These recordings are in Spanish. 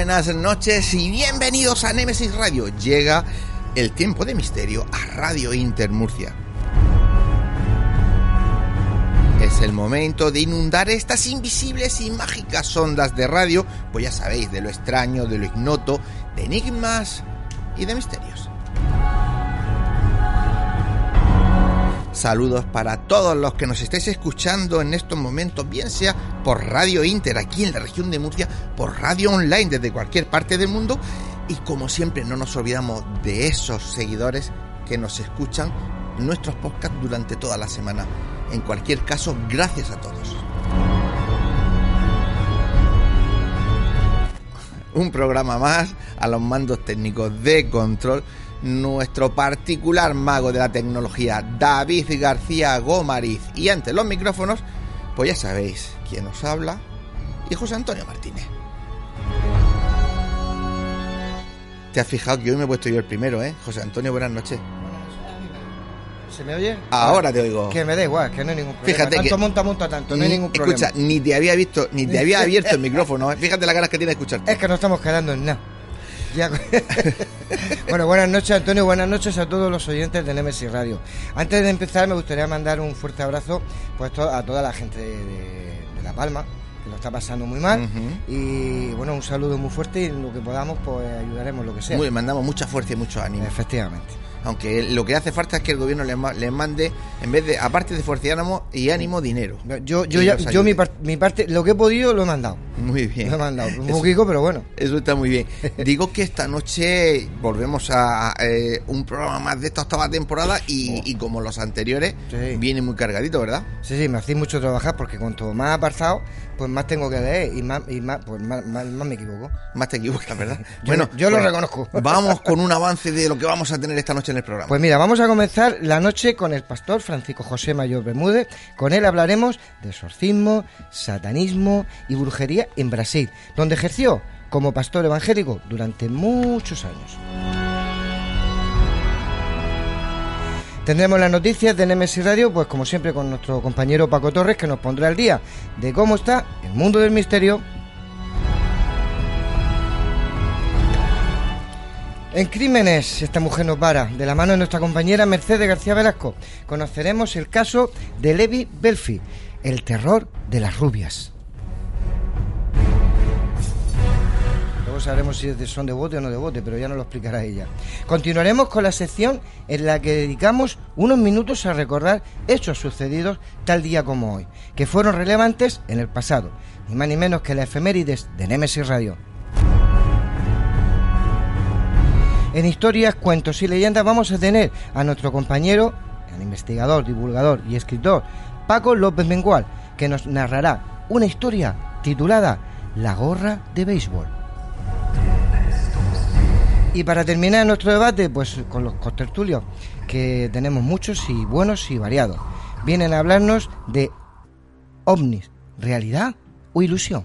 Buenas noches y bienvenidos a Nemesis Radio. Llega el tiempo de misterio a Radio Inter Murcia. Es el momento de inundar estas invisibles y mágicas ondas de radio, pues ya sabéis, de lo extraño, de lo ignoto, de enigmas y de misterios. Saludos para todos los que nos estéis escuchando en estos momentos, bien sea por Radio Inter aquí en la región de Murcia, por radio online desde cualquier parte del mundo y como siempre no nos olvidamos de esos seguidores que nos escuchan nuestros podcasts durante toda la semana. En cualquier caso, gracias a todos. Un programa más a los mandos técnicos de control nuestro particular mago de la tecnología, David García Gomariz. Y ante los micrófonos, pues ya sabéis quién os habla, y José Antonio Martínez. Te has fijado que hoy me he puesto yo el primero, ¿eh? José Antonio, buenas noches. ¿Se me oye? Ahora te oigo. Que me da igual, que no hay ningún problema. Fíjate tanto que- monta, monta tanto, no hay Ni- ningún problema. Escucha, ni te había visto, ni te había abierto el micrófono, ¿eh? Fíjate la ganas que tiene de escucharte. Es que no estamos quedando en nada. Ya- bueno, buenas noches Antonio, buenas noches a todos los oyentes de Nemesis Radio. Antes de empezar me gustaría mandar un fuerte abrazo pues, a toda la gente de La Palma, que lo está pasando muy mal. Y bueno, un saludo muy fuerte y en lo que podamos pues ayudaremos lo que sea. Muy, mandamos mucha fuerza y mucho ánimo. Efectivamente. Aunque lo que hace falta es que el gobierno les, ma- les mande, en vez de, aparte de fuerza y ánimo, y ánimo, dinero. Yo, yo, ya- yo mi, par- mi parte, lo que he podido lo he mandado. Muy bien. Lo he mandado. Un poquito, pero bueno. Eso está muy bien. Digo que esta noche volvemos a eh, un programa más de esta octava temporada y, y como los anteriores, Sí. viene muy cargadito, ¿verdad? Sí, sí, me hacéis mucho trabajar porque cuanto más apartado, pues más tengo que leer y más, y más, pues más, más- más me equivoco. Más te equivocas, ¿verdad? Yo- yo lo reconozco. Vamos con un avance de lo que vamos a tener esta noche en el programa. Pues mira, vamos a comenzar la noche con el pastor Francisco José Mayor Bermúdez. Con él hablaremos de exorcismo, satanismo y brujería en Brasil, donde ejerció como pastor evangélico durante muchos años. Tendremos las noticias de Nemesis Radio, pues como siempre con nuestro compañero Paco Torres, que nos pondrá al día de cómo está el mundo del misterio En Crímenes, esta mujer nos para. De la mano de nuestra compañera Mercedes García Velasco, conoceremos el caso de Levi Belfi, el terror de las rubias. Sabremos si son de bote o no de bote, pero ya nos lo explicará ella. Continuaremos con la sección en la que dedicamos unos minutos a recordar hechos sucedidos tal día como hoy, que fueron relevantes en el pasado, ni más ni menos que la efemérides de Nemesis Radio. En historias, cuentos y leyendas vamos a tener a nuestro compañero, el investigador, divulgador y escritor Paco López Mengual, que nos narrará una historia titulada La gorra de béisbol. Y para terminar nuestro debate, pues con los contertulios, que tenemos muchos y buenos y variados, vienen a hablarnos de ovnis, realidad o ilusión.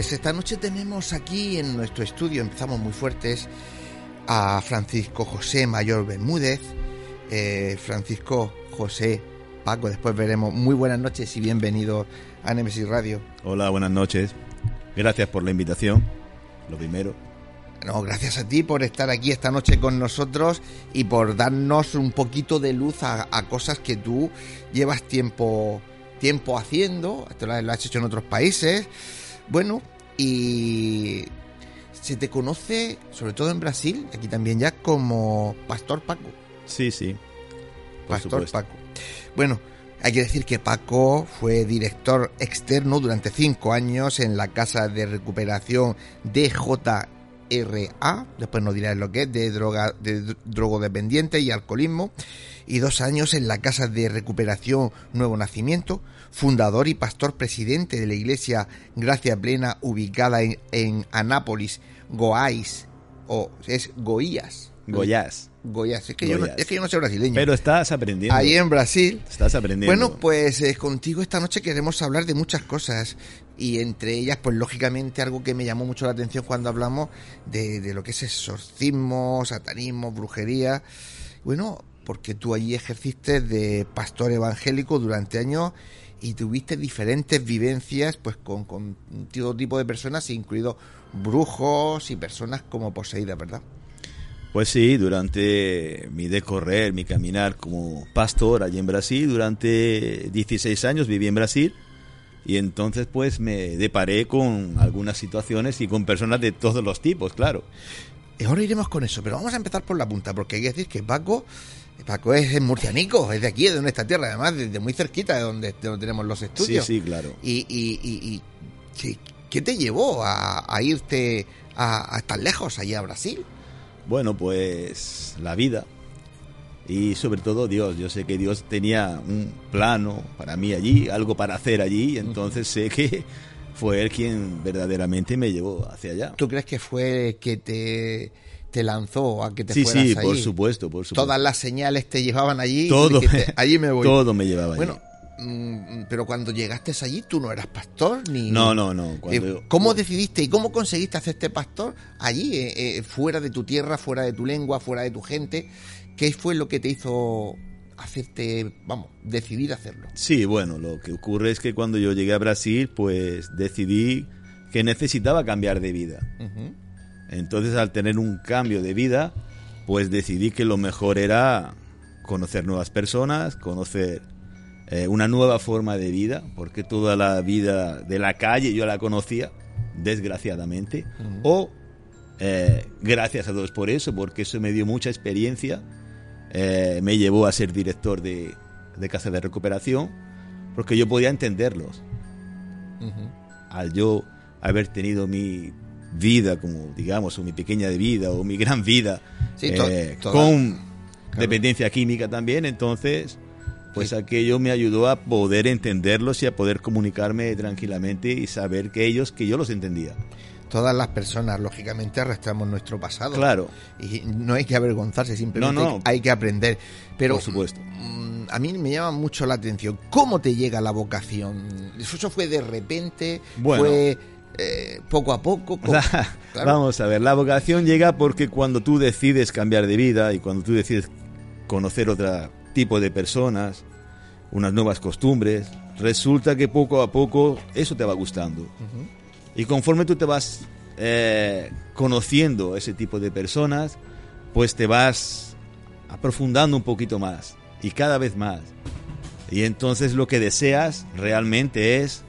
Pues esta noche tenemos aquí en nuestro estudio, empezamos muy fuertes, a Francisco José Mayor Bermúdez. Eh, Francisco José Paco, después veremos. Muy buenas noches y bienvenido a Nemesis Radio. Hola, buenas noches. Gracias por la invitación, lo primero. No, gracias a ti por estar aquí esta noche con nosotros y por darnos un poquito de luz a, a cosas que tú llevas tiempo, tiempo haciendo. Esto lo has hecho en otros países bueno, y se te conoce, sobre todo en Brasil, aquí también ya, como Pastor Paco. Sí, sí. Pastor Paco. Bueno, hay que decir que Paco fue director externo durante cinco años en la Casa de Recuperación DJRA, después nos dirás lo que es, de, droga, de drogodependiente y alcoholismo, y dos años en la Casa de Recuperación Nuevo Nacimiento, fundador y pastor presidente de la Iglesia Gracia Plena ubicada en, en Anápolis, Goáis, o es Goías. Goiás. Goiás. Es que, Yo no, es que yo no sé brasileño. Pero estás aprendiendo. Ahí en Brasil. Estás aprendiendo. Bueno, pues eh, contigo esta noche queremos hablar de muchas cosas. Y entre ellas, pues lógicamente algo que me llamó mucho la atención cuando hablamos de, de lo que es exorcismo, satanismo, brujería. Bueno, porque tú allí ejerciste de pastor evangélico durante años y tuviste diferentes vivencias pues con, con todo tipo de personas, incluidos brujos y personas como poseídas, ¿verdad? Pues sí, durante mi decorrer, mi caminar como pastor allí en Brasil, durante 16 años viví en Brasil y entonces pues me deparé con algunas situaciones y con personas de todos los tipos, claro. Ahora iremos con eso, pero vamos a empezar por la punta, porque hay que decir que Paco, Paco es, es murcianico, es de aquí, de nuestra tierra, además, desde muy cerquita de donde, de donde tenemos los estudios. Sí, sí, claro. Y, y, y, y ¿qué te llevó a, a irte a, a tan lejos, allá a Brasil? Bueno, pues la vida y sobre todo Dios. Yo sé que Dios tenía un plano para mí allí, algo para hacer allí, entonces sé que fue él quien verdaderamente me llevó hacia allá. ¿Tú crees que fue que te, te lanzó a que te sí, fueras sí, por supuesto, por supuesto. Todas las señales te llevaban allí. y Todo, dijiste, allí me voy. todo me llevaba Bueno, allí. mm, pero cuando llegaste allí, tú no eras pastor ni. No, no, no. Eh, Cuando, ¿Cómo decidiste y cómo conseguiste hacerte pastor allí, eh, eh, fuera de tu tierra, fuera de tu lengua, fuera de tu gente? ¿Qué fue lo que te hizo hacerte, vamos, decidir hacerlo? Sí, bueno, lo que ocurre es que cuando yo llegué a Brasil, pues decidí que necesitaba cambiar de vida. Entonces, al tener un cambio de vida, pues decidí que lo mejor era conocer nuevas personas, conocer eh, una nueva forma de vida, porque toda la vida de la calle yo la conocía, desgraciadamente, o eh, gracias a Dios por eso, porque eso me dio mucha experiencia, eh, me llevó a ser director de, de casa de recuperación, porque yo podía entenderlos. Al yo haber tenido mi vida, como digamos, o mi pequeña de vida, o mi gran vida, Sí, to- eh, con claro. dependencia química también, entonces, pues Sí. aquello me ayudó a poder entenderlos y a poder comunicarme tranquilamente y saber que ellos, que yo los entendía. Todas las personas, lógicamente, arrastramos nuestro pasado. Claro, Y no hay que avergonzarse, simplemente No, no. hay que aprender. Pero por supuesto. mm, a mí me llama mucho la atención. ¿Cómo te llega la vocación? ¿Eso fue de repente? Bueno. ¿Fue eh, poco a poco. ¿Cómo? La- Claro. Vamos a ver, la vocación llega porque cuando tú decides cambiar de vida y cuando tú decides conocer otro tipo de personas, unas nuevas costumbres, resulta que poco a poco eso te va gustando. Y conforme tú te vas eh, conociendo ese tipo de personas, pues te vas aprofundando un poquito más y cada vez más. Y entonces lo que deseas realmente es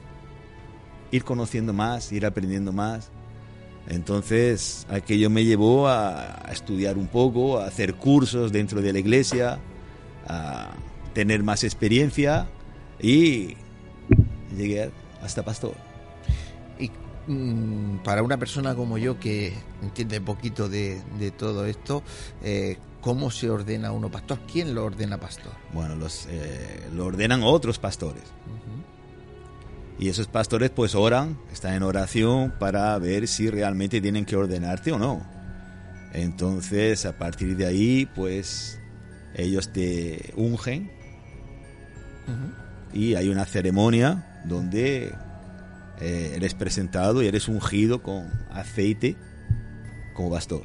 ir conociendo más, ir aprendiendo más. Entonces aquello me llevó a, a estudiar un poco, a hacer cursos dentro de la iglesia, a tener más experiencia y llegué hasta pastor. Y mm, para una persona como yo que entiende poquito de, de todo esto, eh, ¿cómo se ordena uno pastor? ¿Quién lo ordena pastor? Bueno, los, eh, lo ordenan otros pastores. Y esos pastores pues oran, están en oración para ver si realmente tienen que ordenarte o no. Entonces, a partir de ahí, pues ellos te ungen y hay una ceremonia donde eh, eres presentado y eres ungido con aceite como pastor.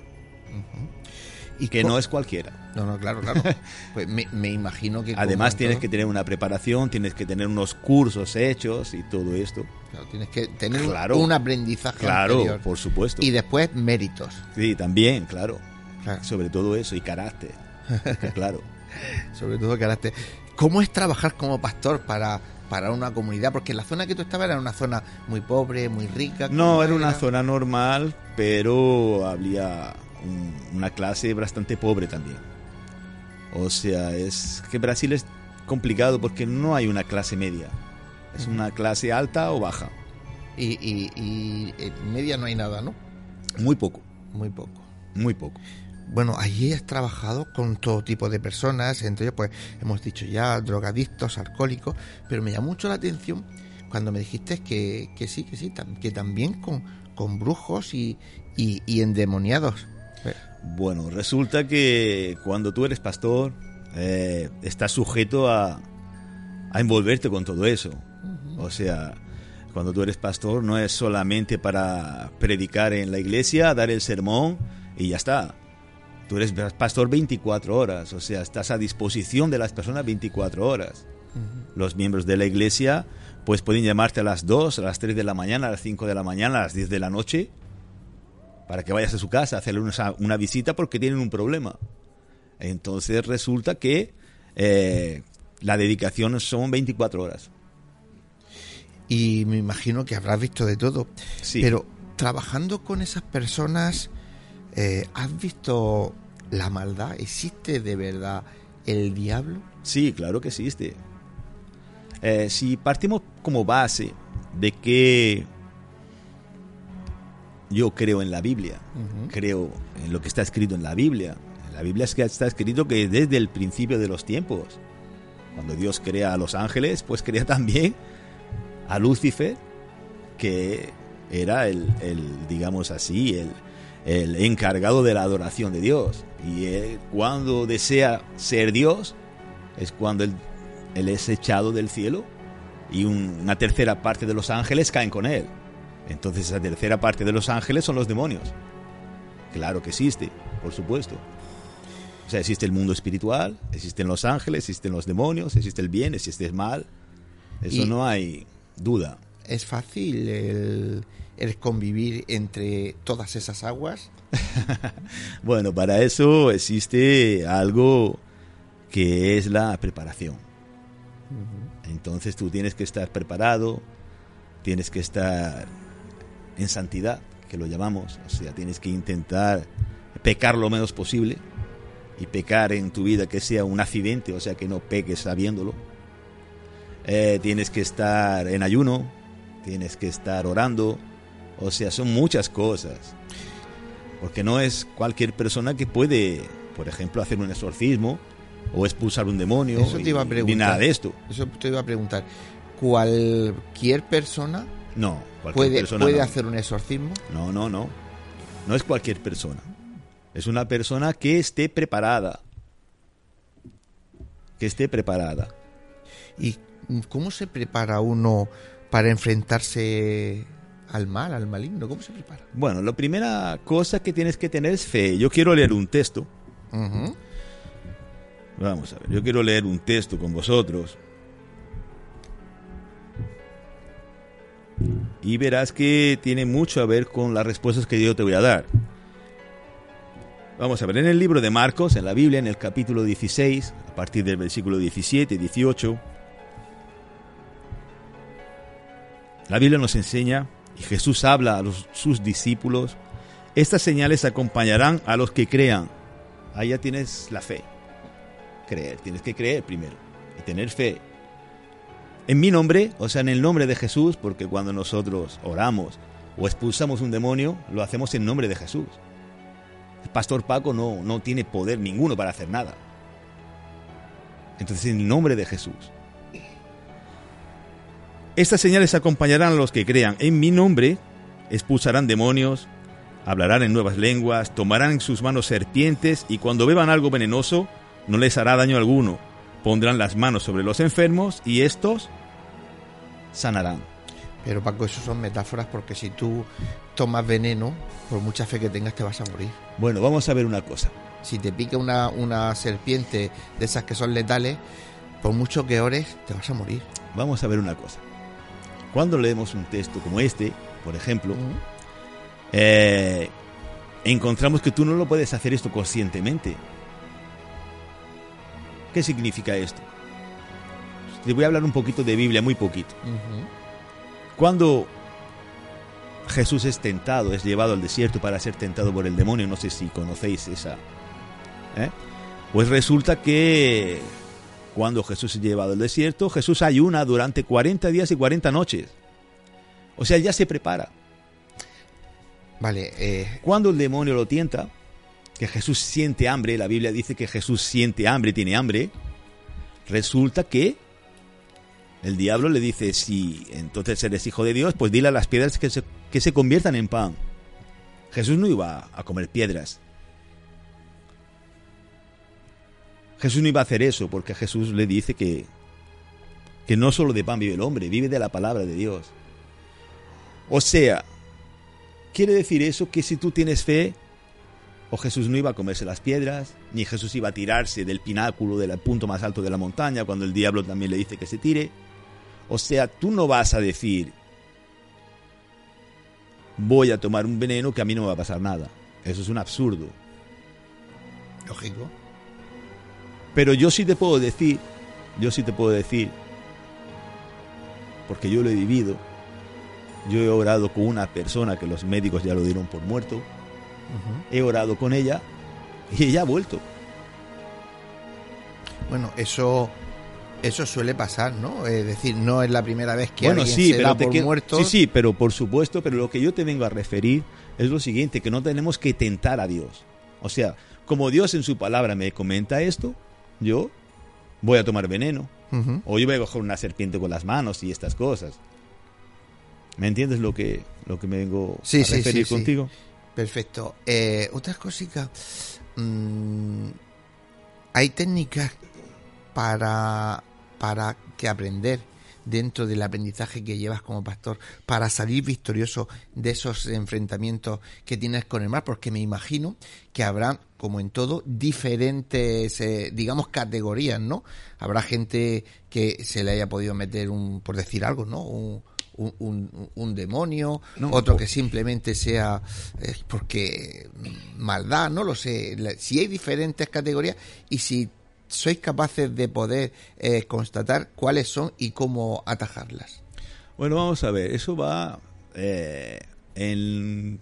Y Que no es cualquiera. No, no, claro, claro. Pues me, me imagino que... Además en tienes todo, que tener una preparación, tienes que tener unos cursos hechos y todo esto. claro, tienes que tener un- Claro. un aprendizaje Claro, anterior. por supuesto. Y después méritos. Sí, también, claro. Claro. Sobre todo eso y carácter. claro. sobre todo carácter. ¿Cómo es trabajar como pastor para, para una comunidad? Porque la zona que tú estabas era una zona muy pobre, muy rica. No, ¿cómo era una zona normal, pero había un- una clase bastante pobre también. O sea, es que Brasil es complicado porque no hay una clase media. Es una clase alta o baja. Y, y, y en media no hay nada, ¿no? Muy poco, Muy poco. muy poco. Bueno, allí has trabajado con todo tipo de personas, entre ellos, pues hemos dicho ya, drogadictos, alcohólicos, pero me llamó mucho la atención cuando me dijiste que, que sí, que sí, que también con, con brujos y, y, y endemoniados. Bueno, resulta que cuando tú eres pastor, eh, estás sujeto a, a envolverte con todo eso. O sea, cuando tú eres pastor no es solamente para predicar en la iglesia, dar el sermón y ya está. Tú eres pastor 24 horas, o sea, estás a disposición de las personas 24 horas. Los miembros de la iglesia pues pueden llamarte a las 2, a las 3 de la mañana, a las 5 de la mañana, a las 10 de la noche para que vayas a su casa a hacerle una, una visita porque tienen un problema. Entonces resulta que eh, la dedicación son 24 horas. Y me imagino que habrás visto de todo. Sí. Pero trabajando con esas personas, eh, ¿has visto la maldad? ¿Existe de verdad el diablo? Sí, claro que existe. Eh, si partimos como base de que yo creo en la Biblia, creo en lo que está escrito en la Biblia. En la Biblia está escrito que desde el principio de los tiempos, cuando Dios crea a los ángeles, pues crea también a Lucifer, que era el, el, digamos así, el, el encargado de la adoración de Dios. Y él, cuando desea ser Dios, es cuando él, él es echado del cielo y un- una tercera parte de los ángeles caen con él. Entonces esa tercera parte de los ángeles son los demonios. Claro que existe, por supuesto. O sea, existe el mundo espiritual, existen los ángeles, existen los demonios, existe el bien, existe el mal. Eso Y- no hay duda. ¿Es fácil el, el convivir entre todas esas aguas? Bueno, para eso existe algo que es la preparación. Entonces tú tienes que estar preparado, tienes que estar en santidad, que lo llamamos, o sea, tienes que intentar pecar lo menos posible y pecar en tu vida que sea un accidente, o sea, que no peques sabiéndolo. Eh, tienes que estar en ayuno, tienes que estar orando, o sea, son muchas cosas. Porque no es cualquier persona que puede, por ejemplo, hacer un exorcismo o expulsar un demonio Eso te iba a preguntar. ni nada de esto. Eso te iba a preguntar. ¿Cualquier persona No, cualquier puede, persona puede no. hacer un exorcismo? No, no, no. No es cualquier persona. Es una persona que esté preparada. Que esté preparada. ¿Y cómo se prepara uno para enfrentarse al mal, al maligno? ¿Cómo se prepara? Bueno, la primera cosa que tienes que tener es fe. Yo quiero leer un texto. Vamos a ver, yo quiero leer un texto con vosotros. Y verás que tiene mucho a ver con las respuestas que yo te voy a dar. Vamos a ver, en el libro de Marcos, en la Biblia, en el capítulo 16, a partir del versículo 17 y 18, la Biblia nos enseña, y Jesús habla a sus discípulos, estas señales acompañarán a los que crean. Ahí ya tienes la fe. Creer, tienes que creer primero y tener fe. En mi nombre, o sea, en el nombre de Jesús, porque cuando nosotros oramos o expulsamos un demonio, lo hacemos en nombre de Jesús. El pastor Paco no, no tiene poder ninguno para hacer nada. Entonces, en el nombre de Jesús. Estas señales acompañarán a los que crean. En mi nombre expulsarán demonios, hablarán en nuevas lenguas, tomarán en sus manos serpientes y cuando beban algo venenoso no les hará daño alguno. Pondrán las manos sobre los enfermos y estos sanarán. Pero Paco, eso son metáforas porque si tú tomas veneno, por mucha fe que tengas, te vas a morir. Bueno, vamos a ver una cosa. Si te pica una, una serpiente de esas que son letales, por mucho que ores, te vas a morir. Vamos a ver una cosa. Cuando leemos un texto como este, por ejemplo, eh, encontramos que tú no lo puedes hacer esto conscientemente. ¿Qué significa esto? Te voy a hablar un poquito de Biblia, muy poquito. Cuando Jesús es tentado, es llevado al desierto para ser tentado por el demonio, no sé si conocéis esa. ¿eh? Pues resulta que cuando Jesús es llevado al desierto, Jesús ayuna durante 40 días y 40 noches. O sea, ya se prepara. Vale, eh, Cuando el demonio lo tienta, que Jesús siente hambre, la Biblia dice que Jesús siente hambre, tiene hambre, resulta que el diablo le dice, si entonces eres hijo de Dios, pues dile a las piedras que se, que se conviertan en pan. Jesús no iba a comer piedras. Jesús no iba a hacer eso porque Jesús le dice que, que no solo de pan vive el hombre, vive de la palabra de Dios. O sea, quiere decir eso que si tú tienes fe, o Jesús no iba a comerse las piedras, ni Jesús iba a tirarse del pináculo, del punto más alto de la montaña, cuando el diablo también le dice que se tire. O sea, tú no vas a decir, voy a tomar un veneno que a mí no me va a pasar nada. Eso es un absurdo. lógico. Pero yo sí te puedo decir, yo sí te puedo decir, porque yo lo he vivido, yo he orado con una persona que los médicos ya lo dieron por muerto, he orado con ella y ella ha vuelto. Bueno, eso eso suele pasar, ¿no? Es decir, no es la primera vez que bueno, alguien sí, se pero da por muerto. Sí, sí, pero por supuesto, pero lo que yo te vengo a referir es lo siguiente, que no tenemos que tentar a Dios. O sea, como Dios en su palabra me comenta esto, yo voy a tomar veneno, o yo voy a coger una serpiente con las manos y estas cosas. ¿Me entiendes lo que, lo que me vengo Sí, a referir sí, sí. contigo? Perfecto. Eh, otras cositas. mm, hay técnicas para, para que aprender dentro del aprendizaje que llevas como pastor para salir victorioso de esos enfrentamientos que tienes con el mar, porque me imagino que habrá, como en todo, diferentes, eh, digamos, categorías, ¿no? Habrá gente que se le haya podido meter un, por decir algo, ¿no? Un, un, un- un demonio, No, otro o- que simplemente sea eh, porque maldad, no lo sé. La- Si hay diferentes categorías y si sois capaces de poder eh, constatar cuáles son y cómo atajarlas. Bueno, vamos a ver, eso va eh, en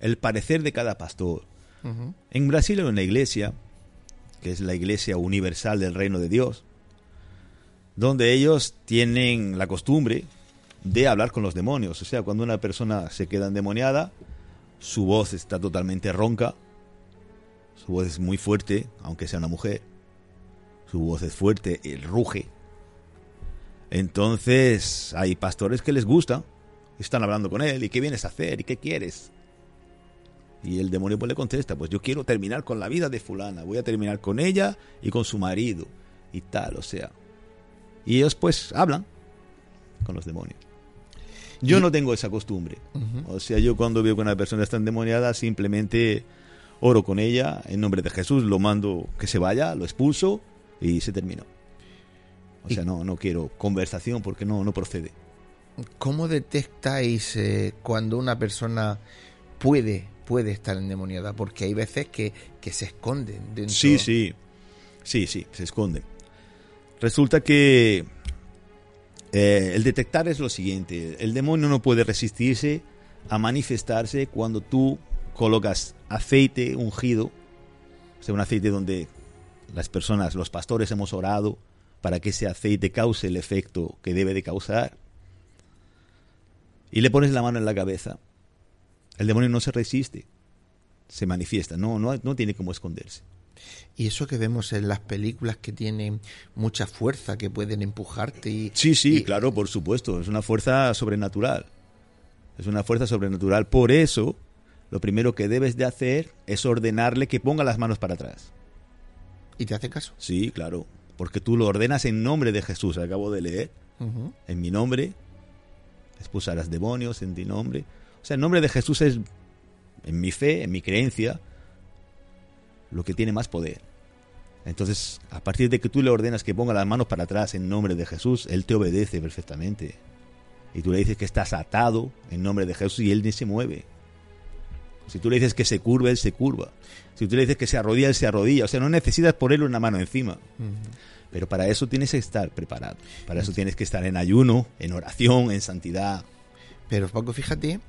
el parecer de cada pastor. En Brasil hay una iglesia, que es la iglesia universal del reino de Dios, donde ellos tienen la costumbre de hablar con los demonios. O sea, cuando una persona se queda endemoniada, su voz está totalmente ronca, su voz es muy fuerte, aunque sea una mujer, su voz es fuerte, él ruge. Entonces hay pastores que les gusta, están hablando con él, ¿y qué vienes a hacer? ¿Y qué quieres? Y el demonio pues le contesta, pues yo quiero terminar con la vida de fulana, voy a terminar con ella y con su marido y tal, o sea. Y ellos pues hablan con los demonios. Yo no tengo esa costumbre. O sea, yo cuando veo que una persona está endemoniada, simplemente oro con ella en nombre de Jesús, lo mando que se vaya, lo expulso y se terminó. O sea, no, no quiero conversación porque no, no procede. ¿Cómo detectáis eh, cuando una persona puede, puede estar endemoniada? Porque hay veces que, que se esconden dentro. Sí, sí. Sí, sí, se esconden. Resulta que eh, el detectar es lo siguiente. El demonio no puede resistirse a manifestarse cuando tú colocas aceite ungido, o sea, un aceite donde las personas, los pastores hemos orado para que ese aceite cause el efecto que debe de causar, y le pones la mano en la cabeza, el demonio no se resiste, se manifiesta, no, no, no tiene cómo esconderse. Y eso que vemos en las películas que tienen mucha fuerza, que pueden empujarte y... Sí, sí, y- claro, por supuesto, es una fuerza sobrenatural. Es una fuerza sobrenatural. Por eso, lo primero que debes de hacer es ordenarle que ponga las manos para atrás. ¿Y te hace caso? Sí, claro, porque tú lo ordenas en nombre de Jesús, acabo de leer, en mi nombre, expulsarás demonios en mi nombre. O sea, el nombre de Jesús es, en mi fe, en mi creencia, lo que tiene más poder. Entonces, a partir de que tú le ordenas que ponga las manos para atrás en nombre de Jesús, Él te obedece perfectamente. Y tú le dices que estás atado en nombre de Jesús y Él ni se mueve. Si tú le dices que se curva, Él se curva. Si tú le dices que se arrodilla, Él se arrodilla. O sea, no necesitas ponerle una mano encima. Pero para eso tienes que estar preparado. Para eso tienes que estar en ayuno, en oración, en santidad. Pero Paco, fíjate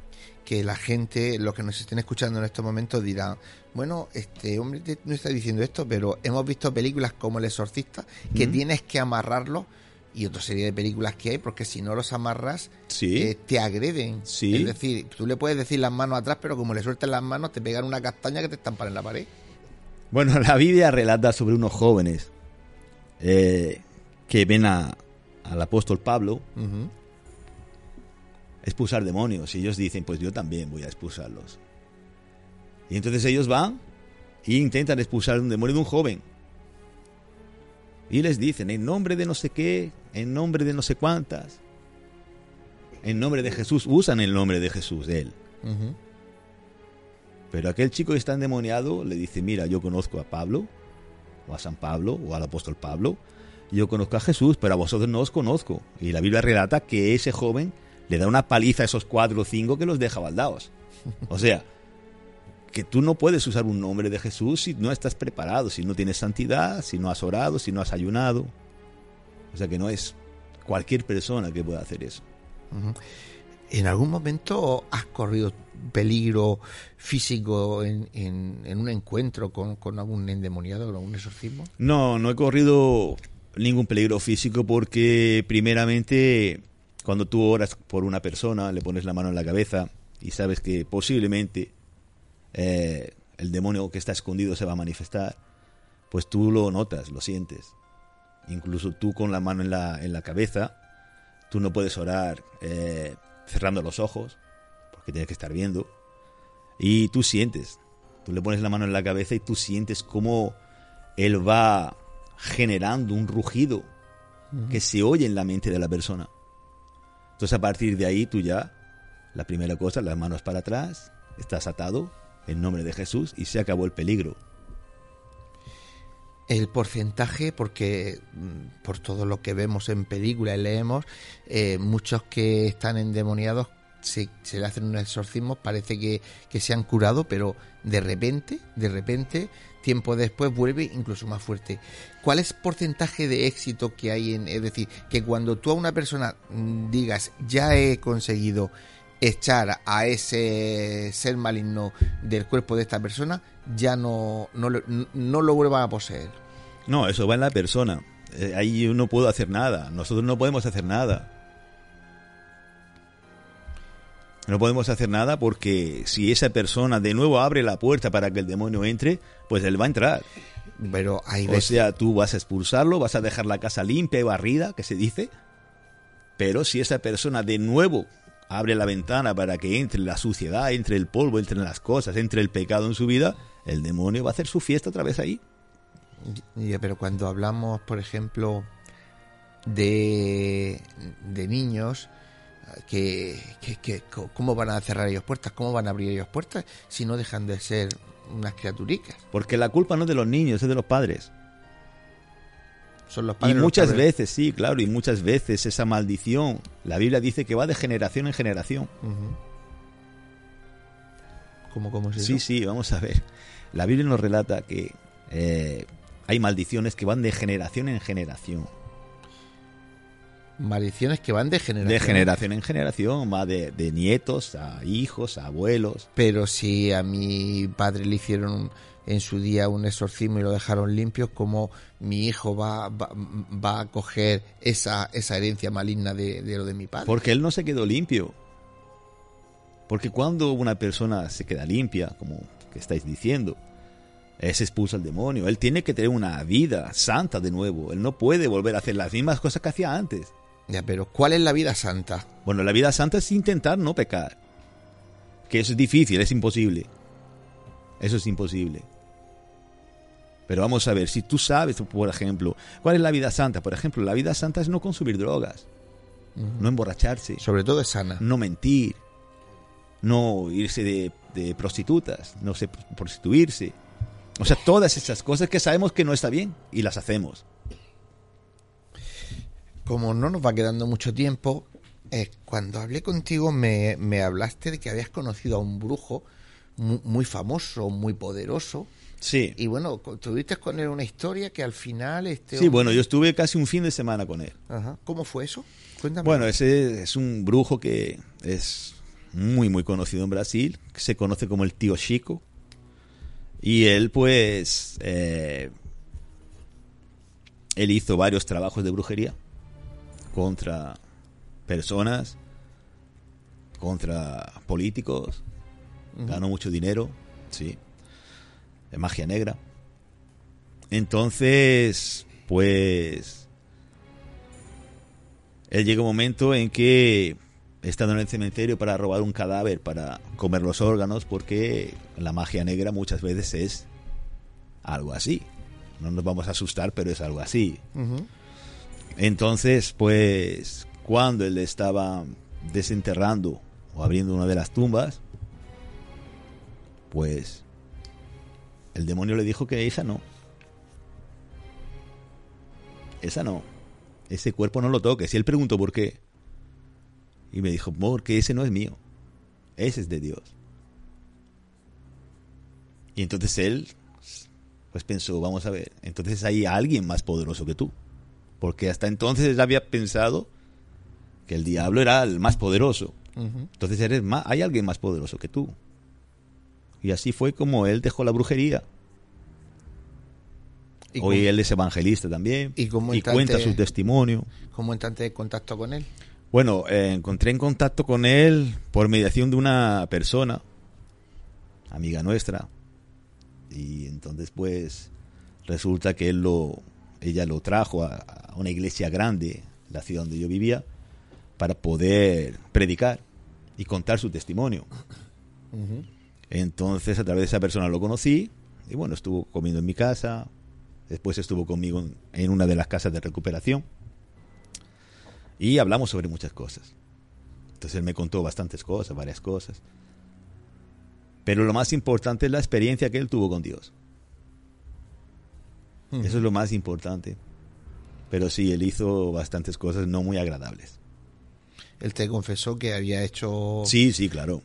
que la gente, los que nos estén escuchando en estos momentos dirán, bueno, este hombre no está diciendo esto, pero hemos visto películas como El Exorcista que Mm. tienes que amarrarlos y otra serie de películas que hay, porque si no los amarras, Sí. eh, te agreden. Sí. Es decir, tú le puedes decir las manos atrás, pero como le sueltas las manos, te pegan una castaña que te estampan en la pared. Bueno, la Biblia relata sobre unos jóvenes eh, que ven a- al apóstol Pablo. Expulsar demonios y ellos dicen, pues yo también voy a expulsarlos. Y entonces ellos van e intentan expulsar un demonio de un joven. Y les dicen, en nombre de no sé qué, en nombre de no sé cuántas, en nombre de Jesús, usan el nombre de Jesús, de él. Pero aquel chico que está endemoniado le dice, mira, yo conozco a Pablo, o a San Pablo, o al apóstol Pablo, yo conozco a Jesús, pero a vosotros no os conozco. Y la Biblia relata que ese joven le da una paliza a esos cuatro o cinco que los deja baldaos. O sea, que tú no puedes usar un nombre de Jesús si no estás preparado, si no tienes santidad, si no has orado, si no has ayunado. O sea que no es cualquier persona que pueda hacer eso. ¿En algún momento has corrido peligro físico en, en- en un encuentro con, con algún endemoniado, con algún exorcismo? No, no he corrido ningún peligro físico porque primeramente cuando tú oras por una persona, le pones la mano en la cabeza y sabes que posiblemente eh, el demonio que está escondido se va a manifestar, pues tú lo notas, lo sientes. Incluso tú con la mano en la, en la cabeza, tú no puedes orar eh, cerrando los ojos, porque tienes que estar viendo. Y tú sientes, tú le pones la mano en la cabeza y tú sientes cómo él va generando un rugido que se oye en la mente de la persona. Entonces a partir de ahí tú ya, la primera cosa, las manos para atrás, estás atado en nombre de Jesús y se acabó el peligro. El porcentaje, porque mm, por todo lo que vemos en películas y leemos, eh, muchos que están endemoniados se, se le hacen un exorcismo, parece que, que se han curado, pero de repente, de repente, tiempo después vuelve incluso más fuerte. ¿Cuál es el porcentaje de éxito que hay en, es decir, que cuando tú a una persona mm, digas, ya he conseguido echar a ese ser maligno del cuerpo de esta persona, ya no, no, no lo vuelva a poseer? No, eso va en la persona. Eh, ahí yo no puedo hacer nada. Nosotros no podemos hacer nada. No podemos hacer nada porque si esa persona de nuevo abre la puerta para que el demonio entre, pues él va a entrar. Pero hay O sea, tú vas a expulsarlo, vas a dejar la casa limpia y barrida, que se dice. Pero si esa persona de nuevo abre la ventana para que entre la suciedad, entre el polvo, entre las cosas, entre el pecado en su vida, el demonio va a hacer su fiesta otra vez ahí. Ya, pero cuando hablamos, por ejemplo, de, de niños, que, que- que- co- cómo van a cerrar ellos puertas, cómo van a abrir ellos puertas si no dejan de ser unas criaturicas. Porque la culpa no es de los niños, es de los padres. Son los Y padres los muchas veces, sí, claro, y muchas veces esa maldición, la Biblia dice que va de generación en generación. ¿Cómo, cómo es eso? Sí, sí, vamos a ver. La Biblia nos relata que eh, hay maldiciones que van de generación en generación. Maldiciones que van de generación. De generación en generación, va de, de nietos a hijos, a abuelos. Pero si a mi padre le hicieron en su día un exorcismo y lo dejaron limpio, como mi hijo va, va, va a coger esa, esa herencia maligna de, de lo de mi padre? Porque él no se quedó limpio. Porque cuando una persona se queda limpia, como que estáis diciendo, se expulsa el demonio. Él tiene que tener una vida santa de nuevo. Él no puede volver a hacer las mismas cosas que hacía antes. Ya, pero ¿cuál es la vida santa? Bueno, la vida santa es intentar no pecar. Que eso es difícil, es imposible. Eso es imposible. Pero vamos a ver, si tú sabes, por ejemplo, ¿cuál es la vida santa? Por ejemplo, la vida santa es no consumir drogas, no emborracharse, Sobre todo es sana. no mentir, no irse de, de prostitutas, no sé, prostituirse. O sea, todas esas cosas que sabemos que no está bien y las hacemos. Como no nos va quedando mucho tiempo, eh, cuando hablé contigo me, me hablaste de que habías conocido a un brujo mu- muy, famoso, muy poderoso. Sí. Y bueno, tuviste con él una historia que al final... Este Sí, hombre- bueno, yo estuve casi un fin de semana con él. Ajá. ¿Cómo fue eso? Cuéntame. Bueno, ese es un brujo que es muy, muy conocido en Brasil, que se conoce como el tío Chico. Y él, pues, eh, él hizo varios trabajos de brujería contra personas, contra políticos, ganó mucho dinero, sí, de magia negra. Entonces, pues, él llega un momento en que estando en el cementerio para robar un cadáver, para comer los órganos, porque la magia negra muchas veces es algo así. No nos vamos a asustar, pero es algo así. Entonces, pues, cuando él estaba desenterrando o abriendo una de las tumbas, pues, el demonio le dijo que esa no. Esa no. Ese cuerpo no lo toques. Y él preguntó por qué. Y me dijo, porque ese no es mío. Ese es de Dios. Y entonces él, pues pensó, vamos a ver, entonces hay alguien más poderoso que tú. Porque hasta entonces él había pensado que el diablo era el más poderoso. Entonces eres más, hay alguien más poderoso que tú. Y así fue como él dejó la brujería. ¿Y Hoy cómo- él es evangelista también. ¿Y cómo y cuenta su testimonio. ¿Cómo entraste en contacto con él? Bueno, eh, encontré en contacto con él por mediación de una persona, amiga nuestra. Y entonces pues resulta que él lo, ella lo trajo a, a una iglesia grande, la ciudad donde yo vivía, para poder predicar y contar su testimonio. Entonces a través de esa persona lo conocí y bueno, estuvo comiendo en mi casa, después estuvo conmigo en- en una de las casas de recuperación y hablamos sobre muchas cosas. Entonces él me contó bastantes cosas, varias cosas. Pero lo más importante es la experiencia que él tuvo con Dios. Eso es lo más importante. Pero sí, él hizo bastantes cosas no muy agradables. Él te confesó que había hecho... Sí, sí, claro.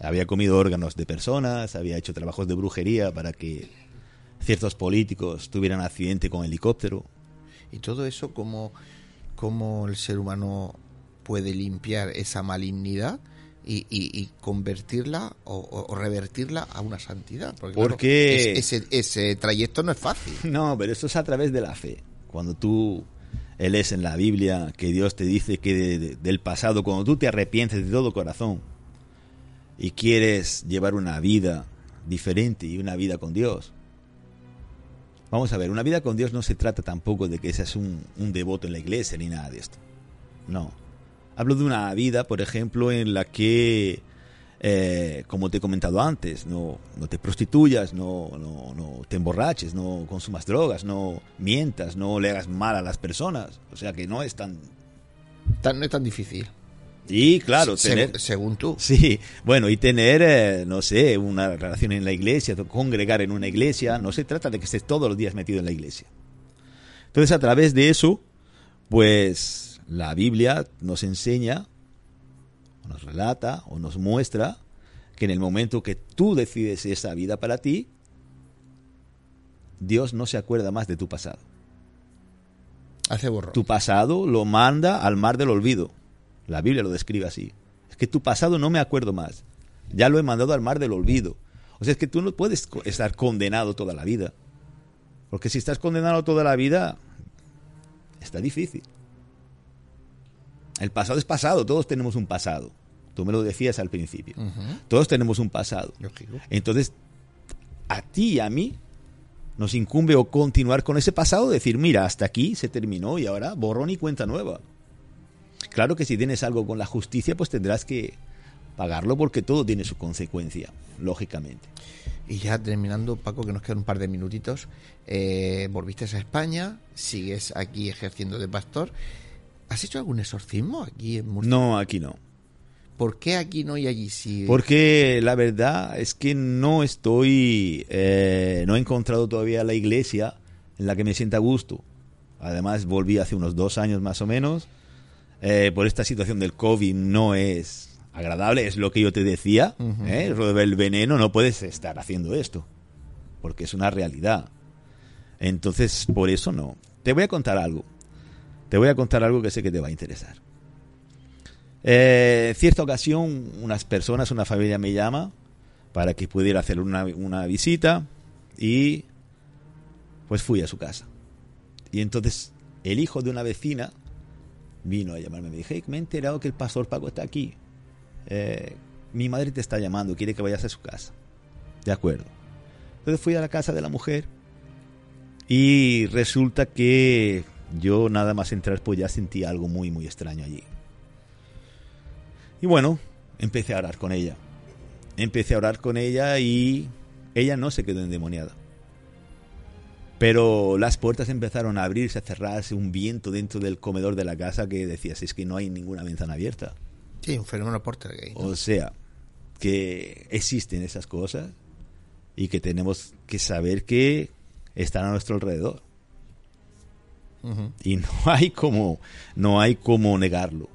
Había comido órganos de personas, había hecho trabajos de brujería para que ciertos políticos tuvieran accidente con helicóptero. Y todo eso, ¿cómo, cómo el ser humano puede limpiar esa malignidad y, y- y convertirla o, o- o revertirla a una santidad? Porque, claro, Porque- es- ese, ese trayecto no es fácil. No, pero esto es a través de la fe. Cuando tú lees en la Biblia que Dios te dice que de- de- del pasado, cuando tú te arrepientes de todo corazón y quieres llevar una vida diferente y una vida con Dios. Vamos a ver, una vida con Dios no se trata tampoco de que seas un, un devoto en la iglesia ni nada de esto. No. Hablo de una vida, por ejemplo, en la que, eh, como te he comentado antes, no, no te prostituyas, no, no, no te emborraches, no consumas drogas, no mientas, no le hagas mal a las personas. O sea que no es tan... Tan- no es tan difícil. Y claro, según tú. Sí, bueno, y tener, eh, no sé, una relación en la iglesia, congregar en una iglesia, no se trata de que estés todos los días metido en la iglesia. Entonces, a través de eso, pues la Biblia nos enseña, o nos relata, o nos muestra que en el momento que tú decides esa vida para ti, Dios no se acuerda más de tu pasado. Hace borro. Tu pasado lo manda al mar del olvido. La Biblia lo describe así. Es que tu pasado no me acuerdo más. Ya lo he mandado al mar del olvido. O sea, es que tú no puedes estar condenado toda la vida. Porque si estás condenado toda la vida, está difícil. El pasado es pasado, todos tenemos un pasado. Tú me lo decías al principio. Todos tenemos un pasado. Lógico. Entonces, a ti y a mí nos incumbe o continuar con ese pasado, decir, mira, hasta aquí se terminó y ahora borrón y cuenta nueva. Claro que si tienes algo con la justicia, pues tendrás que pagarlo porque todo tiene su consecuencia, lógicamente. Y ya terminando, Paco, que nos quedan un par de minutitos, eh, volviste a España, sigues aquí ejerciendo de pastor. ¿Has hecho algún exorcismo aquí en Murcia? No, aquí no. ¿Por qué aquí no y allí sí? Porque la verdad es que no estoy, eh, no he encontrado todavía la iglesia en la que me sienta a gusto. Además, volví hace unos dos años más o menos. Eh, por esta situación del COVID no es agradable, es lo que yo te decía. ¿eh? Del veneno, no puedes estar haciendo esto, porque es una realidad. Entonces, por eso no. Te voy a contar algo. Te voy a contar algo que sé que te va a interesar. Eh, cierta ocasión, unas personas, una familia me llama para que pudiera hacer una, una visita y pues fui a su casa. Y entonces el hijo de una vecina vino a llamarme. Me dije, me he enterado que el pastor Paco está aquí. Eh, mi madre te está llamando, quiere que vayas a su casa. De acuerdo. Entonces fui a la casa de la mujer y resulta que yo nada más entrar pues ya sentí algo muy muy extraño allí. Y bueno, empecé a orar con ella. Empecé a orar con ella y ella no se quedó endemoniada. Pero las puertas empezaron a abrirse, a cerrarse, un viento dentro del comedor de la casa que decías, es que no hay ninguna ventana abierta. Sí, un fenómeno portergay. ¿no? O sea, que existen esas cosas y que tenemos que saber que están a nuestro alrededor. Y no hay como, no hay como negarlo.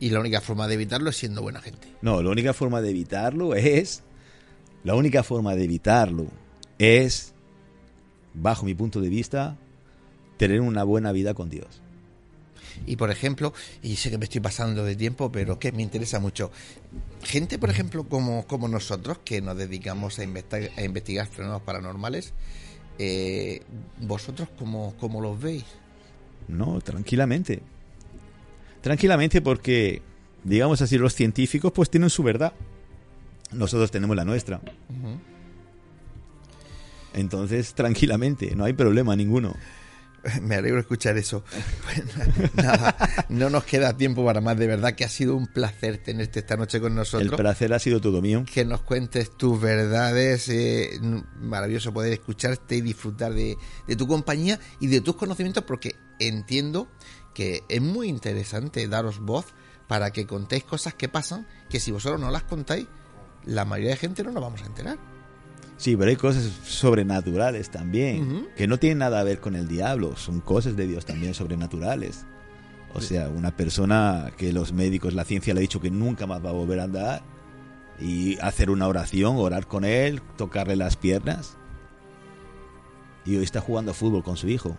Y la única forma de evitarlo es siendo buena gente. No, la única forma de evitarlo es, la única forma de evitarlo es, bajo mi punto de vista, tener una buena vida con Dios. Y por ejemplo, y sé que me estoy pasando de tiempo, pero que me interesa mucho. Gente, por ejemplo, como, como nosotros, que nos dedicamos a, investa- a investigar fenómenos paranormales, eh, ¿vosotros cómo, cómo los veis? No, tranquilamente. Tranquilamente porque, digamos así, los científicos pues tienen su verdad. Nosotros tenemos la nuestra. Entonces, tranquilamente, no hay problema ninguno. Me alegro de escuchar eso. Nada, no nos queda tiempo para más. De verdad que ha sido un placer tenerte esta noche con El nosotros. placer ha sido todo mío. que nos cuentes tus verdades. eh, maravilloso poder escucharte y disfrutar de, de tu compañía y de tus conocimientos, porque entiendo que es muy interesante daros voz para que contéis cosas que pasan que si vosotros no las contáis, la mayoría de gente no nos vamos a enterar. Sí, pero hay cosas sobrenaturales también, que no tienen nada a ver con el diablo, son cosas de Dios también sobrenaturales. O sea, una persona que los médicos, la ciencia le ha dicho que nunca más va a volver a andar, y hacer una oración, orar con él, tocarle las piernas, y hoy está jugando fútbol con su hijo.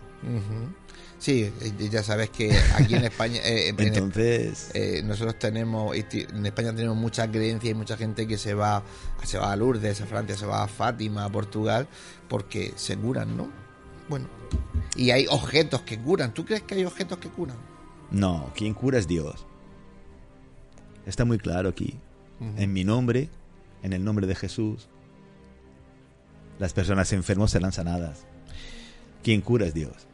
Sí, eh, ya sabes que aquí en España, eh, en- Entonces, Eh, nosotros tenemos, en España tenemos mucha creencia y mucha gente que se va, se va a Lourdes, a Francia, se va a Fátima, a Portugal, porque se curan, ¿no? Bueno, y hay objetos que curan. ¿Tú crees que hay objetos que curan? no, quien cura es Dios. Está muy claro aquí. En mi nombre, en el nombre de Jesús, las personas enfermas serán sanadas. Quien cura es Dios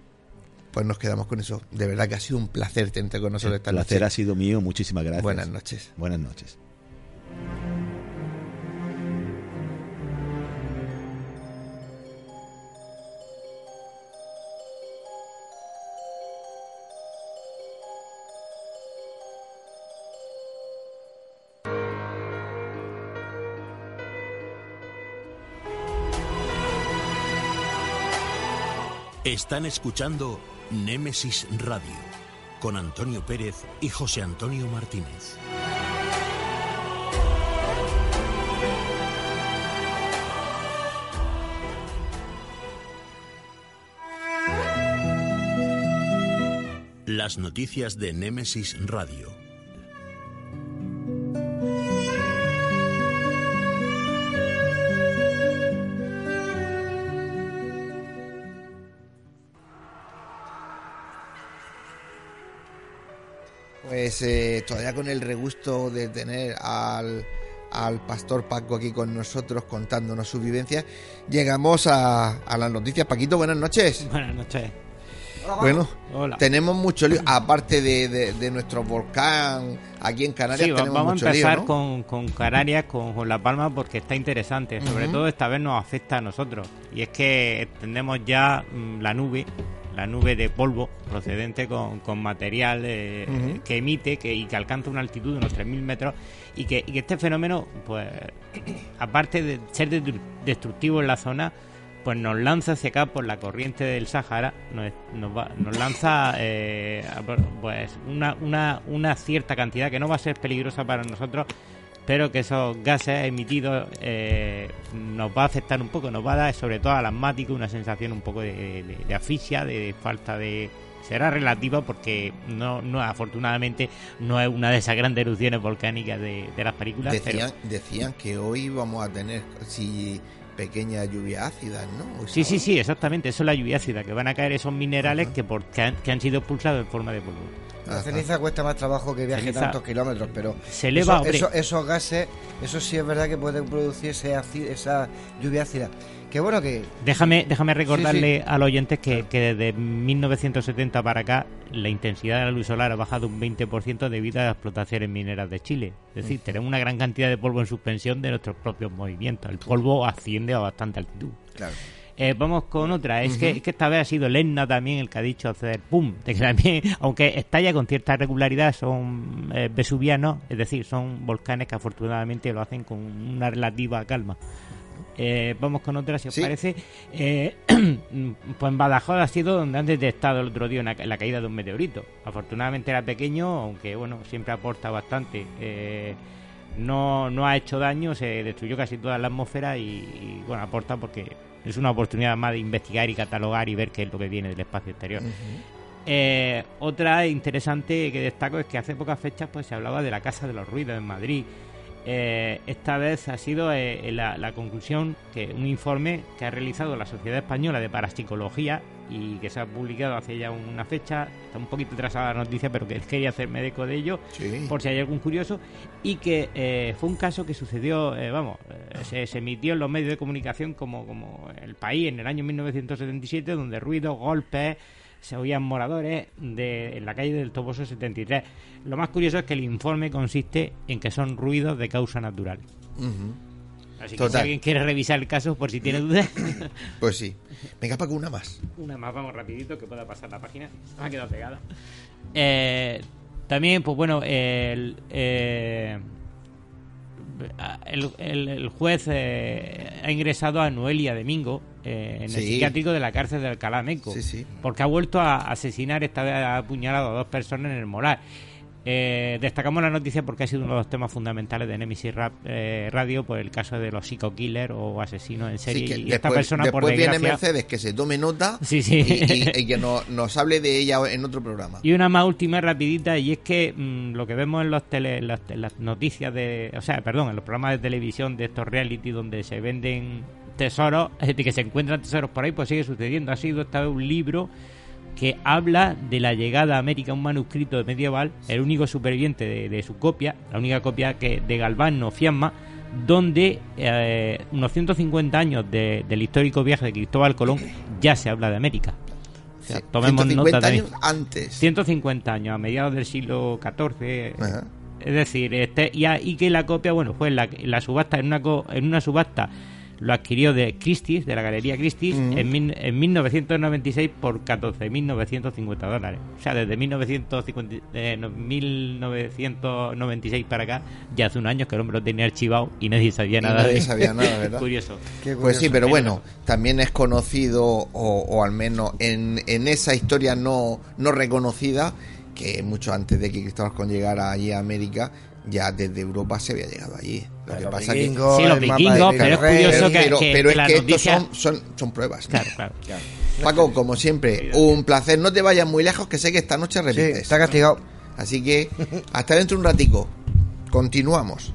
pues nos quedamos con eso. De verdad que ha sido un placer tenerte con nosotros El esta noche. placer ha sido mío, muchísimas gracias. Buenas noches. Buenas noches. Están escuchando Némesis Radio con Antonio Pérez y José Antonio Martínez. Las noticias de Némesis Radio. Pues eh, todavía con el regusto de tener al, al pastor Paco aquí con nosotros contándonos su vivencia, llegamos a, a las noticias. Paquito, buenas noches. Buenas noches. Bueno, Hola. tenemos mucho lío, aparte de, de- de nuestro volcán aquí en Canarias, Sí, tenemos vamos a empezar lío, ¿no? con, con Canarias, con, con La Palma, porque está interesante. Sobre todo esta vez nos afecta a nosotros. Y es que tenemos ya mm, la nube, la nube de polvo procedente con, con material eh, que emite que, y que alcanza una altitud de unos 3.000 metros. Y que, y que este fenómeno, pues, aparte de ser de- destructivo en la zona, pues nos lanza hacia acá por la corriente del Sáhara, nos, nos, va- nos lanza eh, pues una, una, una cierta cantidad que no va a ser peligrosa para nosotros, pero que esos gases emitidos eh, nos va a afectar un poco, nos va a dar sobre todo al asmático una sensación un poco de, de- de asfixia, de falta de... Será relativa porque no, no afortunadamente no es una de esas grandes erupciones volcánicas de, de las películas. pero- Decían, decían que hoy vamos a tener sí, pequeñas lluvias ácidas, ¿no? Sí, sí, sí, exactamente. Eso es la lluvia ácida, que van a caer esos minerales que, por, que, han, que han sido expulsados en forma de polvo. La ceniza cuesta más trabajo que viaje Ceniza- tantos kilómetros, pero Se eleva, eso- esos gases, eso sí es verdad que pueden producir ese esa lluvia ácida. Que bueno que Déjame, déjame recordarle Sí, sí. a los oyentes que, que desde 1970 para acá la intensidad de la luz solar ha bajado un 20% debido a las explotaciones mineras de Chile. Es decir, tenemos una gran cantidad de polvo en suspensión de nuestros propios movimientos. El polvo asciende a bastante altitud. Claro. Eh, vamos con otra. Es, que, es que esta vez ha sido Lenna también el que ha dicho hacer pum. De que también, aunque estalla con cierta regularidad, son eh, vesuvianos, es decir, son volcanes que afortunadamente lo hacen con una relativa calma. Eh, vamos con otra, si os Sí. parece. Eh, pues en Badajoz ha sido donde han detectado el otro día una la caída de un meteorito. Afortunadamente era pequeño, aunque bueno, siempre aporta bastante. Eh, no, no ha hecho daño, se destruyó casi toda la atmósfera y, y, bueno, aporta porque es una oportunidad más de investigar y catalogar y ver qué es lo que viene del espacio exterior. Eh, otra interesante que destaco es que hace pocas fechas pues se hablaba de la Casa de los Ruidos en Madrid. Eh, esta vez ha sido eh, la, la conclusión que un informe que ha realizado la Sociedad Española de Parapsicología y que se ha publicado hace ya una fecha, está un poquito atrasada la noticia, pero que quería hacerme eco de ello, Sí. por si hay algún curioso, y que eh, fue un caso que sucedió, eh, vamos, eh, se, se emitió en los medios de comunicación como, como el país en el año 1977, donde ruidos, golpes, se oían moradores de, en la calle del Toboso 73. Lo más curioso es que el informe consiste en que son ruidos de causa natural. Así que si Total. alguien quiere revisar el caso, por si tiene dudas, Pues sí. Venga, Paco, una más. una más, vamos rapidito, que pueda pasar la página. Me ha quedado pegada. Eh, también, pues bueno, el, eh, el, el- el juez eh, ha ingresado a Noelia Domingo eh, en el psiquiátrico de la cárcel de Alcalá Meco. Sí, sí. Porque ha vuelto a asesinar, esta vez ha apuñalado a dos personas en el molar. Eh, destacamos la noticia porque ha sido uno de los temas fundamentales de Nemesis Rap, eh, Radio por el caso de los psico killer o asesinos en serie. Sí, que y esta después, persona, por después viene desgracia, Mercedes que se tome nota Sí, sí. y, y- y que no- nos hable de ella en otro programa. Y una más última rapidita y es que mm, lo que vemos en los tele, en las, en las noticias de, o sea, perdón, en los programas de televisión de estos reality donde se venden tesoros, es decir, que se encuentran tesoros por ahí, pues sigue sucediendo. Ha sido esta vez un libro que habla de la llegada a América, un manuscrito de medieval, el único superviviente de, de su copia, la única copia que de Galván no Fiamma, donde eh, unos 150 años de- del histórico viaje de Cristóbal Colón ya se habla de América. O sea, Sí, tomemos 150 nota de años antes. 150 años, a mediados del siglo XIV. Ajá. Es decir, este y, a- y que la copia, bueno, fue en la, en la subasta, en una, co- en una subasta lo adquirió de Christie's, de la Galería Christie's, en, mil- en 1996 por 14.950 dólares. O sea, desde 1950, eh, no, 1996 para acá, ya hace un año que el hombre lo tenía archivado y nadie sabía Y nada nadie de sabía nada, ¿verdad? Curioso. Qué Pues sí, pero bueno, también es conocido, o, o al menos en, en esa historia no, no reconocida, que mucho antes de que Cristóbal Colón llegara allí a América, ya desde Europa se había llegado allí. Lo que pasa vikingos, Sí, los el mapa vikingos, de pero es Rey, curioso Pero, que- pero- que- pero que es la que estos noticia- son, son, son pruebas. Claro, claro. Paco, como siempre, un placer. No te vayas muy lejos, que sé que esta noche Sí, repites. está castigado. Así que hasta dentro de un ratico. Continuamos.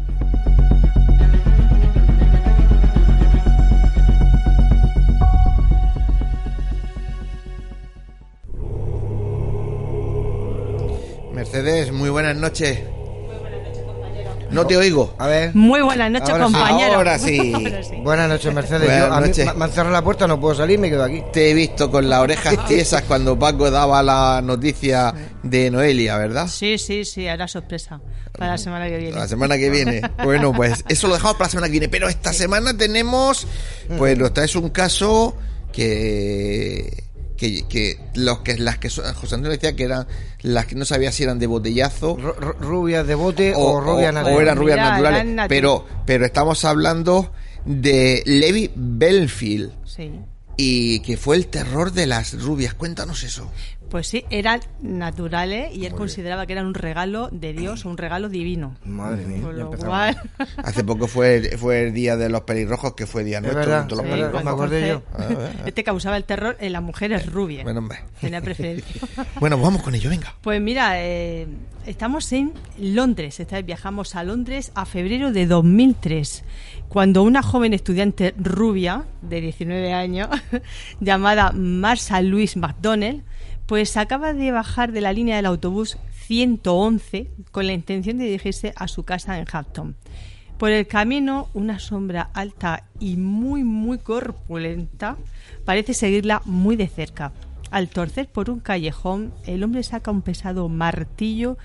Mercedes, muy buenas noches. No te oigo. A ver. Muy buenas noches, Ahora sí. compañeros. Ahora sí. Ahora sí. Buenas noches, Mercedes. Buenas Yo, a mí noches. me- me han cerrado la puerta, no puedo salir, me quedo aquí. Te he visto con las orejas tiesas cuando Paco daba la noticia de Noelia, ¿verdad? Sí, sí, sí, hará sorpresa para la semana que viene. La semana que viene. Bueno, pues eso lo dejamos para la semana que viene. Pero esta semana tenemos, pues nos traes un caso que que, que los que las que son- José Antonio decía que eran las que no sabía si eran de botellazo Ru- ru- rubias de bote o, rubias o naturales. eran rubias Mira, naturales. eran pero pero estamos hablando de Levi Belfield Sí. y que fue el terror de las rubias. Cuéntanos eso. Pues sí, eran naturales y él consideraba que eran un regalo de Dios, un regalo divino. Madre mía, Por ya lo empezamos. cual, Hace poco fue fue el día de los pelirrojos que fue día Es nuestro. verdad, con todos los es verdad. pelirrojos. me acordé yo. este causaba el terror en las mujeres rubias. Bueno, hombre. Tenía preferencia. Bueno, vamos con ello, venga. Pues mira, eh, estamos en Londres. Esta vez viajamos a Londres a febrero de 2003, cuando una joven estudiante rubia de 19 años, llamada Marsha Louise McDonnell, pues acaba de bajar de la línea del autobús 111 con la intención de dirigirse a su casa en Hampton. Por el camino, una sombra alta y muy, muy corpulenta parece seguirla muy de cerca. Al torcer por un callejón, el hombre saca un pesado martillo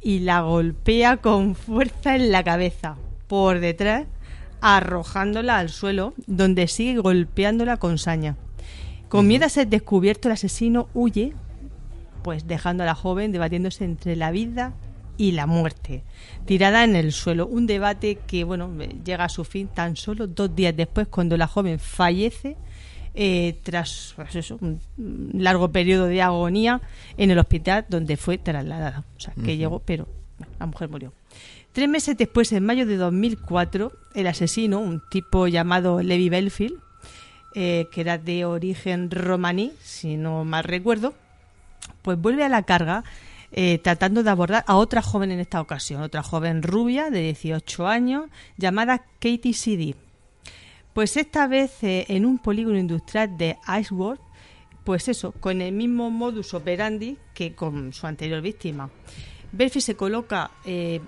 y la golpea con fuerza en la cabeza, por detrás, arrojándola al suelo, donde sigue golpeándola con saña. Con miedo a ser descubierto, el asesino huye, pues dejando a la joven debatiéndose entre la vida y la muerte, tirada en el suelo. Un debate que, bueno, llega a su fin tan solo dos días después, cuando la joven fallece eh, tras pues eso, un un largo periodo de agonía en el hospital donde fue trasladada. O sea, que llegó, pero bueno, la mujer murió. Tres meses después, en mayo de 2004, el asesino, un tipo llamado Levi Belfield, eh, que era de origen romaní, si no mal recuerdo, pues vuelve a la carga eh, tratando de abordar a otra joven en esta ocasión, otra joven rubia de 18 años llamada Katie CD. Pues esta vez eh, en un polígono industrial de Iceworth, pues eso, con el mismo modus operandi que con su anterior víctima. Belfi se coloca eh,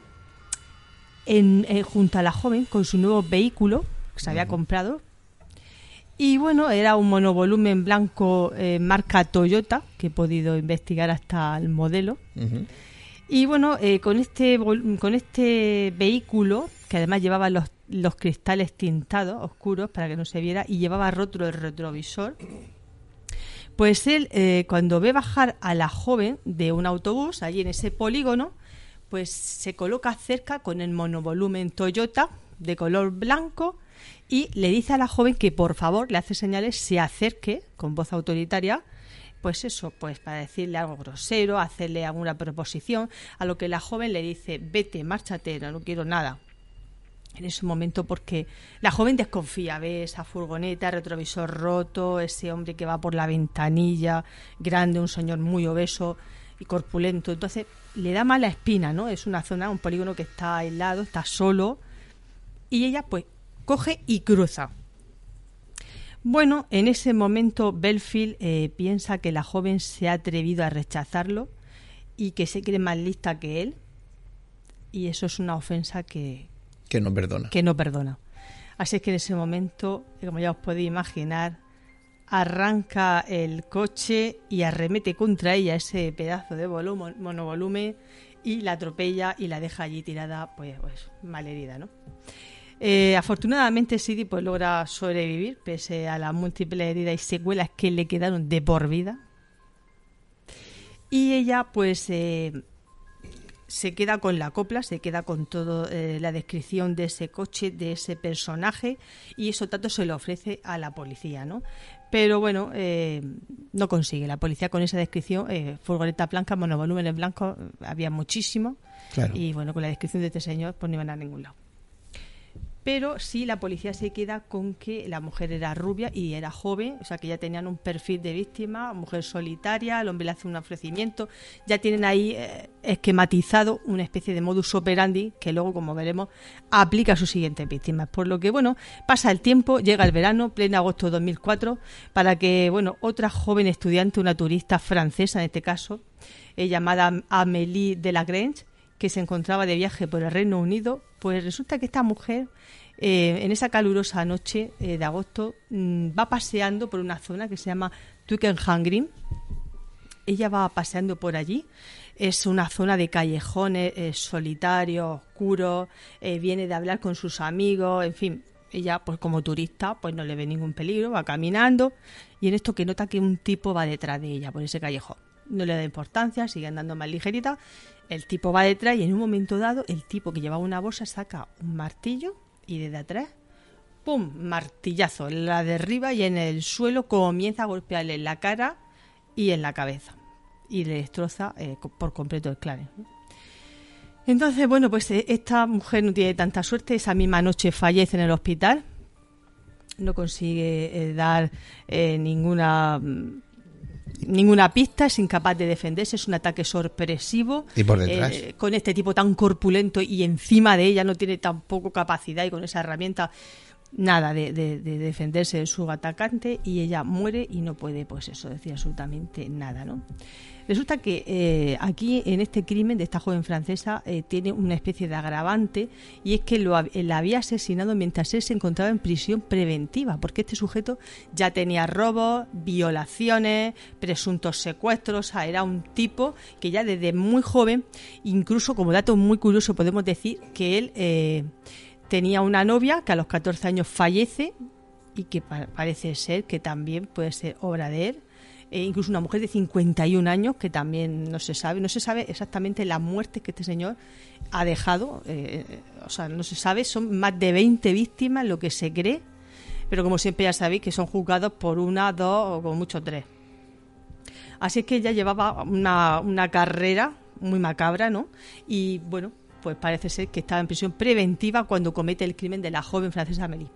en, junto a la joven con su nuevo vehículo que se había comprado, y bueno, era un monovolumen blanco eh, marca Toyota, que he podido investigar hasta el modelo. Y bueno, eh, con, este, con este vehículo, que además llevaba los, los cristales tintados, oscuros, para que no se viera, y llevaba roto el retrovisor, pues él, eh, cuando ve bajar a la joven de un autobús, allí en ese polígono, pues se coloca cerca con el monovolumen Toyota de color blanco y le dice a la joven que por favor le hace señales, se acerque con voz autoritaria, pues eso, pues para decirle algo grosero, hacerle alguna proposición, a lo que la joven le dice, vete, márchate, no, no quiero nada. en ese momento porque la joven desconfía, ve esa furgoneta, retrovisor roto, ese hombre que va por la ventanilla, grande, un señor muy obeso y corpulento, entonces le da mala espina, ¿no? Es una zona, un polígono que está aislado, está solo y ella pues coge y cruza. Bueno, en ese momento Belfield eh, piensa que la joven se ha atrevido a rechazarlo y que se cree más lista que él y eso es una ofensa que, que no perdona. Que no perdona. Así es que en ese momento, como ya os podéis imaginar, arranca el coche y arremete contra ella ese pedazo de volumen, monovolumen y la atropella y la deja allí tirada, pues, pues mal herida, ¿no? Eh, afortunadamente Sidi pues logra sobrevivir pese a las múltiples heridas y secuelas que le quedaron de por vida. Y ella pues eh, se queda con la copla, se queda con toda eh, la descripción de ese coche, de ese personaje, y eso tanto se lo ofrece a la policía, ¿no? Pero bueno, eh, no consigue. La policía con esa descripción, eh, furgoneta blanca, monovolúmenes blancos, había muchísimo. Y bueno, con la descripción de este señor, pues no iban a ningún lado pero sí la policía se queda con que la mujer era rubia y era joven, o sea que ya tenían un perfil de víctima, mujer solitaria, el hombre le hace un ofrecimiento, ya tienen ahí eh, esquematizado una especie de modus operandi que luego, como veremos, aplica a sus siguientes víctimas. Por lo que, bueno, pasa el tiempo, llega el verano, pleno agosto de 2004, para que, bueno, otra joven estudiante, una turista francesa en este caso, eh, llamada Amélie de la Grange, que se encontraba de viaje por el Reino Unido, pues resulta que esta mujer eh, en esa calurosa noche eh, de agosto mm, va paseando por una zona que se llama Twickenham Green. Ella va paseando por allí. Es una zona de callejones eh, solitarios, oscuros. viene de hablar con sus amigos, en fin. Ella, pues como turista, pues no le ve ningún peligro, va caminando y en esto que nota que un tipo va detrás de ella por ese callejón. No le da importancia, sigue andando más ligerita el tipo va detrás y en un momento dado el tipo que llevaba una bolsa saca un martillo y desde atrás, ¡pum! Martillazo, la derriba y en el suelo comienza a golpearle en la cara y en la cabeza. Y le destroza eh, por completo el clave. Entonces, bueno, pues eh, esta mujer no tiene tanta suerte. Esa misma noche fallece en el hospital. No consigue eh, dar ninguna mm, ninguna pista, es incapaz de defenderse, es un ataque sorpresivo. ¿Y por detrás? Eh, con este tipo tan corpulento y encima de ella no tiene tampoco capacidad y con esa herramienta nada de, defenderse de su atacante y ella muere y no puede, pues eso, decir absolutamente nada, ¿no? Resulta que eh, aquí en este crimen de esta joven francesa eh, tiene una especie de agravante y es que lo, la había asesinado mientras él se encontraba en prisión preventiva, porque este sujeto ya tenía robos, violaciones, presuntos secuestros, era un tipo que ya desde muy joven, incluso como dato muy curioso podemos decir que él eh, tenía una novia que a los 14 años fallece y que parece ser que también puede ser obra de él e incluso una mujer de 51 años que también no se sabe, no se sabe exactamente las muertes que este señor ha dejado, eh, eh, o sea, no se sabe, son más de 20 víctimas lo que se cree, pero como siempre ya sabéis que son juzgados por una, dos o como mucho tres. Así es que ella llevaba una, una carrera muy macabra, ¿no? Y bueno, pues parece ser que estaba en prisión preventiva cuando comete el crimen de la joven francesa Amélie.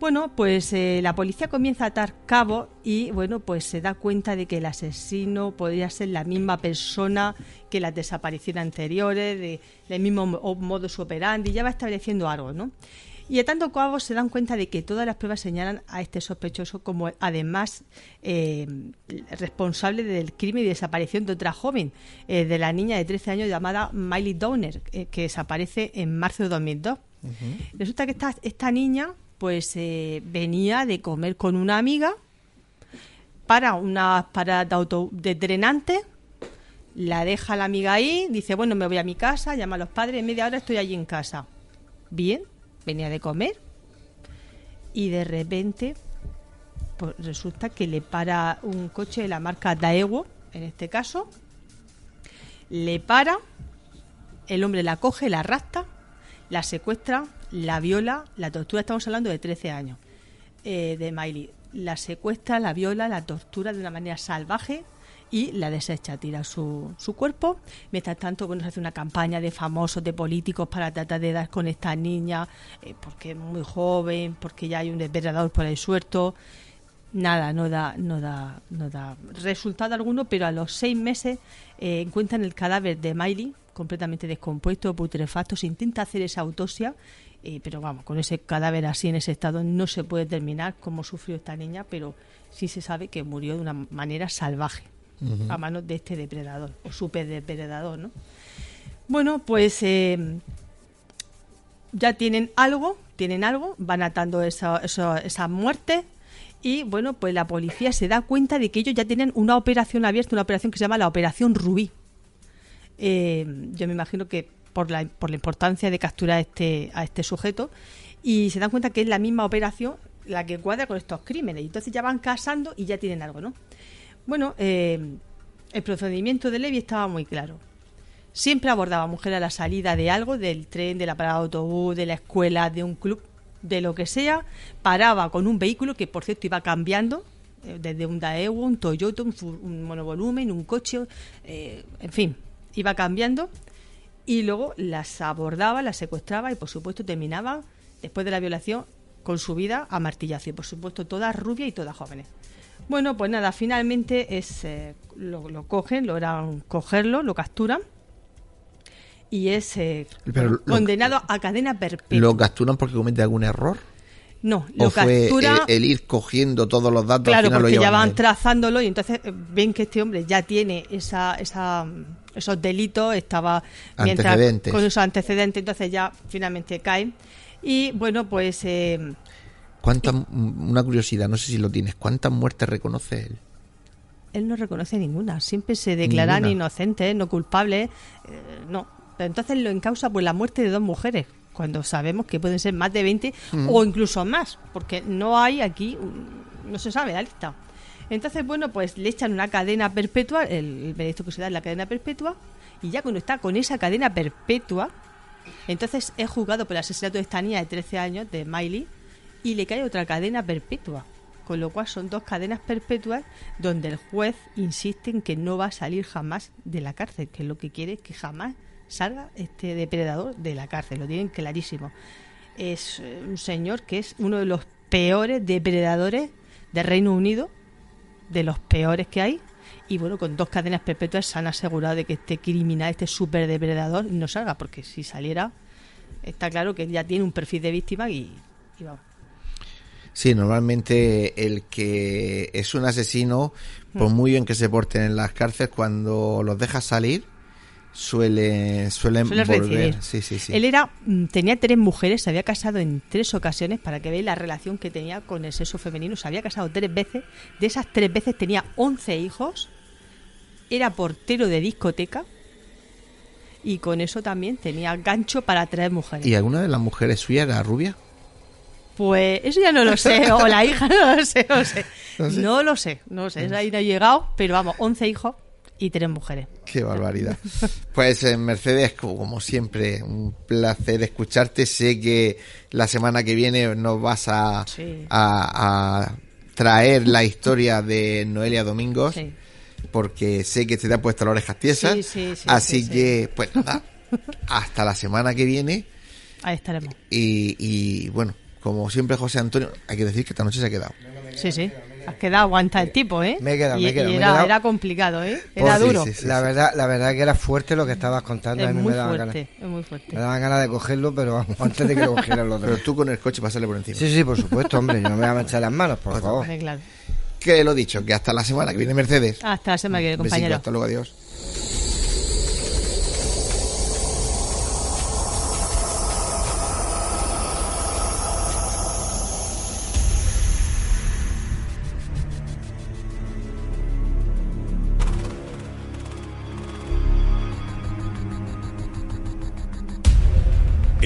Bueno, pues eh, la policía comienza a atar cabo y bueno, pues se da cuenta de que el asesino podría ser la misma persona que las desapariciones anteriores, de, del mismo modus operandi, ya va estableciendo algo, ¿no? Y a tanto cabo se dan cuenta de que todas las pruebas señalan a este sospechoso como además eh, responsable del crimen y desaparición de otra joven, eh, de la niña de 13 años llamada Miley Downer, que desaparece en marzo de 2002. Resulta que esta, esta niña pues eh, venía de comer con una amiga para una parada de auto de drenante, la deja la amiga ahí, dice, bueno, me voy a mi casa, llama a los padres, en media hora estoy allí en casa. Bien, venía de comer y de repente pues resulta que le para un coche de la marca Daewoo, en este caso, le para, el hombre la coge, la arrastra, la secuestra, la viola, la tortura, estamos hablando de 13 años, eh, de Miley. La secuestra, la viola, la tortura de una manera salvaje y la desecha, tira su, su cuerpo. Mientras tanto, bueno, se hace una campaña de famosos, de políticos para tratar de dar con esta niña, eh, porque es muy joven, porque ya hay un depredador por ahí suelto. Nada, no da, no da, no da resultado alguno, pero a los seis meses eh, encuentran el cadáver de Miley, completamente descompuesto, putrefacto, se intenta hacer esa autopsia, eh, pero vamos, con ese cadáver así en ese estado no se puede determinar cómo sufrió esta niña, pero sí se sabe que murió de una manera salvaje a manos de este depredador o super depredador, ¿no? Bueno, pues eh, ya tienen algo, tienen algo, van atando esa, esa, esa muerte y bueno, pues la policía se da cuenta de que ellos ya tienen una operación abierta, una operación que se llama la Operación Rubí. Eh, yo me imagino que por la, por la importancia de capturar este, a este sujeto y se dan cuenta que es la misma operación la que cuadra con estos crímenes. Y entonces ya van casando y ya tienen algo, ¿no? Bueno, eh, el procedimiento de Levi estaba muy claro. Siempre abordaba a mujer a la salida de algo, del tren, de la parada de autobús, de la escuela, de un club, de lo que sea. Paraba con un vehículo que, por cierto, iba cambiando, eh, desde un Daewoo, un Toyota, un, un monovolumen, un coche, eh, en fin, iba cambiando. Y luego las abordaba, las secuestraba y, por supuesto, terminaba, después de la violación, con su vida a martillazo. Y, por supuesto, todas rubias y todas jóvenes. Bueno, pues nada, finalmente es, eh, lo, lo cogen, logran cogerlo, lo capturan y es eh, Pero lo- condenado a cadena perpetua. ¿Lo capturan porque comete algún error? no, ¿O lo fue captura, el, el ir cogiendo todos los datos al claro, final lo porque ya llevan a van trazándolo y entonces ven que este hombre ya tiene esa, esa, esos delitos, estaba mientras con esos antecedentes, entonces ya finalmente caen. Y bueno, pues eh, ¿Cuántas, una curiosidad, no sé si lo tienes, ¿cuántas muertes reconoce él? él no reconoce ninguna, siempre se declaran Ninguna. inocentes, no culpables, eh, no. Pero entonces lo encausa pues la muerte de dos mujeres, cuando sabemos que pueden ser más de 20 o incluso más, porque no hay aquí, mm, no se sabe la lista. Entonces, bueno, pues le echan una cadena perpetua, el, veredicto que se da es la cadena perpetua, y ya cuando está con esa cadena perpetua, entonces es juzgado por el asesinato de esta niña de 13 años, de Miley, y le cae otra cadena perpetua. Con lo cual son dos cadenas perpetuas donde el juez insiste en que no va a salir jamás de la cárcel, que lo que quiere que jamás salga este depredador de la cárcel, lo tienen clarísimo. Es un señor que es uno de los peores depredadores del Reino Unido, de los peores que hay, y bueno, con dos cadenas perpetuas se han asegurado de que este criminal, este super depredador, no salga, porque si saliera, está claro que ya tiene un perfil de víctima y, y vamos. Sí, normalmente el que es un asesino, por Mm. muy bien que se porten en las cárceles, cuando los dejas salir, suele, suelen Suele volver. Sí, sí, sí. Él era, mm, tenía tres mujeres, se había casado en tres ocasiones para que veáis la relación que tenía con el sexo femenino. Se había casado tres veces. De esas tres veces tenía 11 hijos. Era portero de discoteca. Y con eso también tenía gancho para tres mujeres. ¿Y alguna de las mujeres suyas era rubia? Pues eso ya no lo sé. O la hija, no lo sé, no lo sé. No sé. No lo sé, no lo sé. Ahí no ha llegado. Pero vamos, 11 hijos y tres mujeres. Qué barbaridad. Pues eh, Mercedes, como, siempre, un placer escucharte. Sé que la semana que viene nos vas a, Sí. a, a traer la historia de Noelia Domingos, Sí. porque sé que te ha puesto las orejas tiesas. Sí, sí, sí, Así sí, sí. que, pues nada, hasta la semana que viene. Ahí estaremos. Y, y, bueno, como siempre, José Antonio, hay que decir que esta noche se ha quedado. Sí, sí. Has quedado aguanta el tipo, ¿eh? Me he quedado, y, me he quedado, y me he era, quedado. era complicado, ¿eh? Era duro. sí, sí. la verdad, la verdad que era fuerte lo que estabas contando. a Es mí muy me daban fuerte, ganas. es muy fuerte. Me daban ganas de cogerlo, pero vamos, antes de que lo cogieran los Pero otros. tú con el coche pasarle por encima. Sí, sí, por supuesto, hombre. Yo no me voy a manchar las manos, por favor. Claro. Que lo dicho, que hasta la semana que viene Mercedes. Hasta la semana que viene, Besito, compañero. hasta luego, adiós.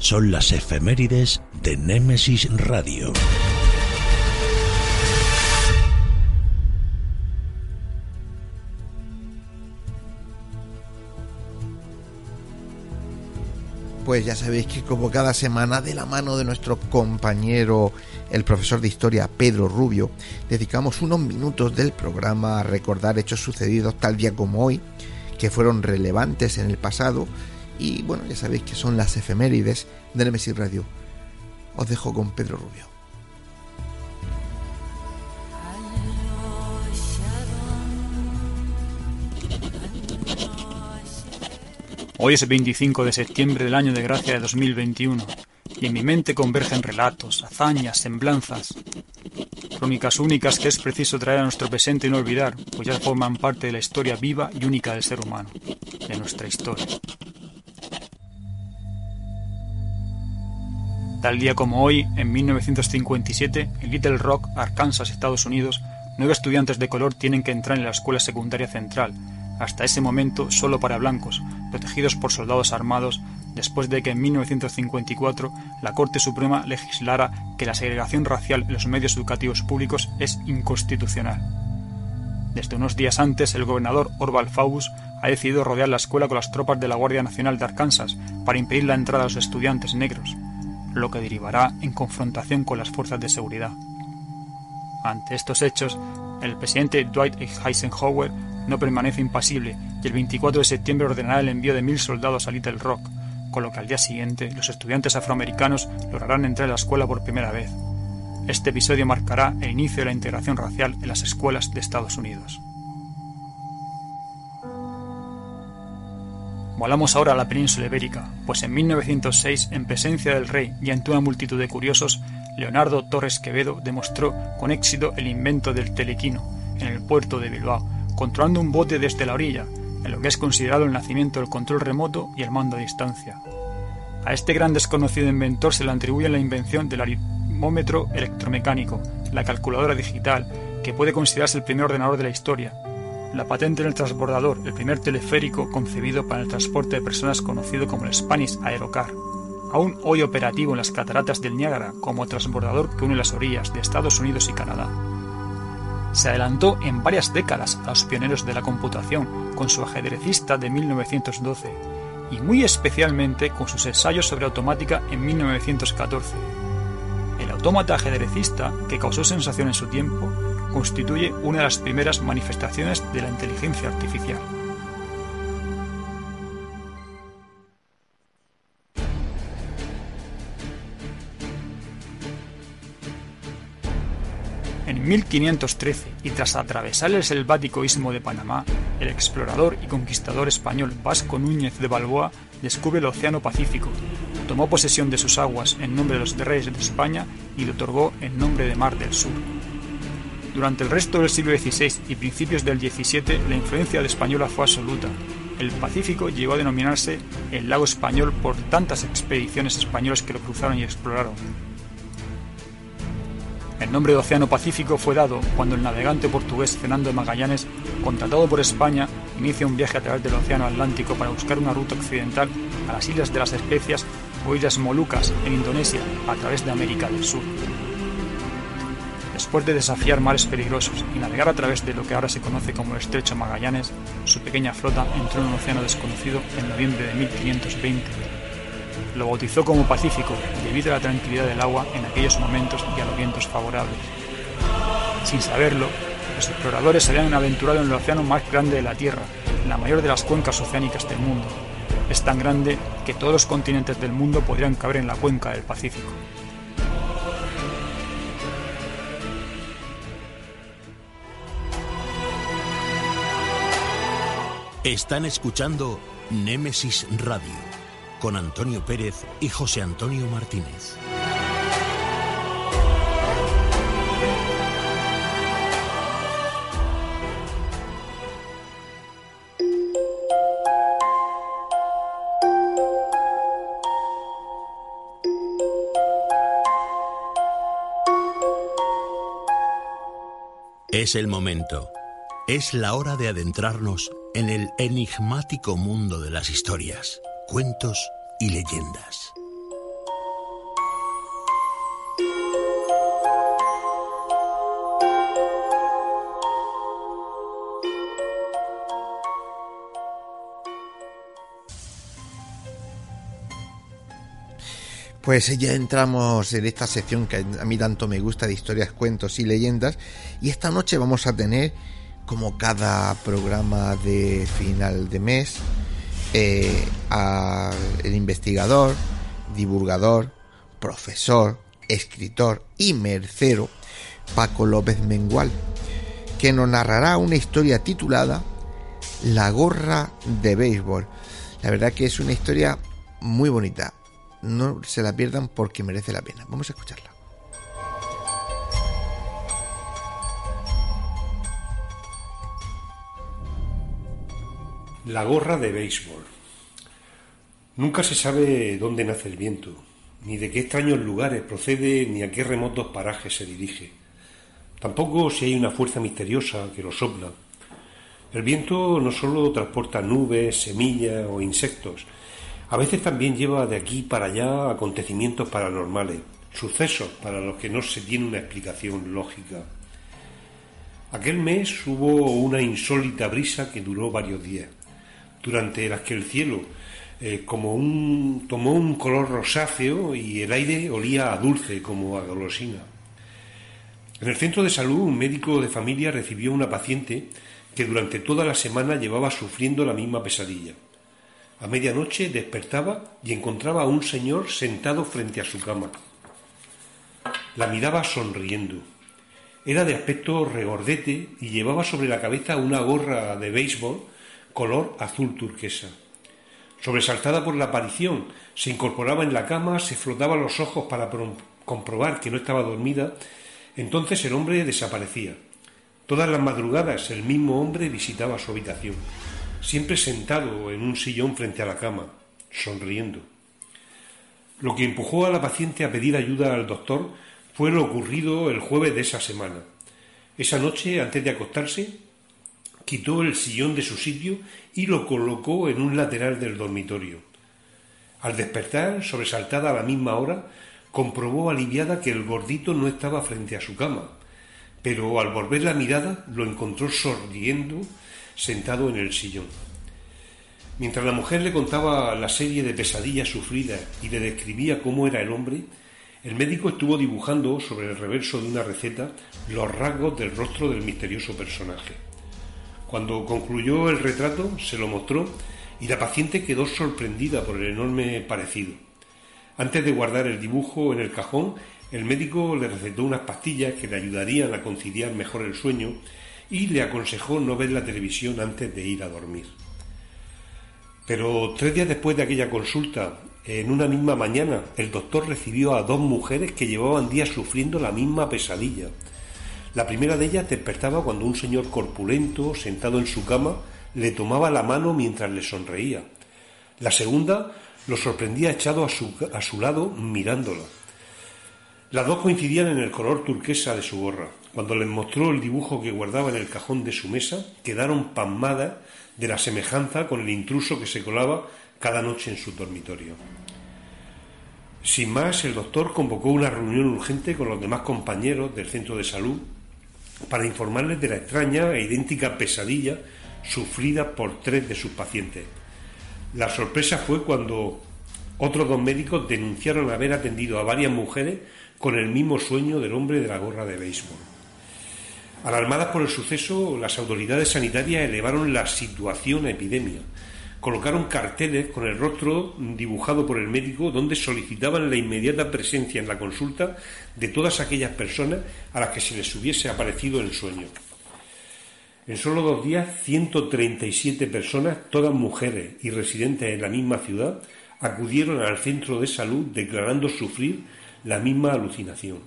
son las efemérides de Némesis Radio. Pues ya sabéis que como cada semana de la mano de nuestro compañero el profesor de historia Pedro Rubio, dedicamos unos minutos del programa a recordar hechos sucedidos tal día como hoy, que fueron relevantes en el pasado y bueno, ya sabéis que son las efemérides de Nemesis Radio. Os dejo con Pedro Rubio. Hoy es el 25 de septiembre del año de gracia de 2021 y en mi mente convergen relatos, hazañas, semblanzas, crónicas únicas que es preciso traer a nuestro presente y no olvidar, pues ya forman parte de la historia viva y única del ser humano, de nuestra historia. Tal día como hoy, en 1957, en Little Rock, Arkansas, Estados Unidos, nueve estudiantes de color tienen que entrar en la escuela secundaria central, hasta ese momento solo para blancos, protegidos por soldados armados, después de que en 1954 la Corte Suprema legislara que la segregación racial en los medios educativos públicos es inconstitucional. Desde unos días antes, el gobernador Orval Faubus ha decidido rodear la escuela con las tropas de la Guardia Nacional de Arkansas para impedir la entrada a los estudiantes negros, lo que derivará en confrontación con las fuerzas de seguridad. Ante estos hechos, el presidente Dwight Eisenhower no permanece impasible y el 24 de septiembre ordenará el envío de mil soldados a Little Rock, con lo que al día siguiente los estudiantes afroamericanos lograrán entrar a la escuela por primera vez. Este episodio marcará el inicio de la integración racial en las escuelas de Estados Unidos. Volamos ahora a la península ibérica, pues en 1906, en presencia del rey y ante una multitud de curiosos, Leonardo Torres Quevedo demostró con éxito el invento del telequino en el puerto de Bilbao, controlando un bote desde la orilla, en lo que es considerado el nacimiento del control remoto y el mando a distancia. A este gran desconocido inventor se le atribuye la invención del aritmómetro electromecánico, la calculadora digital, que puede considerarse el primer ordenador de la historia, la patente del transbordador, el primer teleférico concebido para el transporte de personas conocido como el Spanish Aerocar, aún hoy operativo en las cataratas del Niágara como transbordador que une las orillas de Estados Unidos y Canadá se adelantó en varias décadas a los pioneros de la computación con su ajedrecista de 1912 y muy especialmente con sus ensayos sobre automática en 1914. El autómata ajedrecista, que causó sensación en su tiempo, constituye una de las primeras manifestaciones de la inteligencia artificial. En 1513, y tras atravesar el selvático istmo de Panamá, el explorador y conquistador español Vasco Núñez de Balboa descubre el Océano Pacífico, tomó posesión de sus aguas en nombre de los reyes de España y le otorgó en nombre de Mar del Sur. Durante el resto del siglo XVI y principios del XVII, la influencia de española fue absoluta. El Pacífico llegó a denominarse el lago español por tantas expediciones españolas que lo cruzaron y exploraron. El nombre de Océano Pacífico fue dado cuando el navegante portugués Fernando Magallanes, contratado por España, inicia un viaje a través del Océano Atlántico para buscar una ruta occidental a las Islas de las Especias o Islas Molucas en Indonesia a través de América del Sur. Después de desafiar mares peligrosos y navegar a través de lo que ahora se conoce como el Estrecho Magallanes, su pequeña flota entró en un océano desconocido en noviembre de 1520 lo bautizó como Pacífico debido a la tranquilidad del agua en aquellos momentos y a los vientos favorables. Sin saberlo, los exploradores se habían aventurado en el océano más grande de la Tierra, la mayor de las cuencas oceánicas del mundo. Es tan grande que todos los continentes del mundo podrían caber en la cuenca del Pacífico. Están escuchando Némesis Radio con Antonio Pérez y José Antonio Martínez. Es el momento. Es la hora de adentrarnos en el enigmático mundo de las historias, cuentos y leyendas. Pues ya entramos en esta sección que a mí tanto me gusta de historias, cuentos y leyendas. Y esta noche vamos a tener, como cada programa de final de mes, eh, al investigador, divulgador, profesor, escritor y mercero Paco López Mengual, que nos narrará una historia titulada La gorra de béisbol. La verdad que es una historia muy bonita no se la pierdan porque merece la pena. Vamos a escucharla. La gorra de béisbol. Nunca se sabe dónde nace el viento, ni de qué extraños lugares procede, ni a qué remotos parajes se dirige. Tampoco si hay una fuerza misteriosa que lo sopla. El viento no solo transporta nubes, semillas o insectos, a veces también lleva de aquí para allá acontecimientos paranormales, sucesos para los que no se tiene una explicación lógica. Aquel mes hubo una insólita brisa que duró varios días, durante las que el cielo eh, como un, tomó un color rosáceo y el aire olía a dulce como a golosina. En el centro de salud un médico de familia recibió una paciente que durante toda la semana llevaba sufriendo la misma pesadilla. A medianoche despertaba y encontraba a un señor sentado frente a su cama. La miraba sonriendo. Era de aspecto regordete y llevaba sobre la cabeza una gorra de béisbol color azul turquesa. Sobresaltada por la aparición, se incorporaba en la cama, se frotaba los ojos para comprobar que no estaba dormida. Entonces el hombre desaparecía. Todas las madrugadas el mismo hombre visitaba su habitación siempre sentado en un sillón frente a la cama, sonriendo. Lo que empujó a la paciente a pedir ayuda al doctor fue lo ocurrido el jueves de esa semana. Esa noche, antes de acostarse, quitó el sillón de su sitio y lo colocó en un lateral del dormitorio. Al despertar, sobresaltada a la misma hora, comprobó aliviada que el gordito no estaba frente a su cama, pero al volver la mirada lo encontró sonriendo sentado en el sillón. Mientras la mujer le contaba la serie de pesadillas sufridas y le describía cómo era el hombre, el médico estuvo dibujando sobre el reverso de una receta los rasgos del rostro del misterioso personaje. Cuando concluyó el retrato, se lo mostró y la paciente quedó sorprendida por el enorme parecido. Antes de guardar el dibujo en el cajón, el médico le recetó unas pastillas que le ayudarían a conciliar mejor el sueño y le aconsejó no ver la televisión antes de ir a dormir. Pero tres días después de aquella consulta, en una misma mañana, el doctor recibió a dos mujeres que llevaban días sufriendo la misma pesadilla. La primera de ellas despertaba cuando un señor corpulento, sentado en su cama, le tomaba la mano mientras le sonreía. La segunda lo sorprendía echado a su, a su lado mirándola. Las dos coincidían en el color turquesa de su gorra. Cuando les mostró el dibujo que guardaba en el cajón de su mesa, quedaron pasmadas de la semejanza con el intruso que se colaba cada noche en su dormitorio. Sin más, el doctor convocó una reunión urgente con los demás compañeros del centro de salud para informarles de la extraña e idéntica pesadilla sufrida por tres de sus pacientes. La sorpresa fue cuando otros dos médicos denunciaron haber atendido a varias mujeres con el mismo sueño del hombre de la gorra de béisbol. Alarmadas por el suceso, las autoridades sanitarias elevaron la situación a epidemia. Colocaron carteles con el rostro dibujado por el médico donde solicitaban la inmediata presencia en la consulta de todas aquellas personas a las que se les hubiese aparecido el sueño. En solo dos días, 137 personas, todas mujeres y residentes en la misma ciudad, acudieron al centro de salud declarando sufrir la misma alucinación.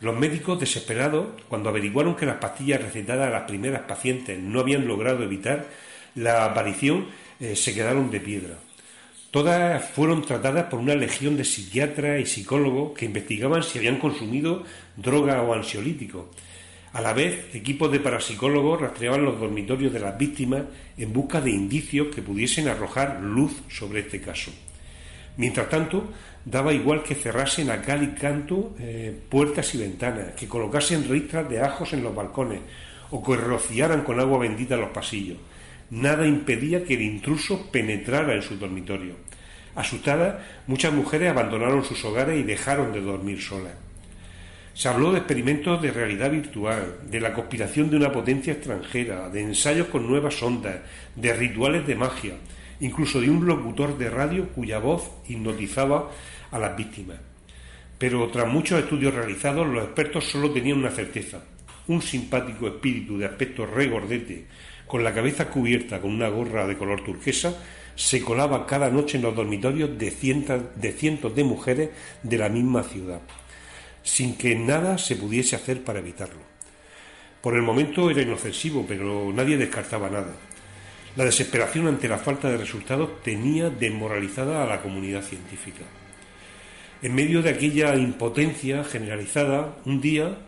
Los médicos, desesperados, cuando averiguaron que las pastillas recetadas a las primeras pacientes no habían logrado evitar la aparición, eh, se quedaron de piedra. Todas fueron tratadas por una legión de psiquiatras y psicólogos que investigaban si habían consumido droga o ansiolítico. A la vez, equipos de parapsicólogos rastreaban los dormitorios de las víctimas en busca de indicios que pudiesen arrojar luz sobre este caso. Mientras tanto, daba igual que cerrasen a cal y canto eh, puertas y ventanas, que colocasen ristras de ajos en los balcones o que rociaran con agua bendita los pasillos. Nada impedía que el intruso penetrara en su dormitorio. Asustadas, muchas mujeres abandonaron sus hogares y dejaron de dormir solas. Se habló de experimentos de realidad virtual, de la conspiración de una potencia extranjera, de ensayos con nuevas ondas, de rituales de magia, incluso de un locutor de radio cuya voz hipnotizaba a las víctimas. Pero tras muchos estudios realizados, los expertos solo tenían una certeza. Un simpático espíritu de aspecto regordete, con la cabeza cubierta con una gorra de color turquesa, se colaba cada noche en los dormitorios de cientos de, mujeres de la misma ciudad sin que nada se pudiese hacer para evitarlo. Por el momento era inofensivo, pero nadie descartaba nada. La desesperación ante la falta de resultados tenía desmoralizada a la comunidad científica. En medio de aquella impotencia generalizada, un día,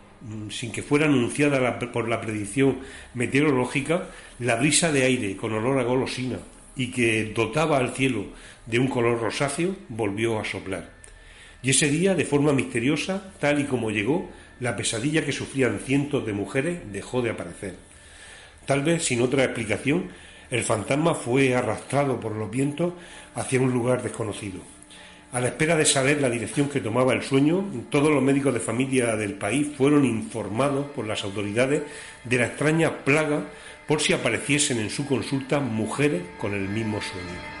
sin que fuera anunciada por la predicción meteorológica, la brisa de aire con olor a golosina y que dotaba al cielo de un color rosáceo volvió a soplar. Y ese día, de forma misteriosa, tal y como llegó, la pesadilla que sufrían cientos de mujeres dejó de aparecer. Tal vez, sin otra explicación, el fantasma fue arrastrado por los vientos hacia un lugar desconocido. A la espera de saber la dirección que tomaba el sueño, todos los médicos de familia del país fueron informados por las autoridades de la extraña plaga por si apareciesen en su consulta mujeres con el mismo sueño.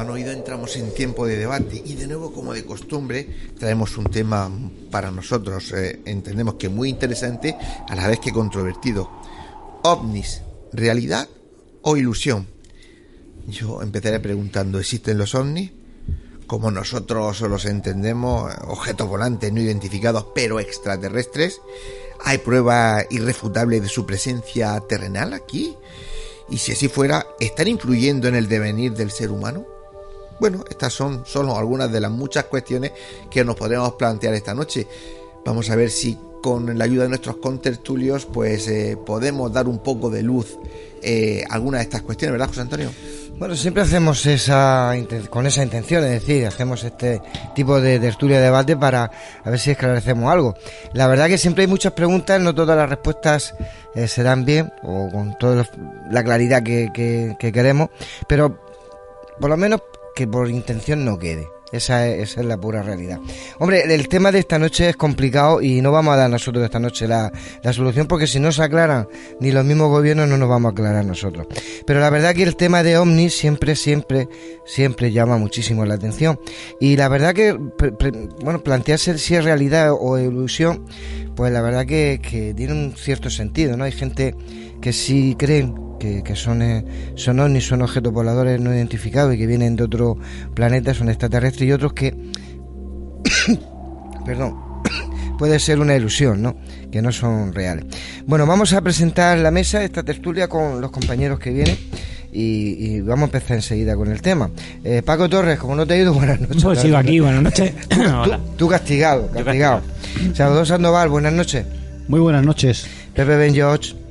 han oído entramos en tiempo de debate y de nuevo como de costumbre traemos un tema para nosotros eh, entendemos que muy interesante a la vez que controvertido ovnis realidad o ilusión yo empezaré preguntando, ¿existen los ovnis? Como nosotros los entendemos, objetos volantes no identificados pero extraterrestres. ¿Hay prueba irrefutable de su presencia terrenal aquí? Y si así fuera, ¿están influyendo en el devenir del ser humano? Bueno, estas son solo algunas de las muchas cuestiones que nos podremos plantear esta noche. Vamos a ver si con la ayuda de nuestros contertulios pues eh, podemos dar un poco de luz eh, a algunas de estas cuestiones, ¿verdad, José Antonio? Bueno, siempre hacemos esa con esa intención, es decir, hacemos este tipo de tertulia de debate para a ver si esclarecemos algo. La verdad que siempre hay muchas preguntas, no todas las respuestas eh, se dan bien o con toda la claridad que queremos, pero por lo menos que por intención no quede. Esa es, esa es, la pura realidad. Hombre, el tema de esta noche es complicado y no vamos a dar nosotros esta noche la, la, solución porque si no se aclaran ni los mismos gobiernos no nos vamos a aclarar nosotros. Pero la verdad que el tema de Omni siempre, siempre, siempre llama muchísimo la atención. Y la verdad que, bueno, plantearse si es realidad o ilusión, pues la verdad que tiene un cierto sentido, ¿no? Hay gente que sí creen que, son, eh, son ovnis, son objetos voladores no identificados y que vienen de otro planeta, son extraterrestres y otros que, perdón, puede ser una ilusión, ¿no? Que no son reales. Bueno, vamos a presentar la mesa, esta tertulia con los compañeros que vienen. Y, vamos a empezar enseguida con el tema. Eh, Paco Torres, como no te he ido, buenas noches. Pues sigo aquí, buenas noches. tú, castigado, castigado. Salvador Sandoval, buenas noches. Muy buenas noches. Pepe Ben George.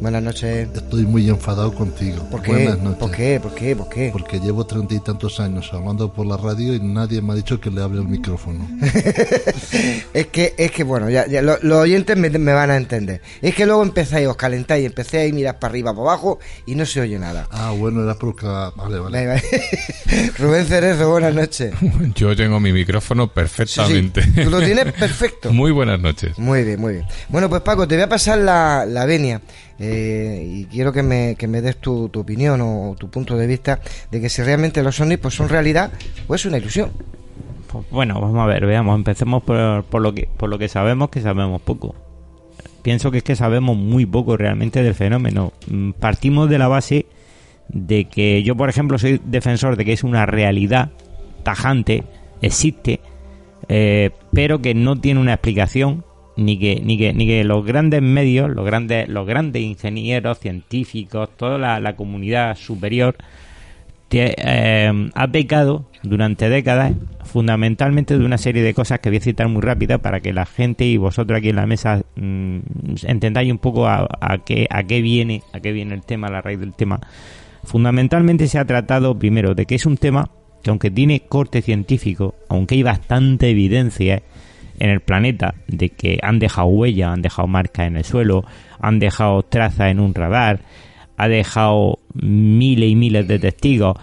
Buenas noches. Estoy muy enfadado contigo. ¿Por qué? Buenas noches. ¿Por qué? ¿Por qué? ¿Por qué? Porque llevo treinta y tantos años hablando por la radio y nadie me ha dicho que le hable el micrófono. es que, es que bueno, ya, ya lo- los oyentes me, me van a entender. Es que luego empezáis, os calentáis, empecéis a mirar para arriba, para abajo y no se oye nada. Ah, bueno, era porque... Vale, vale. Venga. Rubén Cerezo, buenas noches. Yo tengo mi micrófono perfectamente. Sí, sí, tú lo tienes perfecto. Muy buenas noches. Muy bien, muy bien. Bueno, pues Paco, te voy a pasar la, la venia eh, y quiero que me, que me des tu, tu opinión o, tu punto de vista de que si realmente los ovnis pues son realidad o es una ilusión. Pues bueno, vamos a ver, veamos, empecemos por, por lo que por lo que sabemos, que sabemos poco. Pienso que es que sabemos muy poco realmente del fenómeno. Mm, Partimos de la base de que yo, por ejemplo, soy defensor de que es una realidad tajante, existe, eh, pero que no tiene una explicación ni que ni que ni que los grandes medios, los grandes los grandes ingenieros, científicos, toda la, la comunidad superior eh, ha pecado durante décadas fundamentalmente de una serie de cosas que voy a citar muy rápida para que la gente y vosotros aquí en la mesa mm, entendáis un poco a, a qué a qué viene a qué viene el tema la raíz del tema. Fundamentalmente se ha tratado primero de que es un tema que aunque tiene corte científico aunque hay bastante evidencia en el planeta de que han dejado huella, han dejado marcas en el suelo, han dejado trazas en un radar, ha dejado miles y miles de testigos,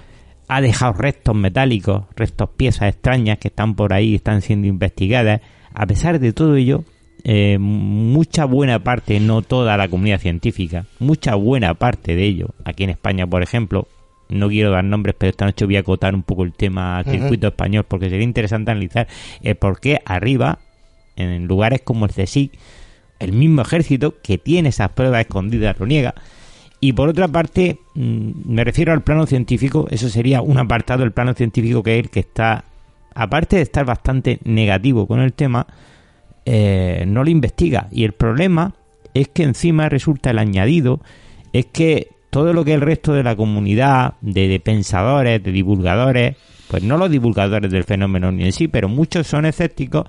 ha dejado restos metálicos, restos piezas extrañas que están por ahí, están siendo investigadas. A pesar de todo ello, eh, mucha buena parte, no toda la comunidad científica, mucha buena parte de ello, aquí en España, por ejemplo, no quiero dar nombres, pero esta noche voy a acotar un poco el tema circuito español, porque sería interesante analizar el por qué arriba, en lugares como el CSIC, el mismo ejército que tiene esas pruebas escondidas lo niega. Y por otra parte, mm, me refiero al plano científico, eso sería un apartado del plano científico que es el que está, aparte de estar bastante negativo con el tema, eh, no lo investiga. Y el problema es que encima resulta el añadido, es que todo lo que el resto de la comunidad, de, de pensadores, de divulgadores, pues no los divulgadores del fenómeno ni en sí, pero muchos son escépticos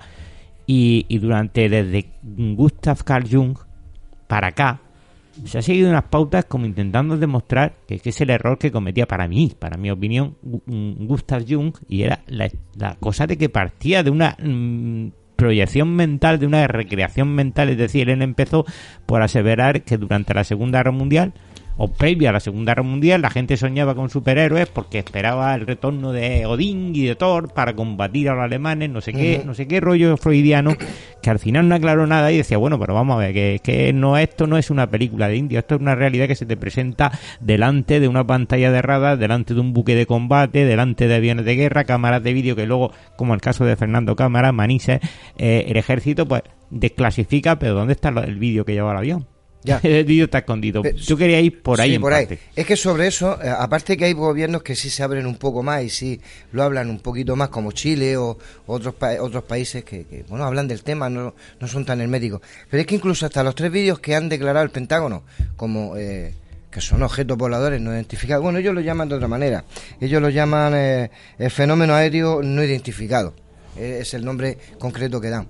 y, y durante desde Gustav Carl Jung para acá se ha seguido unas pautas como intentando demostrar que, es el error que cometía para mí, para mi opinión, mm, Gustav Jung y era la, la cosa de que partía de una mm, proyección mental, de una recreación mental, es decir, él empezó por aseverar que durante la Segunda Guerra Mundial o previa a la Segunda Guerra Mundial la gente soñaba con superhéroes porque esperaba el retorno de Odín y de Thor para combatir a los alemanes, no sé qué, no sé qué rollo freudiano que al final no aclaró nada y decía, bueno, pero vamos a ver, que, que no esto no es una película de indio, esto es una realidad que se te presenta delante de una pantalla de radar, delante de un buque de combate, delante de aviones de guerra, cámaras de vídeo que luego, como el caso de Fernando Cámara, Manises, eh, el ejército pues desclasifica, pero ¿dónde está el vídeo que lleva el avión? Ya. el vídeo está escondido. Yo quería ir por ahí Sí, en por ahí. parte. Es que sobre eso, eh, aparte que hay gobiernos que sí se abren un poco más y sí lo hablan un poquito más, como Chile o otros pa- otros países que, que, bueno hablan del tema, no, no son tan herméticos. Pero es que incluso hasta los tres vídeos que han declarado el Pentágono como eh, que son objetos voladores no identificados, bueno, ellos lo llaman de otra manera. Ellos lo llaman eh, el fenómeno aéreo no identificado. Eh, es el nombre concreto que dan.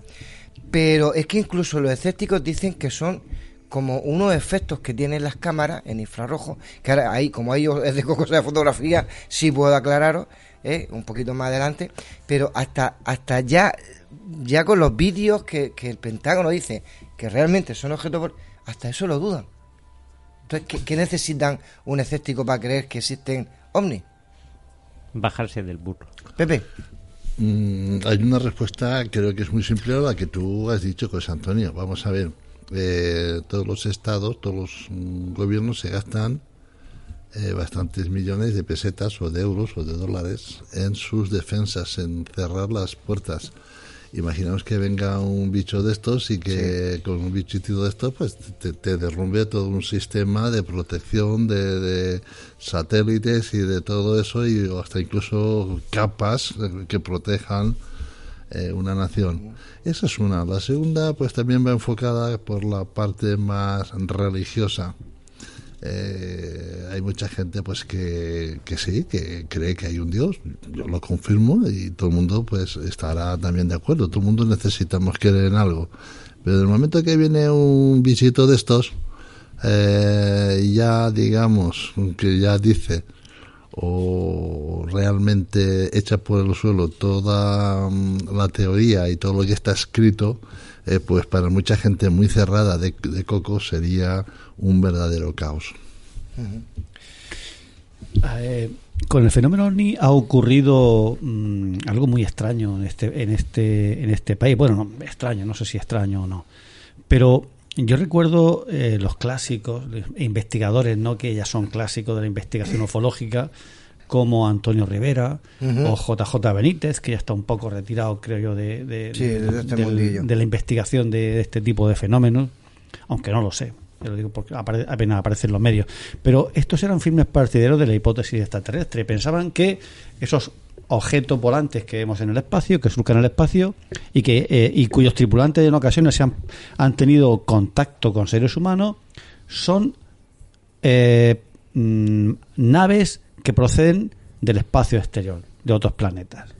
Pero es que incluso los escépticos dicen que son como unos efectos que tienen las cámaras en infrarrojo, que ahora ahí, como ahí es de cosas de fotografía, sí puedo aclararos, ¿eh? un poquito más adelante, pero hasta, hasta ya, ya con los vídeos que, que el Pentágono dice que realmente son objetos, hasta eso lo dudan. Entonces, ¿qué, qué necesitan un escéptico para creer que existen ovnis? Bajarse del burro. Pepe. Mm, hay una respuesta, creo que es muy simple, a la que tú has dicho, José Antonio. Vamos a ver, eh, todos los estados, todos los mm, gobiernos se gastan eh, bastantes millones de pesetas o de euros o de dólares en sus defensas, en cerrar las puertas. Imaginaos que venga un bicho de estos y que con un bichito de estos pues te, te derrumbe todo un sistema de protección de, de satélites y de todo eso y hasta incluso capas eh, que protejan eh, una nación. Esa es una. La segunda pues también va enfocada por la parte más religiosa. Eh, hay mucha gente pues que, que sí, que cree que hay un Dios, yo lo confirmo y todo el mundo pues estará también de acuerdo, todo el mundo necesitamos creer en algo, pero en el momento que viene un bichito de estos, eh, ya digamos que ya dice o realmente echa por el suelo toda mm, la teoría y todo lo que está escrito, eh, pues para mucha gente muy cerrada de, coco sería un verdadero caos. Con el fenómeno OVNI ha ocurrido mm, algo muy extraño en este, en este, en este país. Bueno, no, extraño, no sé si extraño o no. Pero yo recuerdo eh, los clásicos, investigadores, ¿no? que ya son clásicos de la investigación ufológica, como Antonio Rivera o JJ Benítez, que ya está un poco retirado, creo yo, de, de, Sí, de este del- de la investigación de, este tipo de fenómenos, aunque no lo sé. Yo lo digo porque apare- apenas aparece en los medios. Pero estos eran firmes partidarios de la hipótesis extraterrestre. Pensaban que esos objetos volantes que vemos en el espacio, que surcan el espacio y que eh, y cuyos tripulantes en ocasiones se han, han tenido contacto con seres humanos, son eh, mm, naves que proceden del espacio exterior, de otros planetas.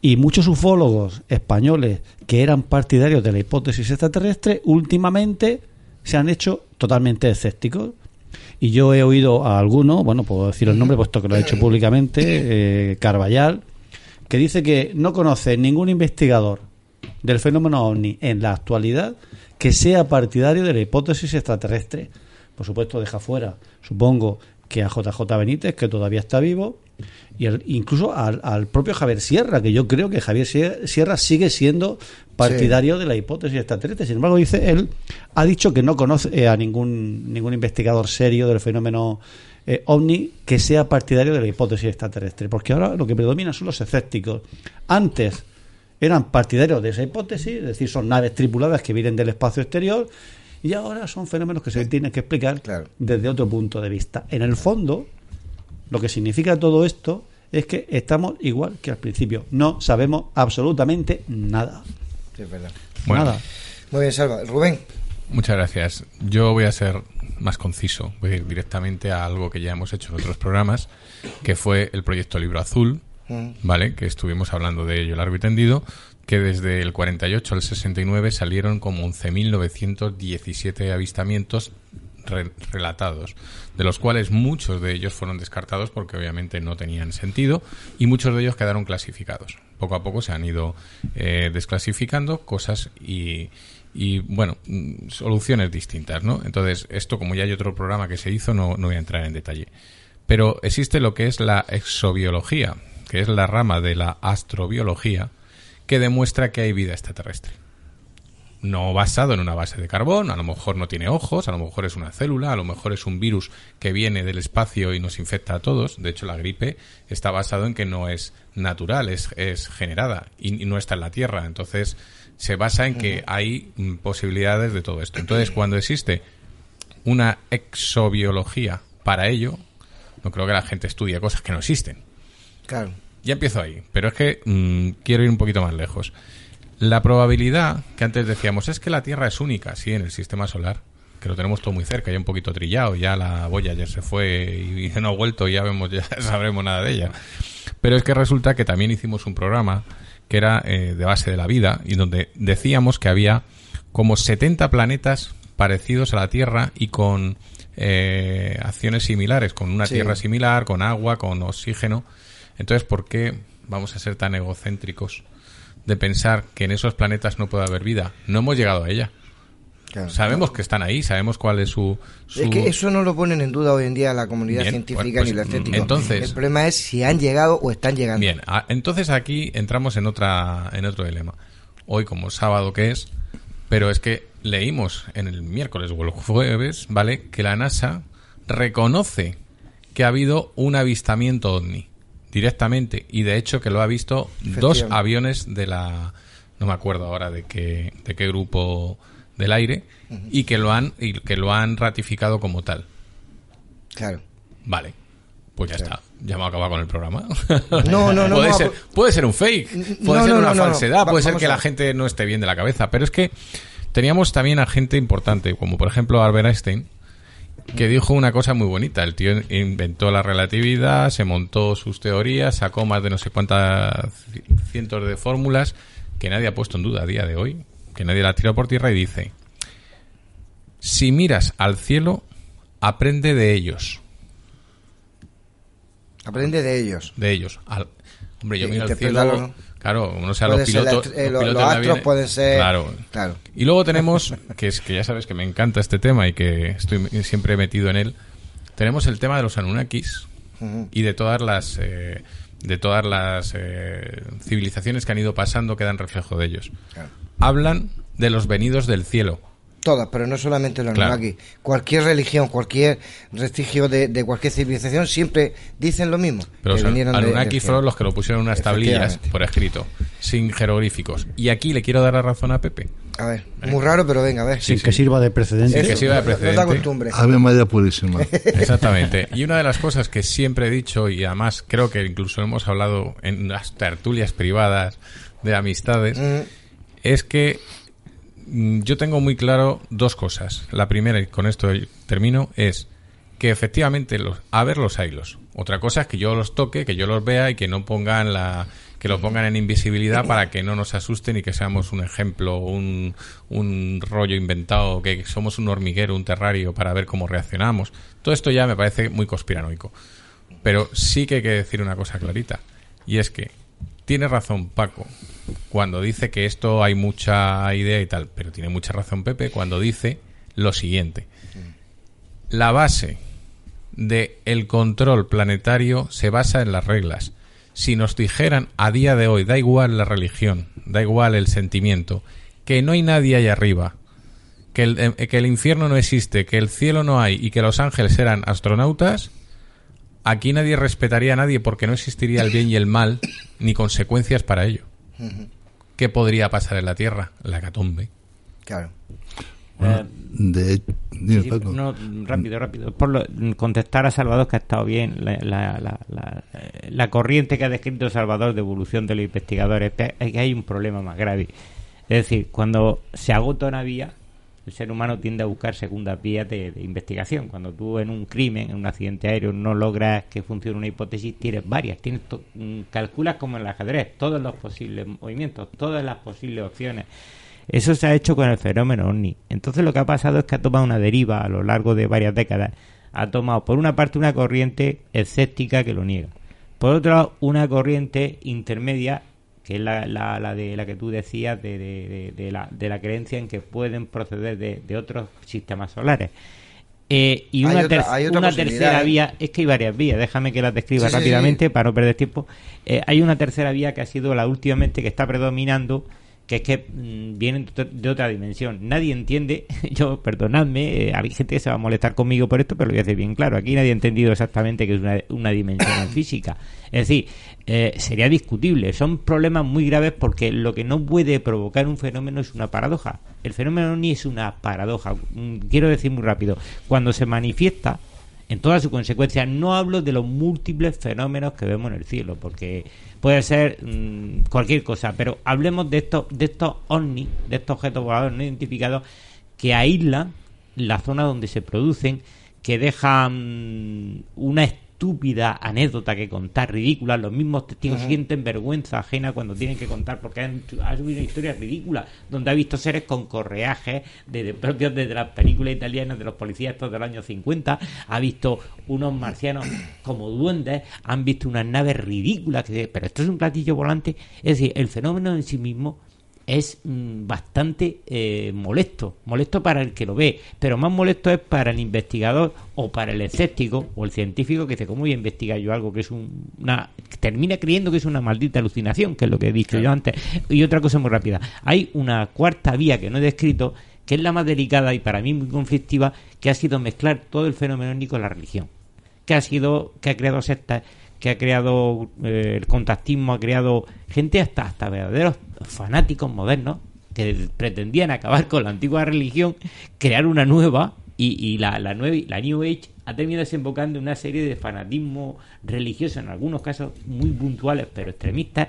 Y muchos ufólogos españoles que eran partidarios de la hipótesis extraterrestre, últimamente se han hecho totalmente escépticos. Y yo he oído a alguno, bueno, puedo decir el nombre puesto que lo ha hecho públicamente, eh, que dice que no conoce ningún investigador del fenómeno ovni en la actualidad que sea partidario de la hipótesis extraterrestre. Por supuesto, deja fuera, supongo, que a JJ Benítez, que todavía está vivo, y incluso al, al propio Javier Sierra, que yo creo que Javier Sie- Sierra sigue siendo partidario de la hipótesis extraterrestre. Sin embargo, dice él, ha dicho que no conoce eh, a ningún, ningún investigador serio del fenómeno eh, ovni que sea partidario de la hipótesis extraterrestre, porque ahora lo que predomina son los escépticos. Antes eran partidarios de esa hipótesis, es decir, son naves tripuladas que vienen del espacio exterior, y ahora son fenómenos que se tienen que explicar desde otro punto de vista. En el fondo, lo que significa todo esto es que estamos igual que al principio. No sabemos absolutamente nada. Sí, es verdad. Bueno. Nada. Muy bien, Salva. Rubén. Muchas gracias. Yo voy a ser más conciso. Voy a ir directamente a algo que ya hemos hecho en otros programas, que fue el proyecto Libro Azul, Mm. ¿vale? Que estuvimos hablando de ello largo y tendido, que desde el 48 al 69 salieron como 11.917 avistamientos re- relatados, de los cuales muchos de ellos fueron descartados porque obviamente no tenían sentido y muchos de ellos quedaron clasificados. Poco a poco se han ido eh, desclasificando cosas y, y, bueno, mm, soluciones distintas, ¿no? Entonces, esto como ya hay otro programa que se hizo, no, no voy a entrar en detalle. Pero existe lo que es la exobiología, que es la rama de la astrobiología, que demuestra que hay vida extraterrestre. No basado en una base de carbón, a lo mejor no tiene ojos, a lo mejor es una célula, a lo mejor es un virus que viene del espacio y nos infecta a todos. De hecho, la gripe está basado en que no es natural, es, es generada y, y no está en la Tierra. Entonces, se basa en que hay mm, posibilidades de todo esto. Entonces, cuando existe una exobiología para ello, no creo que la gente estudie cosas que no existen. Claro. Ya empiezo ahí, pero es que mm, quiero ir un poquito más lejos. La probabilidad que antes decíamos es que la Tierra es única, sí, en el sistema solar, que lo tenemos todo muy cerca, ya un poquito trillado, ya la boya ya se fue y no ha vuelto, y ya vemos, ya sabremos nada de ella. Pero es que resulta que también hicimos un programa que era eh, de base de la vida y donde decíamos que había como 70 planetas parecidos a la Tierra y con eh, acciones similares, con una Sí. Tierra similar, con agua, con oxígeno. Entonces, ¿por qué vamos a ser tan egocéntricos de pensar que en esos planetas no puede haber vida? No hemos llegado a ella. Claro. Sabemos que están ahí, sabemos cuál es su... su- Es que eso no lo ponen en duda hoy en día la comunidad Bien, científica pues, ni la estética. entonces- el problema es si han llegado o están llegando. Bien, ah, entonces aquí entramos en otra en otro dilema. Hoy como sábado que es, pero es que leímos en el miércoles o el jueves, ¿vale? Que la NASA reconoce que ha habido un avistamiento ovni directamente y de hecho que lo ha visto dos aviones de la no me acuerdo ahora de qué de qué grupo del aire y que lo han y que lo han ratificado como tal. Claro. Vale. Pues ya está. Ya hemos acabado con el programa. No, no, no, puede, no, ser, pues- puede ser un fake. Puede No, ser no, una falsedad. Puede ser que la gente no esté bien de la cabeza. Pero es que teníamos también a gente importante, como por ejemplo Albert Einstein, que dijo una cosa muy bonita. El tío inventó la relatividad, se montó sus teorías, sacó más de no sé cuántas ci- cientos de fórmulas que nadie ha puesto en duda a día de hoy, que nadie la ha tirado por tierra y dice, Si miras al cielo, aprende de ellos. Aprende de ellos. De ellos. Al- hombre, yo Y miro al cielo. Claro, no sé, a Puede los ser la eh, los pilotos los astros pueden ser- Claro. claro. Y luego tenemos, que es que ya sabes que me encanta este tema y que estoy siempre metido en él. Tenemos el tema de los Anunnakis y de todas las eh, de todas las eh, civilizaciones que han ido pasando que dan reflejo de ellos. Claro. Hablan de los venidos del cielo. Todas, pero no solamente los Claro. Anunnaki. Cualquier religión, cualquier vestigio de, de cualquier civilización siempre dicen lo mismo. Pero que los vinieron de- Anunnaki del fueron los que lo pusieron en unas tablillas por escrito, sin jeroglíficos. Y aquí le quiero dar la razón a Pepe. A ver, muy raro, pero venga, a ver. Sin que sirva de precedente. Sin que sirva de No- no da precedente. costumbre. Ave María Purísima. Exactamente. Y una de las cosas que siempre he dicho, y además creo que incluso hemos hablado en las tertulias privadas de amistades, Mm, es que yo tengo muy claro dos cosas. La primera, y con esto termino, es que efectivamente los, a ver los hilos. Otra cosa es que yo los toque, que yo los vea y que no pongan la que lo pongan en invisibilidad para que no nos asusten y que seamos un ejemplo, un, un rollo inventado, que somos un hormiguero, un terrario para ver cómo reaccionamos. Todo esto ya me parece muy conspiranoico. Pero sí que hay que decir una cosa clarita. Y es que tiene razón Paco cuando dice que esto hay mucha idea y tal. Pero tiene mucha razón Pepe cuando dice lo siguiente. La base de el control planetario se basa en las reglas. Si nos dijeran a día de hoy, da igual la religión, da igual el sentimiento, que no hay nadie ahí arriba, que el, eh, que el infierno no existe, que el cielo no hay y que los ángeles eran astronautas, aquí nadie respetaría a nadie porque no existiría el bien y el mal ni consecuencias para ello. ¿Qué podría pasar en la Tierra? La catombe. Claro. Eh, De, dime, Sí, Paco. no, rápido, rápido. Por lo- contestar a Salvador que ha estado bien. La, la- la- la- la corriente que ha descrito Salvador de evolución de los investigadores, es que hay un problema más grave. Es decir, cuando se agota una vía, el ser humano tiende a buscar segundas vías de, investigación. Cuando tú en un crimen, en un accidente aéreo, no logras que funcione una hipótesis, tienes varias. Tienes mm, calculas como en el ajedrez todos los posibles movimientos, todas las posibles opciones. Eso se ha hecho con el fenómeno OVNI. Entonces lo que ha pasado es que ha tomado una deriva a lo largo de varias décadas. Ha tomado por una parte una corriente escéptica que lo niega. Por otro lado, una corriente intermedia que es la, la, la de la que tú decías de, de- de- de la, de la creencia en que pueden proceder de, de otros sistemas solares. Eh, y una, ter- otra una tercera ¿eh? vía, es que hay varias vías, déjame que las describa Sí, sí, rápidamente sí. para no perder tiempo. Eh, hay una tercera vía que ha sido la últimamente que está predominando, que es que mm, vienen de ot- de otra dimensión. Nadie entiende, yo, perdonadme, eh, hay gente que se va a molestar conmigo por esto, pero lo voy a decir bien claro. Aquí nadie ha entendido exactamente que es una, una dimensión en física. Es decir, eh, sería discutible. Son problemas muy graves porque lo que no puede provocar un fenómeno es una paradoja. El fenómeno ni es una paradoja. Mm, Quiero decir muy rápido, cuando se manifiesta en todas sus consecuencias. No hablo de los múltiples fenómenos que vemos en el cielo, porque puede ser mm, cualquier cosa, pero hablemos de estos, de estos ovnis, de estos objetos voladores no identificados que aíslan la zona donde se producen, que dejan una estúpida anécdota que contar, ridícula. Los mismos testigos sienten vergüenza ajena cuando tienen que contar porque han, ha subido historias ridículas donde ha visto seres con correajes de, de propios de las películas italianas de los policías estos del año 50. Ha visto unos marcianos como duendes, han visto unas naves ridículas. Que, pero esto es un platillo volante. Es decir, el fenómeno en sí mismo es mm, bastante eh, molesto, molesto para el que lo ve, pero más molesto es para el investigador o para el escéptico o el científico que dice, ¿cómo voy a investigar yo algo que es un- una... termina creyendo que es una maldita alucinación, que es lo que he dicho yo antes. Y otra cosa muy rápida, hay una cuarta vía que no he descrito, que es la más delicada y para mí muy conflictiva, que ha sido mezclar todo el fenómeno con la religión que ha sido que ha creado sectas que ha creado eh, el contactismo ha creado gente hasta hasta verdaderos fanáticos modernos que pretendían acabar con la antigua religión crear una nueva y, y la, la nueva la New Age ha terminado desembocando en una serie de fanatismo religioso en algunos casos muy puntuales pero extremistas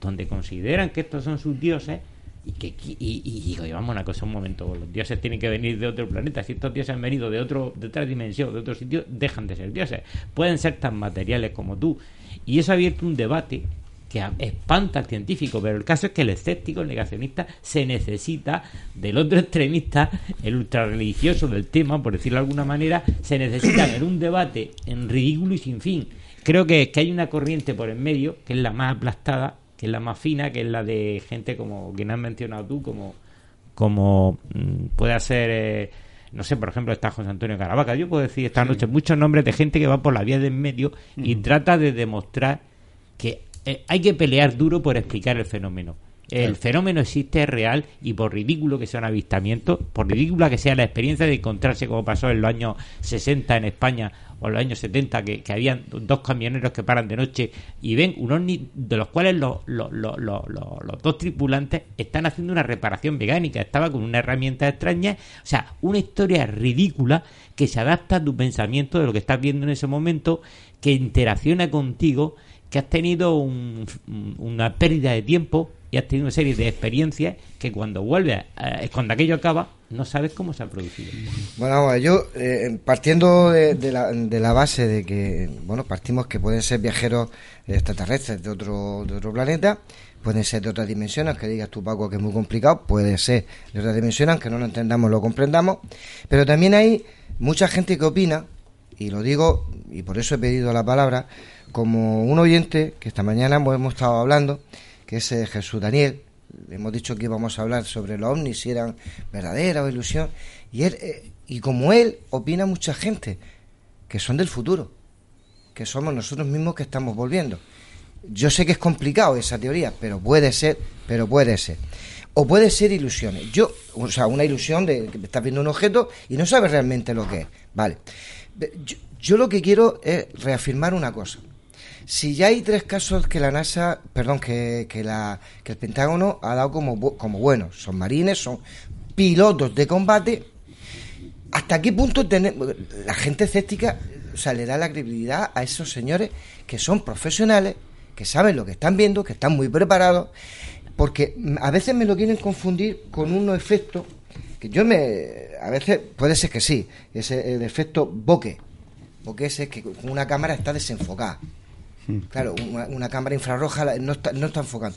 donde consideran que estos son sus dioses y que y, y- digo, y vamos una cosa un momento, los dioses tienen que venir de otro planeta, si estos dioses han venido de otro, de otra dimensión, de otro sitio, dejan de ser dioses, pueden ser tan materiales como tú. Y eso ha abierto un debate que espanta al científico, pero el caso es que el escéptico, el negacionista, se necesita del otro extremista, el ultrarreligioso del tema, por decirlo de alguna manera, se necesita en un debate en ridículo y sin fin. Creo que, que hay una corriente por en medio, que es la más aplastada, que es la más fina, que es la de gente como quien has mencionado tú, como, como mm, puede ser... eh, no sé, por ejemplo, está José Antonio Caravaca. Yo puedo decir esta noche muchos nombres de gente que va por la vía de en medio y trata de demostrar que eh, hay que pelear duro por explicar el fenómeno. El Claro. fenómeno existe, es real, y por ridículo que sea un avistamiento, por ridícula que sea la experiencia de encontrarse, como pasó en los años 60 en España o en los años 70, que, que habían dos camioneros que paran de noche y ven un ovni de los cuales los, los, los, los- dos tripulantes están haciendo una reparación mecánica, estaba con una herramienta extraña, o sea, una historia ridícula que se adapta a tu pensamiento de lo que estás viendo en ese momento, que interacciona contigo, que has tenido un- una pérdida de tiempo y has tenido una serie de experiencias que cuando vuelves, eh, cuando aquello acaba, no sabes cómo se ha producido. Bueno, yo eh, partiendo de, la, de la base de que, bueno, partimos que pueden ser viajeros extraterrestres de otro, de otro planeta, pueden ser de otras dimensiones, que digas tú Paco que es muy complicado, puede ser de otras dimensiones, aunque no lo entendamos, lo comprendamos, pero también hay mucha gente que opina, y lo digo, y por eso he pedido la palabra, como un oyente que esta mañana hemos estado hablando, que es Jesús Daniel, hemos dicho que íbamos a hablar sobre los ovnis, si eran verdadera o ilusión, y él, eh, y como él, opina mucha gente que son del futuro, que somos nosotros mismos que estamos volviendo. Yo sé que es complicado esa teoría, pero puede ser, pero puede ser. O puede ser ilusiones. Yo, o sea, una ilusión de que estás viendo un objeto y no sabes realmente lo que es. Vale. Yo lo que quiero es reafirmar una cosa. Si ya hay tres casos que la NASA, perdón, que, la, que el Pentágono ha dado como, como buenos, son marines, son pilotos de combate, ¿hasta qué punto tenemos, la gente escéptica o sea, le da la credibilidad a esos señores que son profesionales, que saben lo que están viendo, que están muy preparados? Porque a veces me lo quieren confundir con unos efectos que yo me. A veces puede ser que sí, ese el efecto bokeh. Bokeh ese es que una cámara está desenfocada. Claro, una, cámara infrarroja no está, no está enfocando.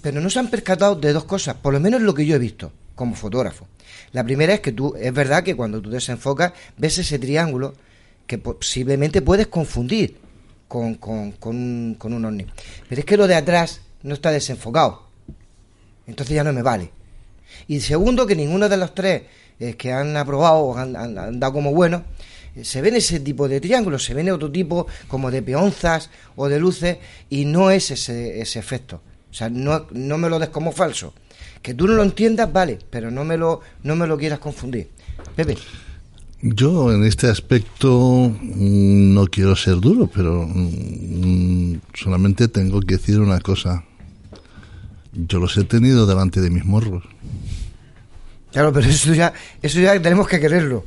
Pero no se han percatado de dos cosas, por lo menos lo que yo he visto como fotógrafo. La primera es que tú, es verdad que cuando tú desenfocas, ves ese triángulo que posiblemente puedes confundir con, con, con un, con un ovni. Pero es que lo de atrás no está desenfocado. Entonces ya no me vale. Y segundo, que ninguno de los tres eh, que han aprobado o han, dado como bueno, se ven ese tipo de triángulos, se ven otro tipo como de peonzas o de luces y no es ese, ese efecto. O sea, no, no me lo des como falso. Que tú no lo entiendas, vale, pero no me lo, no me lo quieras confundir. Pepe. Yo en este aspecto mm, no quiero ser duro, pero mm, solamente tengo que decir una cosa. Yo los he tenido delante de mis morros. Claro, pero eso ya, eso ya tenemos que creerlo.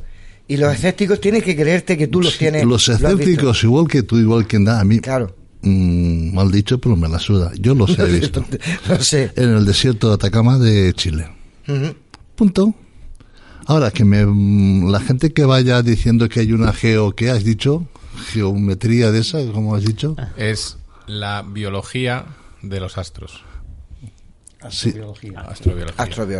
Y los escépticos tienen que creerte que tú los tienes. Los lo escépticos, igual que tú, igual que nada, a mí, Claro. mm, mal dicho, pero me la suda. Yo los he visto. Lo sé. En el desierto de Atacama de Chile. Punto. Ahora, que me, mm, la gente que vaya diciendo que hay una geo, ¿qué has dicho? Geometría de esa, como has dicho. Es la biología de los astros. Sí. Astrobiología.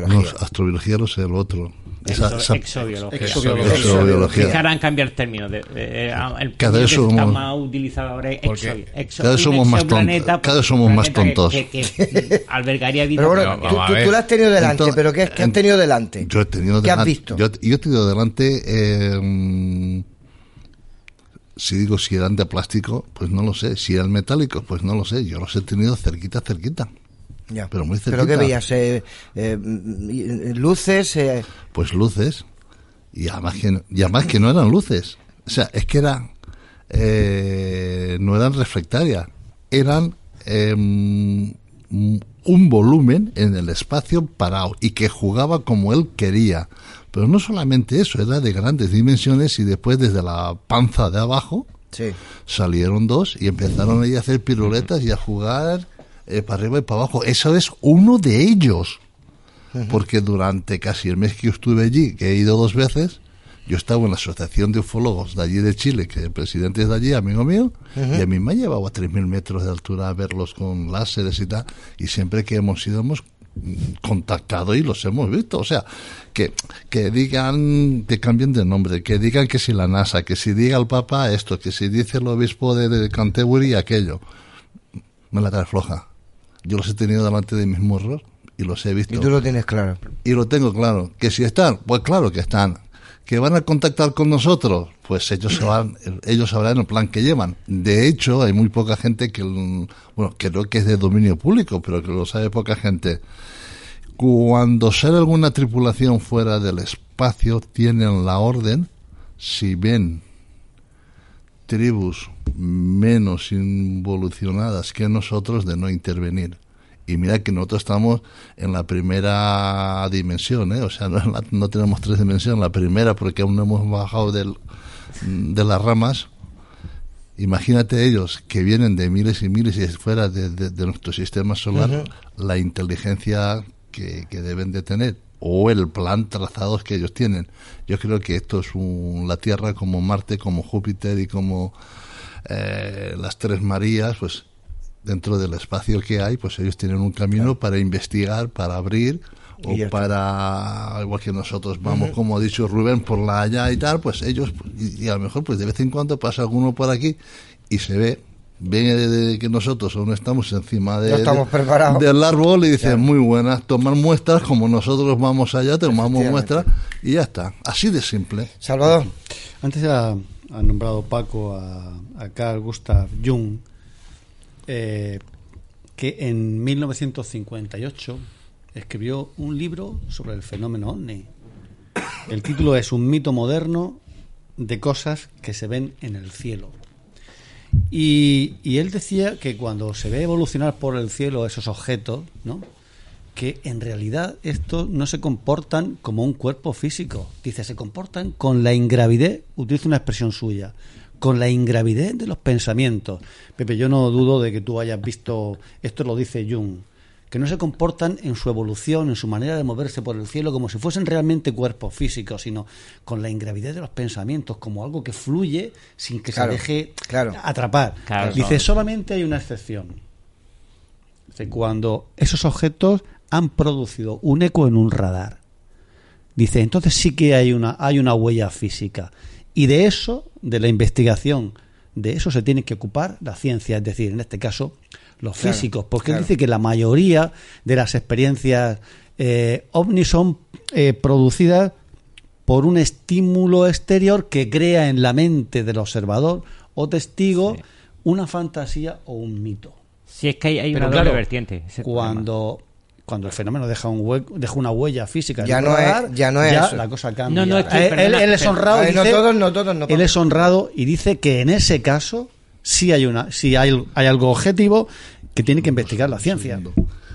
No, astrobiología lo sé, lo otro. Esa- Exo- esa- exobiología. Exobiología. Han cambiado el término. De, eh, el Cada vez somos- más utilizado ahora exo- exo- cada vez somos más tontos, cada vez somos más tontos. Que, que, albergaría vida. Pero bueno, tú, tú- tú lo has tenido delante, Entonces, pero ¿qué, qué has en- tenido delante? Yo he tenido ¿Qué has delante. visto? Yo, yo he tenido delante. eh, si digo si eran de plástico, pues no lo sé. Si eran metálicos, pues no lo sé. Yo los he tenido cerquita, cerquita. Ya. Pero muy ¿Pero qué veías? Eh, eh, mm, y- luces. eh, Pues luces. Y además que, no- y además que no eran luces. O sea, es que eran. eh, no eran refractarias. Eran. eh, un volumen en el espacio parado y que jugaba como él quería. Pero no solamente eso, era de grandes dimensiones y después desde la panza de abajo sí. salieron dos y empezaron ahí a hacer piruletas y a jugar eh, para arriba y para abajo. Eso es uno de ellos. Porque durante casi el mes que yo estuve allí, que he ido dos veces, Yo estaba en la Asociación de Ufólogos de allí de Chile, que el presidente es de allí, amigo mío, Ujú. y a mí me ha llevado a 3.000 metros de altura a verlos con láseres y tal, y siempre que hemos ido hemos contactado y los hemos visto. O sea, que, que digan, que cambien de nombre, que digan que si la NASA, que si diga el Papa esto, que si dice el obispo de, de Canterbury aquello. Me la trae floja. Yo los he tenido delante de mis morros y los he visto. Y tú lo tienes claro. Y lo tengo claro. Que si están, pues claro que están. Que van a contactar con nosotros, pues ellos sabrán, ellos sabrán el plan que llevan. De hecho, hay muy poca gente que, bueno, creo que es de dominio público, pero que lo sabe poca gente. Cuando sale alguna tripulación fuera del espacio, tienen la orden, si ven tribus menos involucionadas que nosotros, de no intervenir. Y mira que nosotros estamos en la primera dimensión, ¿eh? o sea, no, la- no tenemos tres dimensiones, la primera porque aún no hemos bajado del, de las ramas. Imagínate ellos que vienen de miles y miles y fuera de, de- de nuestro sistema solar, la inteligencia que, que deben de tener o el plan trazados que ellos tienen. Yo creo que esto es un- la Tierra como Marte, como Júpiter y como eh, las tres Marías, pues dentro del espacio que hay, pues ellos tienen un camino para investigar, para abrir o para igual que nosotros vamos como ha dicho Rubén por la allá y tal pues ellos y, y a lo mejor pues de vez en cuando pasa alguno por aquí y se ve ve de que nosotros aún estamos encima de, No estamos de- preparados. del árbol y dicen muy buenas tomar muestras como nosotros vamos allá tomamos muestras y ya está así de simple. Salvador. Antes ha, ha nombrado Paco a, a Carl Gustav Jung, eh, que en 1958 escribió un libro sobre el fenómeno ovni. El título es Un mito moderno de cosas que se ven en el cielo. Y, y él decía que cuando se ve evolucionar por el cielo esos objetos, ¿no? Que en realidad estos no se comportan como un cuerpo físico. Dice, se comportan con la ingravidez, utiliza una expresión suya, con la ingravidez de los pensamientos. Pepe, yo no dudo de que tú hayas visto, esto lo dice Jung, que no se comportan en su evolución, en su manera de moverse por el cielo, como si fuesen realmente cuerpos físicos, sino con la ingravidez de los pensamientos, como algo que fluye sin que Claro, se deje claro. atrapar. Claro. Dice, solamente hay una excepción. Dice, cuando esos objetos han producido un eco en un radar. Dice, entonces sí que hay una, hay una huella física. Y de eso, de la investigación, de eso se tiene que ocupar la ciencia, es decir, en este caso, los Claro, físicos. Porque él claro. dice que la mayoría de las experiencias eh, ovni son eh, producidas por un estímulo exterior que crea en la mente del observador o testigo Sí. una fantasía o un mito. Si es que hay, hay Pero una claro, vertiente. cuando cuando el fenómeno deja un hueco, deja una huella física Ya no es- ya no es eso. la cosa cambia. No, no, es que, él, él- perdona, él es pero- honrado, no todos, no todos, no él es honrado y dice que en ese caso sí hay una, sí hay, hay algo objetivo que tiene que investigar la ciencia.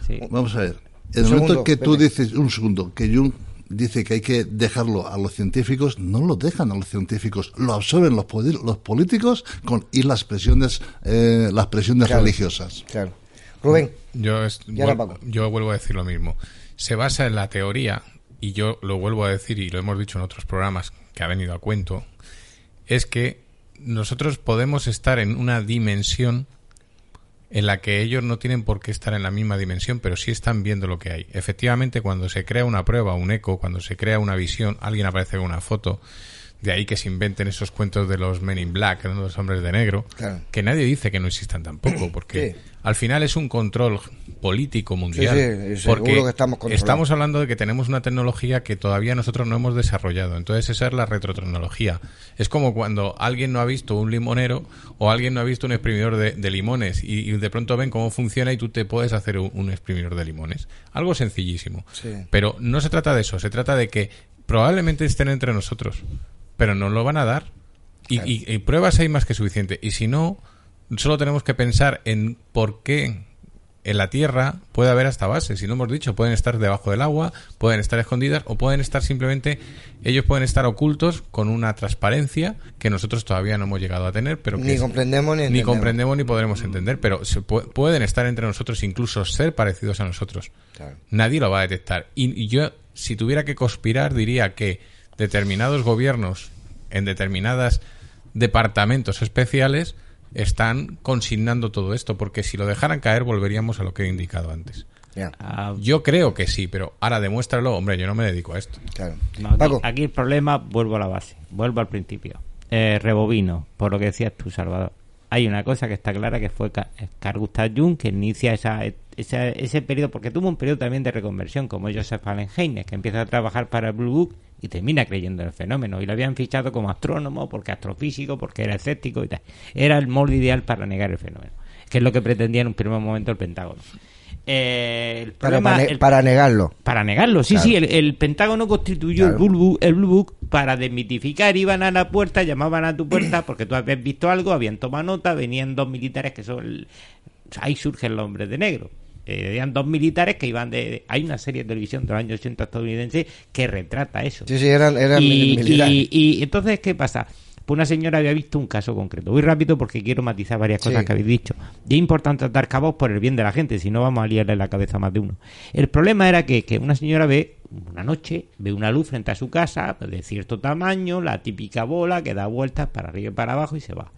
Sí. Vamos a ver. En el momento segundo, que tú dices, un segundo, que Jung dice que hay que dejarlo a los científicos, no lo dejan a los científicos, lo absorben los, los políticos con, y las presiones, eh, las presiones Claro. religiosas. Claro. Rubén, Yo, es- Y ahora vuel- Paco. yo vuelvo a decir lo mismo. Se basa en la teoría, y yo lo vuelvo a decir y lo hemos dicho en otros programas que ha venido a cuento, es que nosotros podemos estar en una dimensión en la que ellos no tienen por qué estar en la misma dimensión, pero sí están viendo lo que hay. Efectivamente, cuando se crea una prueba, un eco, cuando se crea una visión, alguien aparece con una foto, de ahí que se inventen esos cuentos de los Men in Black, ¿no? los hombres de negro, Claro. que nadie dice que no existan tampoco, porque Sí. al final es un control político mundial. Sí, sí, porque que estamos estamos hablando de que tenemos una tecnología que todavía nosotros no hemos desarrollado. Entonces esa es la retrotecnología. Es como cuando alguien no ha visto un limonero o alguien no ha visto un exprimidor de, de limones y, y de pronto ven cómo funciona y tú te puedes hacer un, un exprimidor de limones. Algo sencillísimo. Pero no se trata de eso, se trata de que probablemente estén entre nosotros, pero nos lo van a dar. Y, y- y pruebas hay más que suficiente. Y si no, solo tenemos que pensar en por qué en la Tierra puede haber hasta bases. Si no hemos dicho, pueden estar debajo del agua, pueden estar escondidas o pueden estar simplemente, ellos pueden estar ocultos con una transparencia que nosotros todavía no hemos llegado a tener, pero que Ni comprendemos ni ni comprendemos ni podremos entender, pero se pu- pueden estar entre nosotros, incluso ser parecidos a nosotros. Claro. Nadie lo va a detectar. Y, y yo, si tuviera que conspirar, diría que determinados gobiernos en determinadas departamentos especiales están consignando todo esto, porque si lo dejaran caer volveríamos a lo que he indicado antes. Ah, Yo creo que sí, pero ahora demuéstralo, hombre, yo no me dedico a esto. No, aquí, aquí el problema, vuelvo a la base, vuelvo al principio. Eh, rebobino, por lo que decías tú, Salvador. Hay una cosa que está clara que fue Ca- Carl Gustav Jung que inicia esa, esa- ese periodo, porque tuvo un periodo también de reconversión, como Joseph Allen Heine, que empieza a trabajar para Blue Book y termina creyendo en el fenómeno. Y lo habían fichado como astrónomo, porque astrofísico, porque era escéptico y tal. Era el molde ideal para negar el fenómeno, que es lo que pretendía en un primer momento el Pentágono. Eh, el problema- para, ne- el- para negarlo. para negarlo, sí, Claro. sí, el, el Pentágono constituyó el, Blue Book, el Blue Book para desmitificar, iban a la puerta, llamaban a tu puerta porque tú habías visto algo, habían tomado nota, venían dos militares que son... el- ahí surgen los hombres de negro. Eh, eran dos militares que iban de... Hay una serie de televisión de los años 80 estadounidense que retrata eso. Sí, sí, eran, eran y, militares. y- y entonces, ¿qué pasa? Pues una señora había visto un caso concreto. Voy rápido porque quiero matizar varias cosas Sí. que habéis dicho. Y es importante atar cabos por el bien de la gente, si no vamos a liarle la cabeza a más de uno. El problema era que, que una señora ve una noche, ve una luz frente a su casa de cierto tamaño, la típica bola que da vueltas para arriba y para abajo y se va.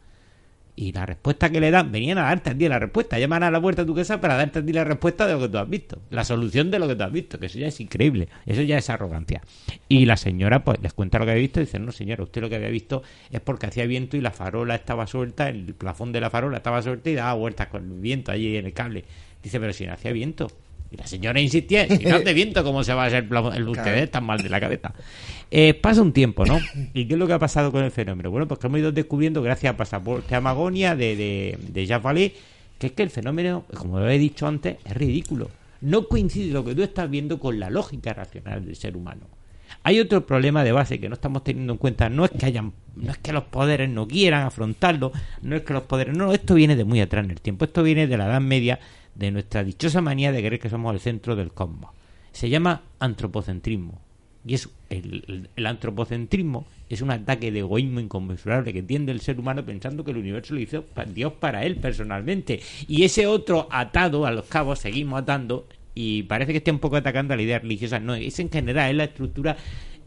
Y la respuesta que le dan, venían a darte a ti la respuesta, llaman a la puerta de tu casa para darte a ti la respuesta de lo que tú has visto, la solución de lo que tú has visto, que eso ya es increíble, eso ya es arrogancia. Y la señora pues les cuenta lo que había visto y dice, no señora, usted lo que había visto es porque hacía viento y la farola estaba suelta, el plafón de la farola estaba suelta y daba vueltas con el viento allí en el cable. Dice, pero si no hacía viento. Y la señora insistía, si no hace viento, ¿cómo se va a hacer el plafón? El ustedes tan mal de la cabeza. Eh, pasa un tiempo, ¿no? ¿Y qué es lo que ha pasado con el fenómeno? Bueno, pues que hemos ido descubriendo, gracias a Pasaporte Amagonia de, de, de Jacques Vallée, que es que el fenómeno, como lo he dicho antes, es ridículo. No coincide lo que tú estás viendo con la lógica racional del ser humano. Hay otro problema de base que no estamos teniendo en cuenta. No es que hayan, no es que los poderes no quieran afrontarlo, no es que los poderes, no, esto viene de muy atrás en el tiempo. Esto viene de la Edad Media, de nuestra dichosa manía de creer que somos el centro del cosmos. Se llama antropocentrismo. Y es el, antropocentrismo es un ataque de egoísmo inconmensurable que tiende el ser humano pensando que el universo lo hizo Dios para él personalmente. Y ese otro atado a los cabos, seguimos atando, y parece que esté un poco atacando a la idea religiosa. No, es en general, es la estructura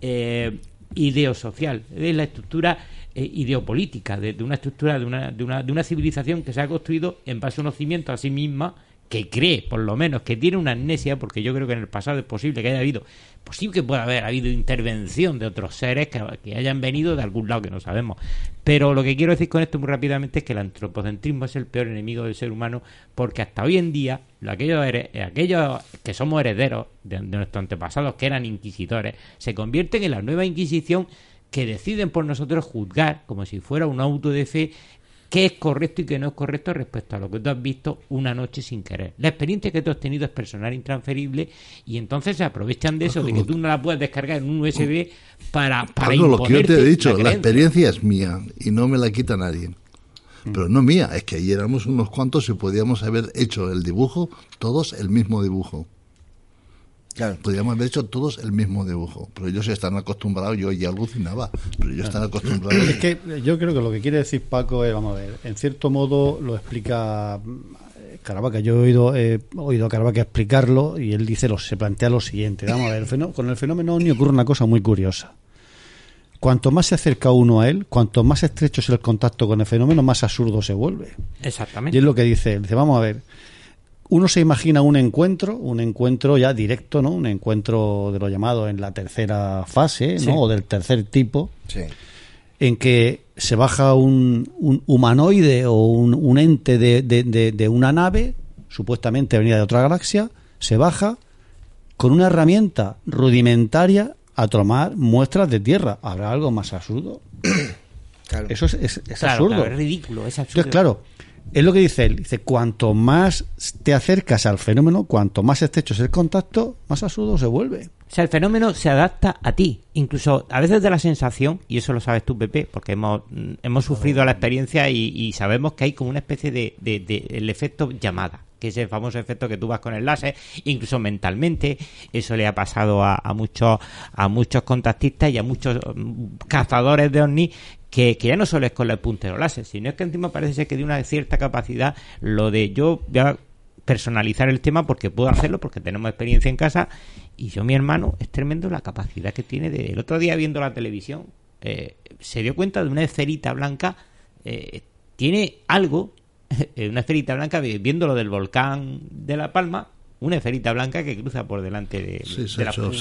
eh, ideosocial, es la estructura eh, ideopolítica, de, de una estructura, de una, de, una, de una civilización que se ha construido en base a unos cimientos a sí misma que cree, por lo menos, que tiene una amnesia, porque yo creo que en el pasado es posible que haya habido, posible que pueda haber habido intervención de otros seres que, hayan venido de algún lado que no sabemos. Pero lo que quiero decir con esto muy rápidamente es que el antropocentrismo es el peor enemigo del ser humano, porque hasta hoy en día, lo- aquellos, aquellos que somos herederos de, de nuestros antepasados, que eran inquisidores, se convierten en la nueva Inquisición que deciden por nosotros juzgar, como si fuera un auto de fe, qué es correcto y qué no es correcto respecto a lo que tú has visto una noche sin querer. La experiencia que tú has tenido es personal intransferible y entonces se aprovechan de eso, de que tú no la puedes descargar en un USB para, para Pablo, lo que yo te he dicho, la, experiencia es mía y no me la quita nadie. Mm. Pero no mía, es que ahí éramos unos cuantos y podíamos haber hecho el dibujo, todos el mismo dibujo. Podríamos haber hecho todos el mismo dibujo. Pero ellos están acostumbrados, yo ya alucinaba, pero ellos están acostumbrados. Es que yo creo que lo que quiere decir Paco es, vamos a ver, en cierto modo lo explica mm, Caravaca. Yo he oído, he oído a Caravaca explicarlo y él dice, lo, se plantea lo siguiente. Vamos a ver, el con el fenómeno ovni ocurre una cosa muy curiosa. Cuanto más se acerca uno a él, cuanto más estrecho es el contacto con el fenómeno, más absurdo se vuelve. Exactamente. Y es lo que dice él. Dice, vamos a ver, uno se imagina un encuentro, un encuentro ya directo, ¿no? Un encuentro de lo llamado en la tercera fase, ¿no? Sí. O del tercer tipo, Sí. en que se baja un, un humanoide o un, un ente de, de- de- de una nave, supuestamente venida de otra galaxia, se baja con una herramienta rudimentaria a tomar muestras de tierra. ¿Habrá algo más absurdo? Eso es, es- es Claro, absurdo. claro, es ridículo, es absurdo. Entonces, claro, es lo que dice él. Dice, cuanto más te acercas al fenómeno, cuanto más estrecho es el contacto, más absurdo se vuelve. O sea, el fenómeno se adapta a ti. Incluso a veces de la sensación, y eso lo sabes tú, Pepe, porque hemos, mm, hemos sufrido la experiencia y, sabemos que hay como una especie de, de- el efecto llamada, que es el famoso efecto que tú vas con el láser, incluso mentalmente. Eso le ha pasado a, a muchos a muchos contactistas y a muchos mm, cazadores de ovnis que, que ya no solo es con el puntero láser, sino es que encima parece ser que de una cierta capacidad lo de yo voy a personalizar el tema porque puedo hacerlo, porque tenemos experiencia en casa. Y yo, mi hermano, es tremendo la capacidad que tiene de... El otro día viendo la televisión, eh, se dio cuenta de una esferita blanca, eh, tiene algo, una esferita blanca, viéndolo del volcán de La Palma, una esferita blanca que cruza por delante de, Sí, la hecho.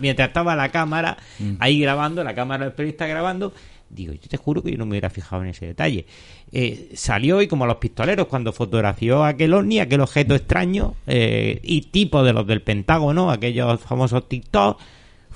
Mientras estaba la cámara Mm. ahí grabando, la cámara del periodista grabando, digo, yo te juro que yo no me hubiera fijado en ese detalle. Eh, salió y como los pistoleros cuando fotografió aquel ovni, aquel objeto extraño eh, y tipo de los del Pentágono, aquellos famosos TikTok,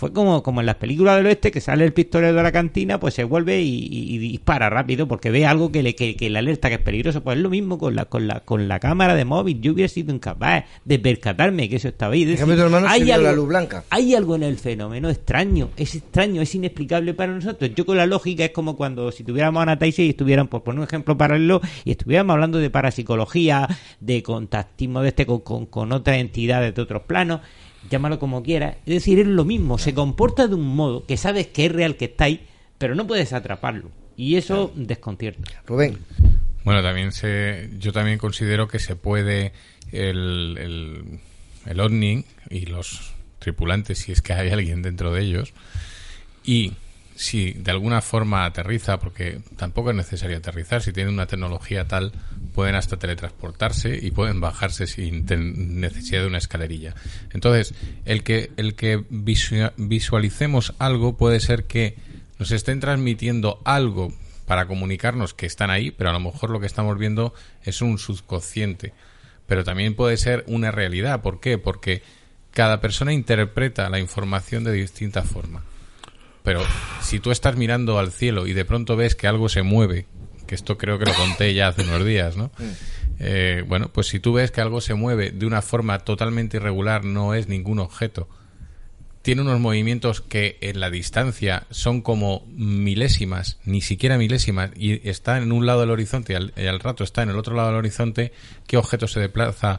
fue como, como en las películas del oeste que sale el pistolero de la cantina, pues se vuelve y, y- y dispara rápido porque ve algo que le, que, que le alerta que es peligroso. Pues es lo mismo con la, con la, con la cámara de móvil. Yo hubiera sido incapaz de percatarme que eso estaba ahí. Decir, hay algo- la luz blanca. hay algo en el fenómeno extraño, es extraño, es inexplicable para nosotros. Yo con la lógica es como cuando si tuviéramos a Ana Taisei y estuvieran, por poner un ejemplo paralelo, y estuviéramos hablando de parapsicología, de contactismo de este con, con, con otras entidades de otros planos, llámalo como quieras. Es decir, es lo mismo, se comporta de un modo que sabes que es real que está ahí, pero no puedes atraparlo. Y eso desconcierta. Rubén. Bueno, también se, yo también considero que se puede el, el, el ovni y los tripulantes, si es que hay alguien dentro de ellos, y si de alguna forma aterriza, porque tampoco es necesario aterrizar, si tienen una tecnología tal, pueden hasta teletransportarse y pueden bajarse sin necesidad de una escalerilla. Entonces, el que, el que visua- visualicemos algo puede ser que nos estén transmitiendo algo para comunicarnos que están ahí, pero a lo mejor lo que estamos viendo es un subconsciente. Pero también puede ser una realidad. ¿Por qué? Porque cada persona interpreta la información de distinta forma. Pero si tú estás mirando al cielo y de pronto ves que algo se mueve, que esto creo que lo conté ya hace unos días, ¿no? Eh, bueno, pues si tú ves que algo se mueve de una forma totalmente irregular, no es ningún objeto, tiene unos movimientos que en la distancia son como milésimas, ni siquiera milésimas, y está en un lado del horizonte y al, y al rato está en el otro lado del horizonte, ¿qué objeto se desplaza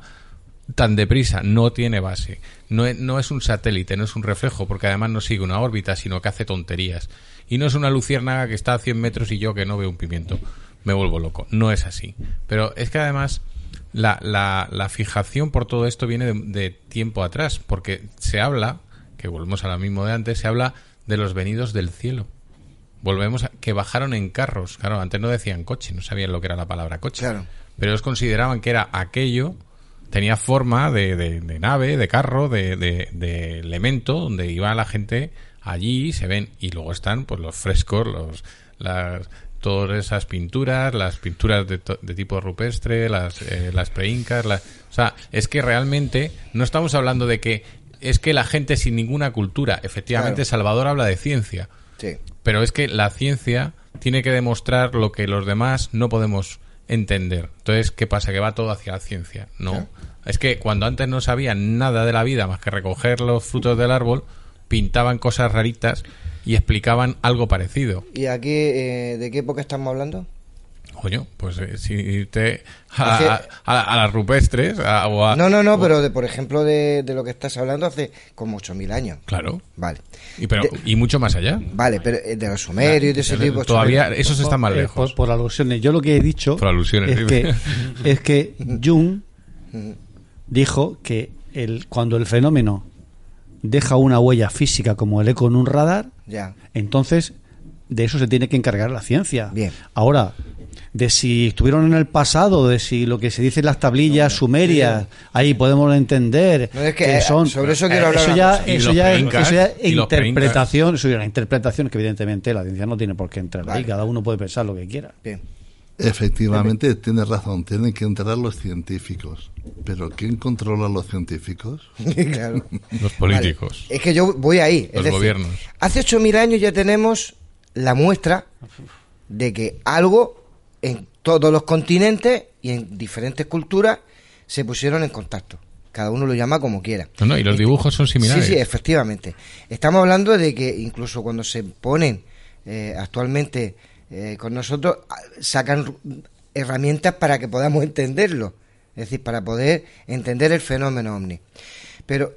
tan deprisa? No tiene base. No es, no es un satélite, no es un reflejo, porque además no sigue una órbita, sino que hace tonterías. Y no es una luciérnaga que está a 100 metros y yo que no veo un pimiento. Me vuelvo loco. No es así. Pero es que además la, la, la fijación por todo esto viene de, de tiempo atrás, porque se habla, que volvemos a lo mismo de antes, se habla de los venidos del cielo. Volvemos a que bajaron en carros. Claro, antes no decían coche, no sabían lo que era la palabra coche. Pero ellos consideraban que era aquello, tenía forma de, de- de nave, de carro, de- de elemento, donde iba la gente allí, se ven, y luego están pues los frescos, los, las, todas esas pinturas, las pinturas de, to- de tipo rupestre, las, eh, las preincas, las- o sea, es que realmente no estamos hablando de que es que la gente sin ninguna cultura, efectivamente Claro. Salvador habla de ciencia, Sí. pero es que la ciencia tiene que demostrar lo que los demás no podemos entender. Entonces, ¿qué pasa? Que va todo hacia la ciencia. No. Es que cuando antes no sabían nada de la vida más que recoger los frutos del árbol, pintaban cosas raritas y explicaban algo parecido. ¿Y aquí eh, de qué época estamos hablando? Coño, pues eh, si irte a, Es que- a- a- a las rupestres a- o a... No, no, no, o- pero de, por ejemplo de, de lo que estás hablando hace como 8.000 años. Claro. Vale. Y, pero, De- y mucho más allá. Vale, pero eh, de los sumerios y de ese Claro, tipo. todavía esos están más Eh, lejos. Por, por alusiones. Yo lo que he dicho Por alusiones, es, que, es que Jung dijo que el, cuando el fenómeno deja una huella física como el eco en un radar, Ya. entonces de eso se tiene que encargar la ciencia. Bien. Ahora, de si estuvieron en el pasado, de si lo que se dice en las tablillas sumerias, ahí podemos entender No, es que, eh, son sobre eso quiero eh, hablar eso ya, eso ya, eso ya es interpretación, eso ya es una interpretación que evidentemente la ciencia no tiene por qué entrar ahí, cada uno puede pensar lo que quiera. Bien. Efectivamente, tienes razón, tienen que entrar los científicos. Pero ¿quién controla a los científicos? Claro. Los políticos. Es que yo voy ahí. es Los decir, gobiernos. Hace 8.000 años ya tenemos la muestra de que algo en todos los continentes y en diferentes culturas se pusieron en contacto. Cada uno lo llama como quiera. No, no, y los dibujos son similares. Sí, sí, efectivamente. Estamos hablando de que incluso cuando se ponen eh, actualmente eh, con nosotros, sacan herramientas para que podamos entenderlo. Es decir, para poder entender el fenómeno ovni. Pero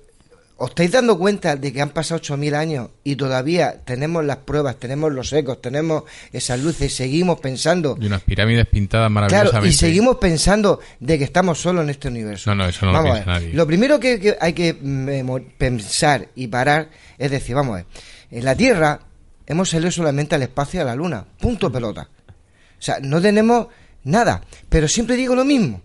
¿Os estáis dando cuenta de que han pasado 8.000 años y todavía tenemos las pruebas, tenemos los ecos, tenemos esas luces y seguimos pensando... Y unas pirámides pintadas Claro, maravillosamente. y seguimos pensando de que estamos solos en este universo. No, no, eso no lo Vamos piensa nadie. Lo primero que, que hay que memo- pensar y parar es decir, vamos a ver, en la Tierra hemos salido solamente al espacio y a la Luna, punto pelota. O sea, no tenemos nada, pero siempre digo lo mismo,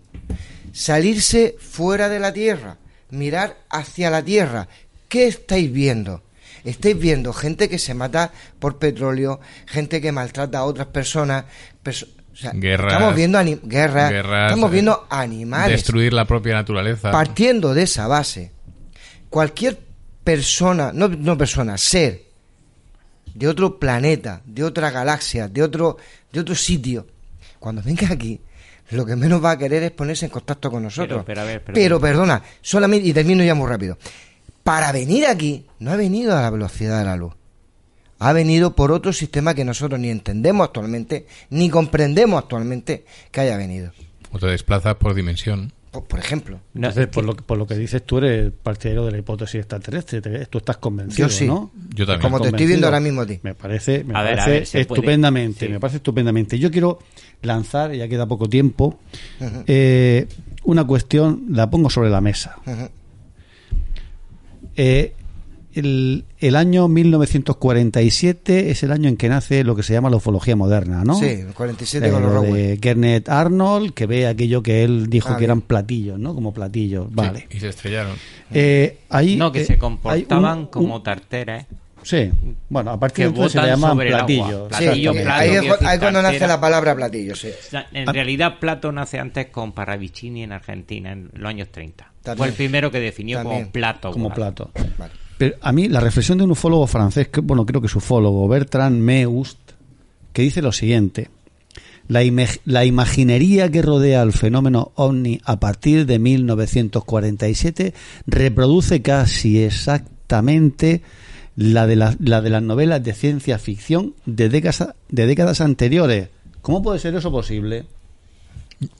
salirse fuera de la Tierra, mirar hacia la Tierra, ¿qué estáis viendo? Estáis viendo gente que se mata por petróleo, gente que maltrata a otras personas, perso- o sea, Guerras, estamos viendo guerras, estamos eh, viendo animales. Destruir la propia naturaleza. Partiendo de esa base, cualquier persona, no, no persona, ser de otro planeta, de otra galaxia, de otro, de otro sitio, cuando venga aquí, lo que menos va a querer es ponerse en contacto con nosotros. pero a ver, pero- Pero, perdona, solamente, y termino ya muy rápido. Para venir aquí, no ha venido a la velocidad de la luz. Ha venido por otro sistema que nosotros ni entendemos actualmente, ni comprendemos actualmente que haya venido. O te desplazas por dimensión. Por, por ejemplo. Entonces, por, lo, que- por lo que dices, tú eres partidario de la hipótesis extraterrestre. te- tú estás convencido, Yo sí. ¿no? Yo también. Como te estoy viendo ahora mismo a ti. Me parece, me A ver, a parece ver, estupendamente. Sí. Me parece estupendamente. Yo quiero lanzar, ya queda poco tiempo, eh, una cuestión, la pongo sobre la mesa. Eh, el, el año 1947 es el año en que nace lo que se llama la ufología moderna, ¿no? Sí, el 47 Eh, con los de Kenneth Arnold, que ve aquello que él dijo Ah, que eran platillos, ¿no? Como platillos, vale. Sí, y se estrellaron. Eh, ahí, No, que eh, se comportaban un- como un- tarteras. Sí, bueno, a partir Que de entonces se le llaman platillos. Sí, Platillo, plato, ahí, es, ahí cuando nace la palabra platillo, sí. O sea, En realidad Plato nace antes con Parravicini en Argentina, en los años 30. También. Fue el primero que definió También. como plato. como plato. Vale. Pero a mí la reflexión de un ufólogo francés, que, bueno, creo que es ufólogo, Bertrand Meust, que dice lo siguiente. La, la imaginería que rodea al fenómeno ovni a partir de 1947 reproduce casi exactamente la de, la- la de las novelas de ciencia ficción de décadas, de décadas anteriores. ¿Cómo puede ser eso posible?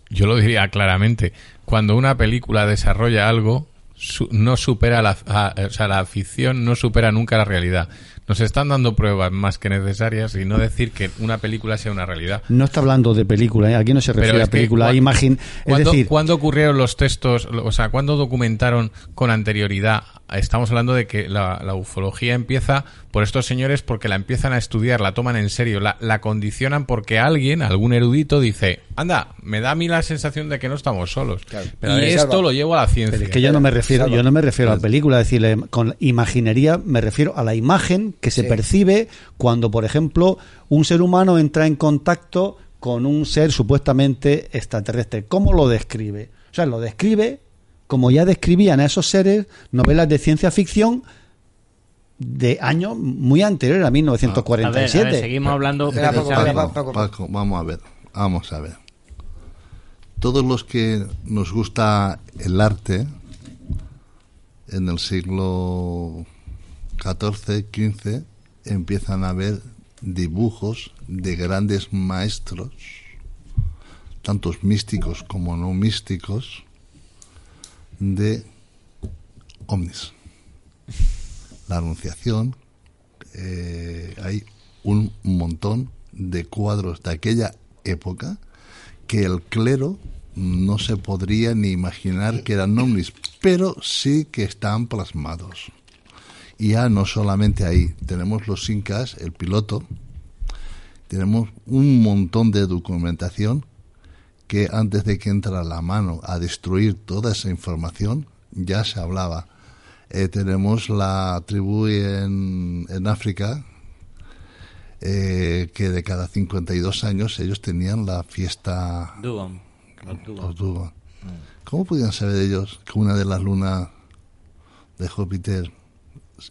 Yo lo diría claramente. Cuando una película desarrolla algo, su- no supera la, a- o sea, la ficción no supera nunca la realidad. Nos están dando pruebas más que necesarias y no decir que una película sea una realidad. No está hablando de película, ¿eh? aquí no se refiere a que película, a imagen. Es ¿Cuándo, decir, cuándo ocurrieron los textos? O sea, ¿cuándo documentaron con anterioridad? Estamos hablando de que la, la ufología empieza por estos señores porque la empiezan a estudiar, la toman en serio, la, la condicionan porque alguien, algún erudito, dice, anda, me da a mí la sensación de que no estamos solos. Pero y ver, esto Salva. lo llevo a la ciencia. Pero es que yo no me refiero, Salva. yo no me refiero a la película, es decir, la- con imaginería me refiero a la imagen que se Sí. percibe cuando, por ejemplo, un ser humano entra en contacto con un ser supuestamente extraterrestre. ¿Cómo lo describe? O sea, lo describe como ya describían a esos seres novelas de ciencia ficción de años muy anteriores a A ver, a 1947. ver, seguimos hablando Espera, Paco, precisamente- Paco, Paco, Paco. Paco, vamos a ver, vamos a ver. Todos los que nos gusta el arte en el siglo XIV, XV, empiezan a ver dibujos de grandes maestros, tantos místicos como no místicos, de ovnis. La Anunciación, eh, hay un montón de cuadros de aquella época que el clero no se podría ni imaginar que eran ovnis, pero sí que están plasmados. Y ya no solamente ahí, tenemos los incas, el piloto, tenemos un montón de documentación que antes de que entrara la mano a destruir toda esa información, ya se hablaba. Eh, tenemos la tribu en, en África, eh, que de cada 52 años ellos tenían la fiesta Dugon, los Dugon. los Dugon. ¿Cómo podían saber ellos que una de las lunas de Júpiter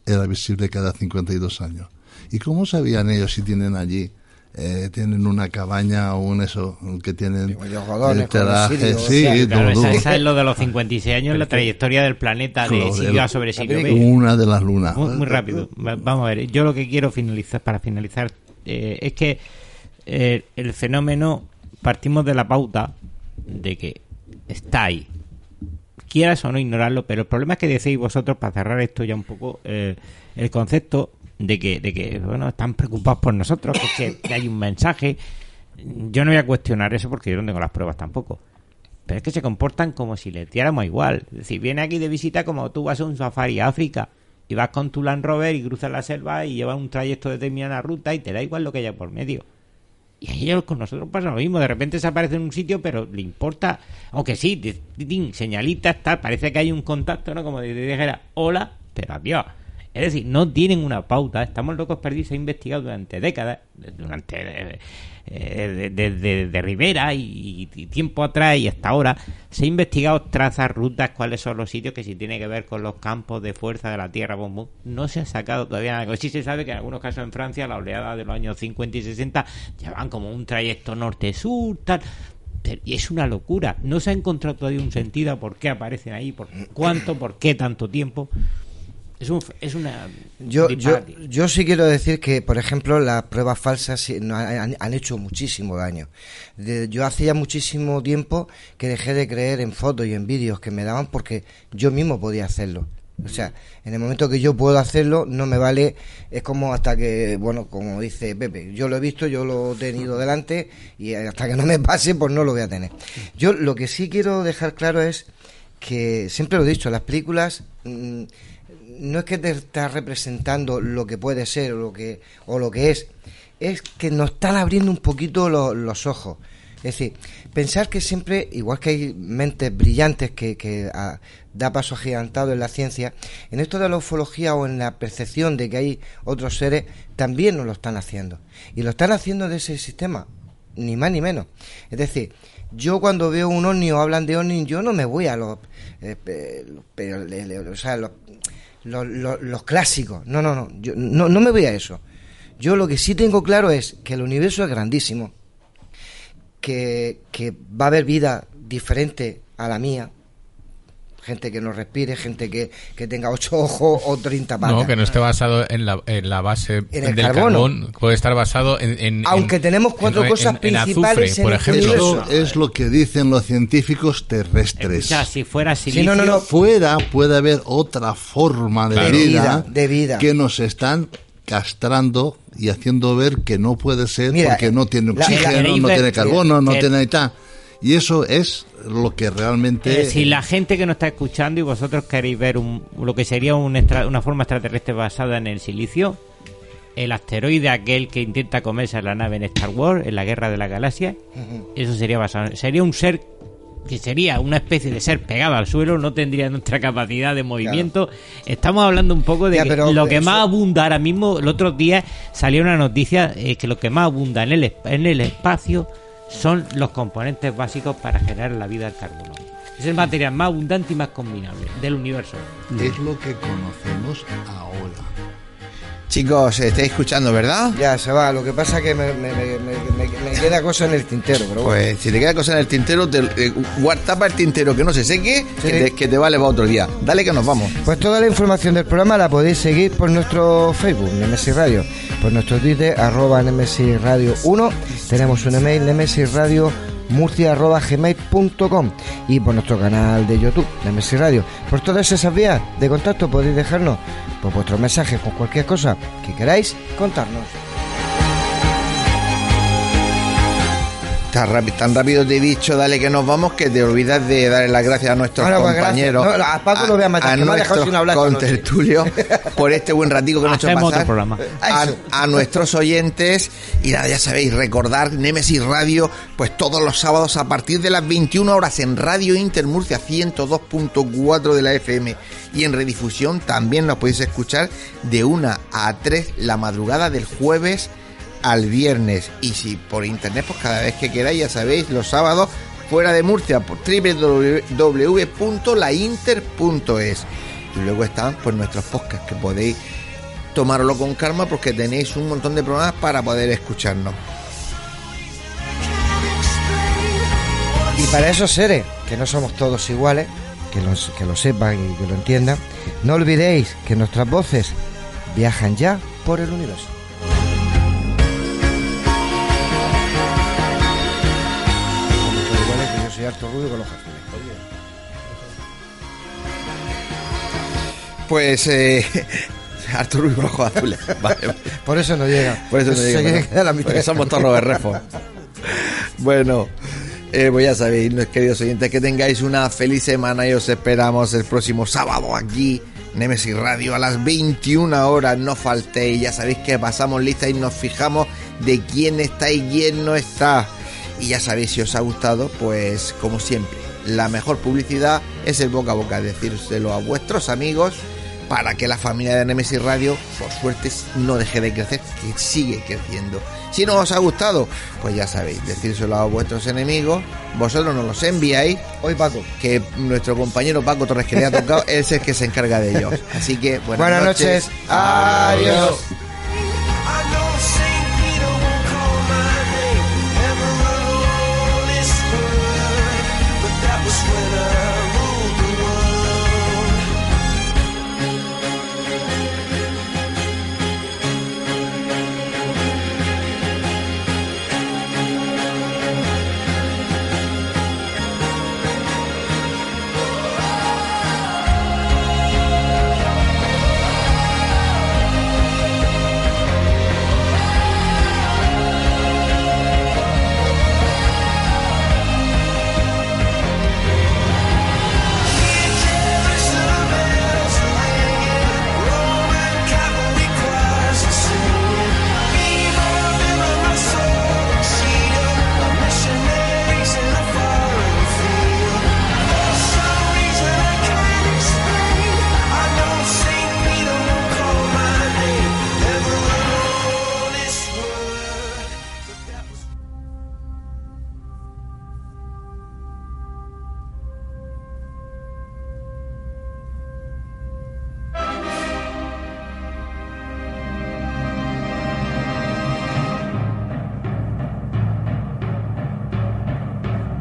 era visible cada 52 años? ¿Y cómo sabían ellos si tienen allí, eh, tienen una cabaña o un eso, que tienen el traje? Sí, o sea, Claro, esa, es lo de los 56 años, la trayectoria del planeta de Claro, siglo sobre siglo. Una de las lunas. Muy, muy rápido. Va- Vamos a ver. Yo lo que quiero finalizar, para finalizar, eh, es que eh, el fenómeno partimos de la pauta de que está ahí. quieras o no ignorarlo, pero el problema es que decís vosotros, para cerrar esto ya un poco, eh, el concepto de que, de que, bueno, están preocupados por nosotros, que, que hay un mensaje. Yo no voy a cuestionar eso porque yo no tengo las pruebas tampoco. Pero es que se comportan como si les diéramos igual. Es decir, viene aquí de visita como tú vas a un safari a África y vas con tu Land Rover y cruzas la selva y llevas un trayecto de determinada ruta y te da igual lo que haya por medio. Y ellos con nosotros pasa lo mismo. De repente se aparece en un sitio, pero le importa. Aunque sí, señalitas, tal. Parece que hay un contacto, ¿no? Como si te dijera hola, pero adiós. Es decir, no tienen una pauta. Estamos locos perdidos. Se ha investigado durante décadas, durante eh, eh, desde de, Rivera y, tiempo atrás y hasta ahora. Se ha investigado trazas, rutas, cuáles son los sitios que si tiene que ver con los campos de fuerza de la Tierra, bum. no se ha sacado todavía nada. Sí se sabe que en algunos casos en Francia, la oleada de los años 50 y 60 llevan como un trayecto norte-sur, tal. Y es una locura. No se ha encontrado todavía un sentido a por qué aparecen ahí, por cuánto, por qué tanto tiempo. Es, un, es una. Yo, yo, yo sí quiero decir que, por ejemplo, las pruebas falsas han, han hecho muchísimo daño. De- yo hacía muchísimo tiempo que dejé de creer en fotos y en vídeos que me daban porque yo mismo podía hacerlo. O sea, en el momento que yo puedo hacerlo, no me vale, es como hasta que, bueno, como dice Pepe, yo lo he visto, yo lo he tenido delante y hasta que no me pase, pues no lo voy a tener. Yo lo que sí quiero dejar claro es que, siempre lo he dicho, las películas... mm, no es que te está representando lo que puede ser o lo que, o lo que es, es que nos están abriendo un poquito lo- los ojos. Es decir, pensar que siempre, igual que hay mentes brillantes que, que ah, da paso agigantado en la ciencia, en esto de la ufología o en la percepción de que hay otros seres, también nos lo están haciendo. Y lo están haciendo de ese sistema, ni más ni menos. Es decir, yo cuando veo un ovni o hablan de ovni, yo no me voy a los, eh, los, los, clásicos. No, no, no, yo no, no me voy a eso. Yo lo que sí tengo claro es que el universo es grandísimo, que, que va a haber vida diferente a la mía, gente que no respire, gente que, que tenga ocho ojos o 30 patas. No, que no esté basado en la, en la base En el del carbono. carbón. Puede estar basado en. en- Aunque en- tenemos cuatro en- cosas en- en principales azufre, por este ejemplo. Eso es lo que dicen los científicos terrestres. Escucha, si fuera silicio, no, no, no. Fuera puede haber otra forma de Claro. vida, de vida. que nos están castrando y haciendo ver que no puede ser Mira, porque no tiene la- oxígeno, la- no tiene carbono, no tiene tal. Y eso es lo que realmente Eh, si la gente que nos está escuchando y vosotros queréis ver un- lo que sería un extra- una forma extraterrestre basada en el silicio, el asteroide aquel que intenta comerse a la nave en Star Wars, en la Guerra de la Galaxia, eso sería basado en- sería un ser que sería una especie de ser pegado al suelo, no tendría nuestra capacidad de movimiento. Estamos hablando un poco de Ya, que pero lo que eso- más abunda ahora mismo, el otro día salió una noticia eh, que lo que más abunda en el, en el espacio son los componentes básicos para generar la vida del carbono. Es el material más abundante y más combinable del universo. es lo que conocemos ahora. Chicos, estáis escuchando, ¿verdad? Ya se va, lo que pasa que me, me- me- me- queda cosa en el tintero, pero bueno. Pues si te queda cosa en el tintero, te, eh, tapa el tintero que no se seque, Sí. que, te, que te vale para otro día. Dale que nos vamos. Pues toda la información del programa la podéis seguir por nuestro Facebook, Nemesis Radio, por nuestro Twitter, arroba Nemesis Radio 1, tenemos un email, Nemesis Radio murcia arroba gmail.com y por nuestro canal de YouTube, Nemesis Radio. Por todas esas vías de contacto podéis dejarnos por vuestros mensajes con cualquier cosa que queráis contarnos. Tan, rápido, te he dicho, dale que nos vamos, que te olvidas de darle las gracias a nuestros pues, compañeros. No, a Paco lo voy a matar, ha dejado nuestros contertulios por este buen ratico que nos ha hecho pasar. otro programa. A, a nuestros oyentes. Y nada, ya sabéis, recordar Nemesis Radio, pues todos los sábados a partir de las 21 horas en Radio Inter Murcia 102.4 de la FM. Y en redifusión también nos podéis escuchar de 1 a 3 la madrugada del jueves al viernes. Y si por internet, pues cada vez que queráis, ya sabéis, los sábados fuera de Murcia por www.lainter.es. Y luego están pues nuestros podcasts que podéis tomarlo con calma porque tenéis un montón de programas para poder escucharnos. Y para esos seres, que no somos todos iguales, que lo, que lo sepan y que lo entiendan, no olvidéis que nuestras voces viajan ya por el universo. Harto ruido con los jazmines. Pues eh, Arturo y ojos azules. Vale. Por eso no llega. Por eso no Se llega. a la mitad. Porque somos todos los berrefos. Bueno, eh, pues ya sabéis, queridos oyentes, que tengáis una feliz semana y os esperamos el próximo sábado aquí, Nemesis Radio, a las 21 horas. No faltéis, ya sabéis que pasamos lista y nos fijamos de quién está y quién no está. Y ya sabéis, si os ha gustado, pues como siempre, la mejor publicidad es el boca a boca, decírselo a vuestros amigos para que la familia de Nemesis Radio, por suerte, no deje de crecer, que sigue creciendo. Si no os ha gustado, pues ya sabéis, decírselo a vuestros enemigos, vosotros nos los enviáis. Hoy Paco. Que nuestro compañero Paco Torres que le ha tocado es el que se encarga de ellos. Así que buenas, Buenas noches. Adiós.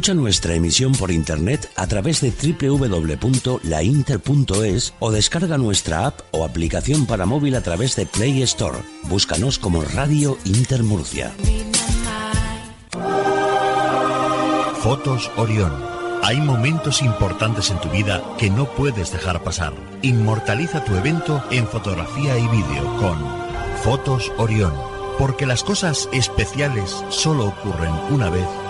Escucha nuestra emisión por internet a través de www.lainter.es o descarga nuestra app o aplicación para móvil a través de Play Store. Búscanos como Radio Inter Murcia. Fotos Orión. Hay momentos importantes en tu vida que no puedes dejar pasar. Inmortaliza tu evento en fotografía y vídeo con Fotos Orión. Porque las cosas especiales solo ocurren una vez.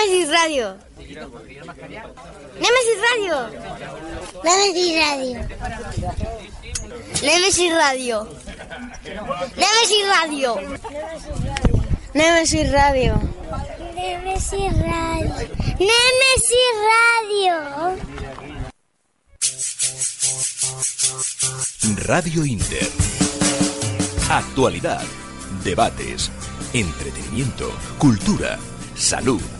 Nemesis Radio. Nemesis Radio. Nemesis Radio. Nemesis Radio. Nemesis Radio. Nemesis Radio. Nemesis Radio. Nemesis Radio. Radio Inter. Actualidad, debates, entretenimiento, cultura, salud,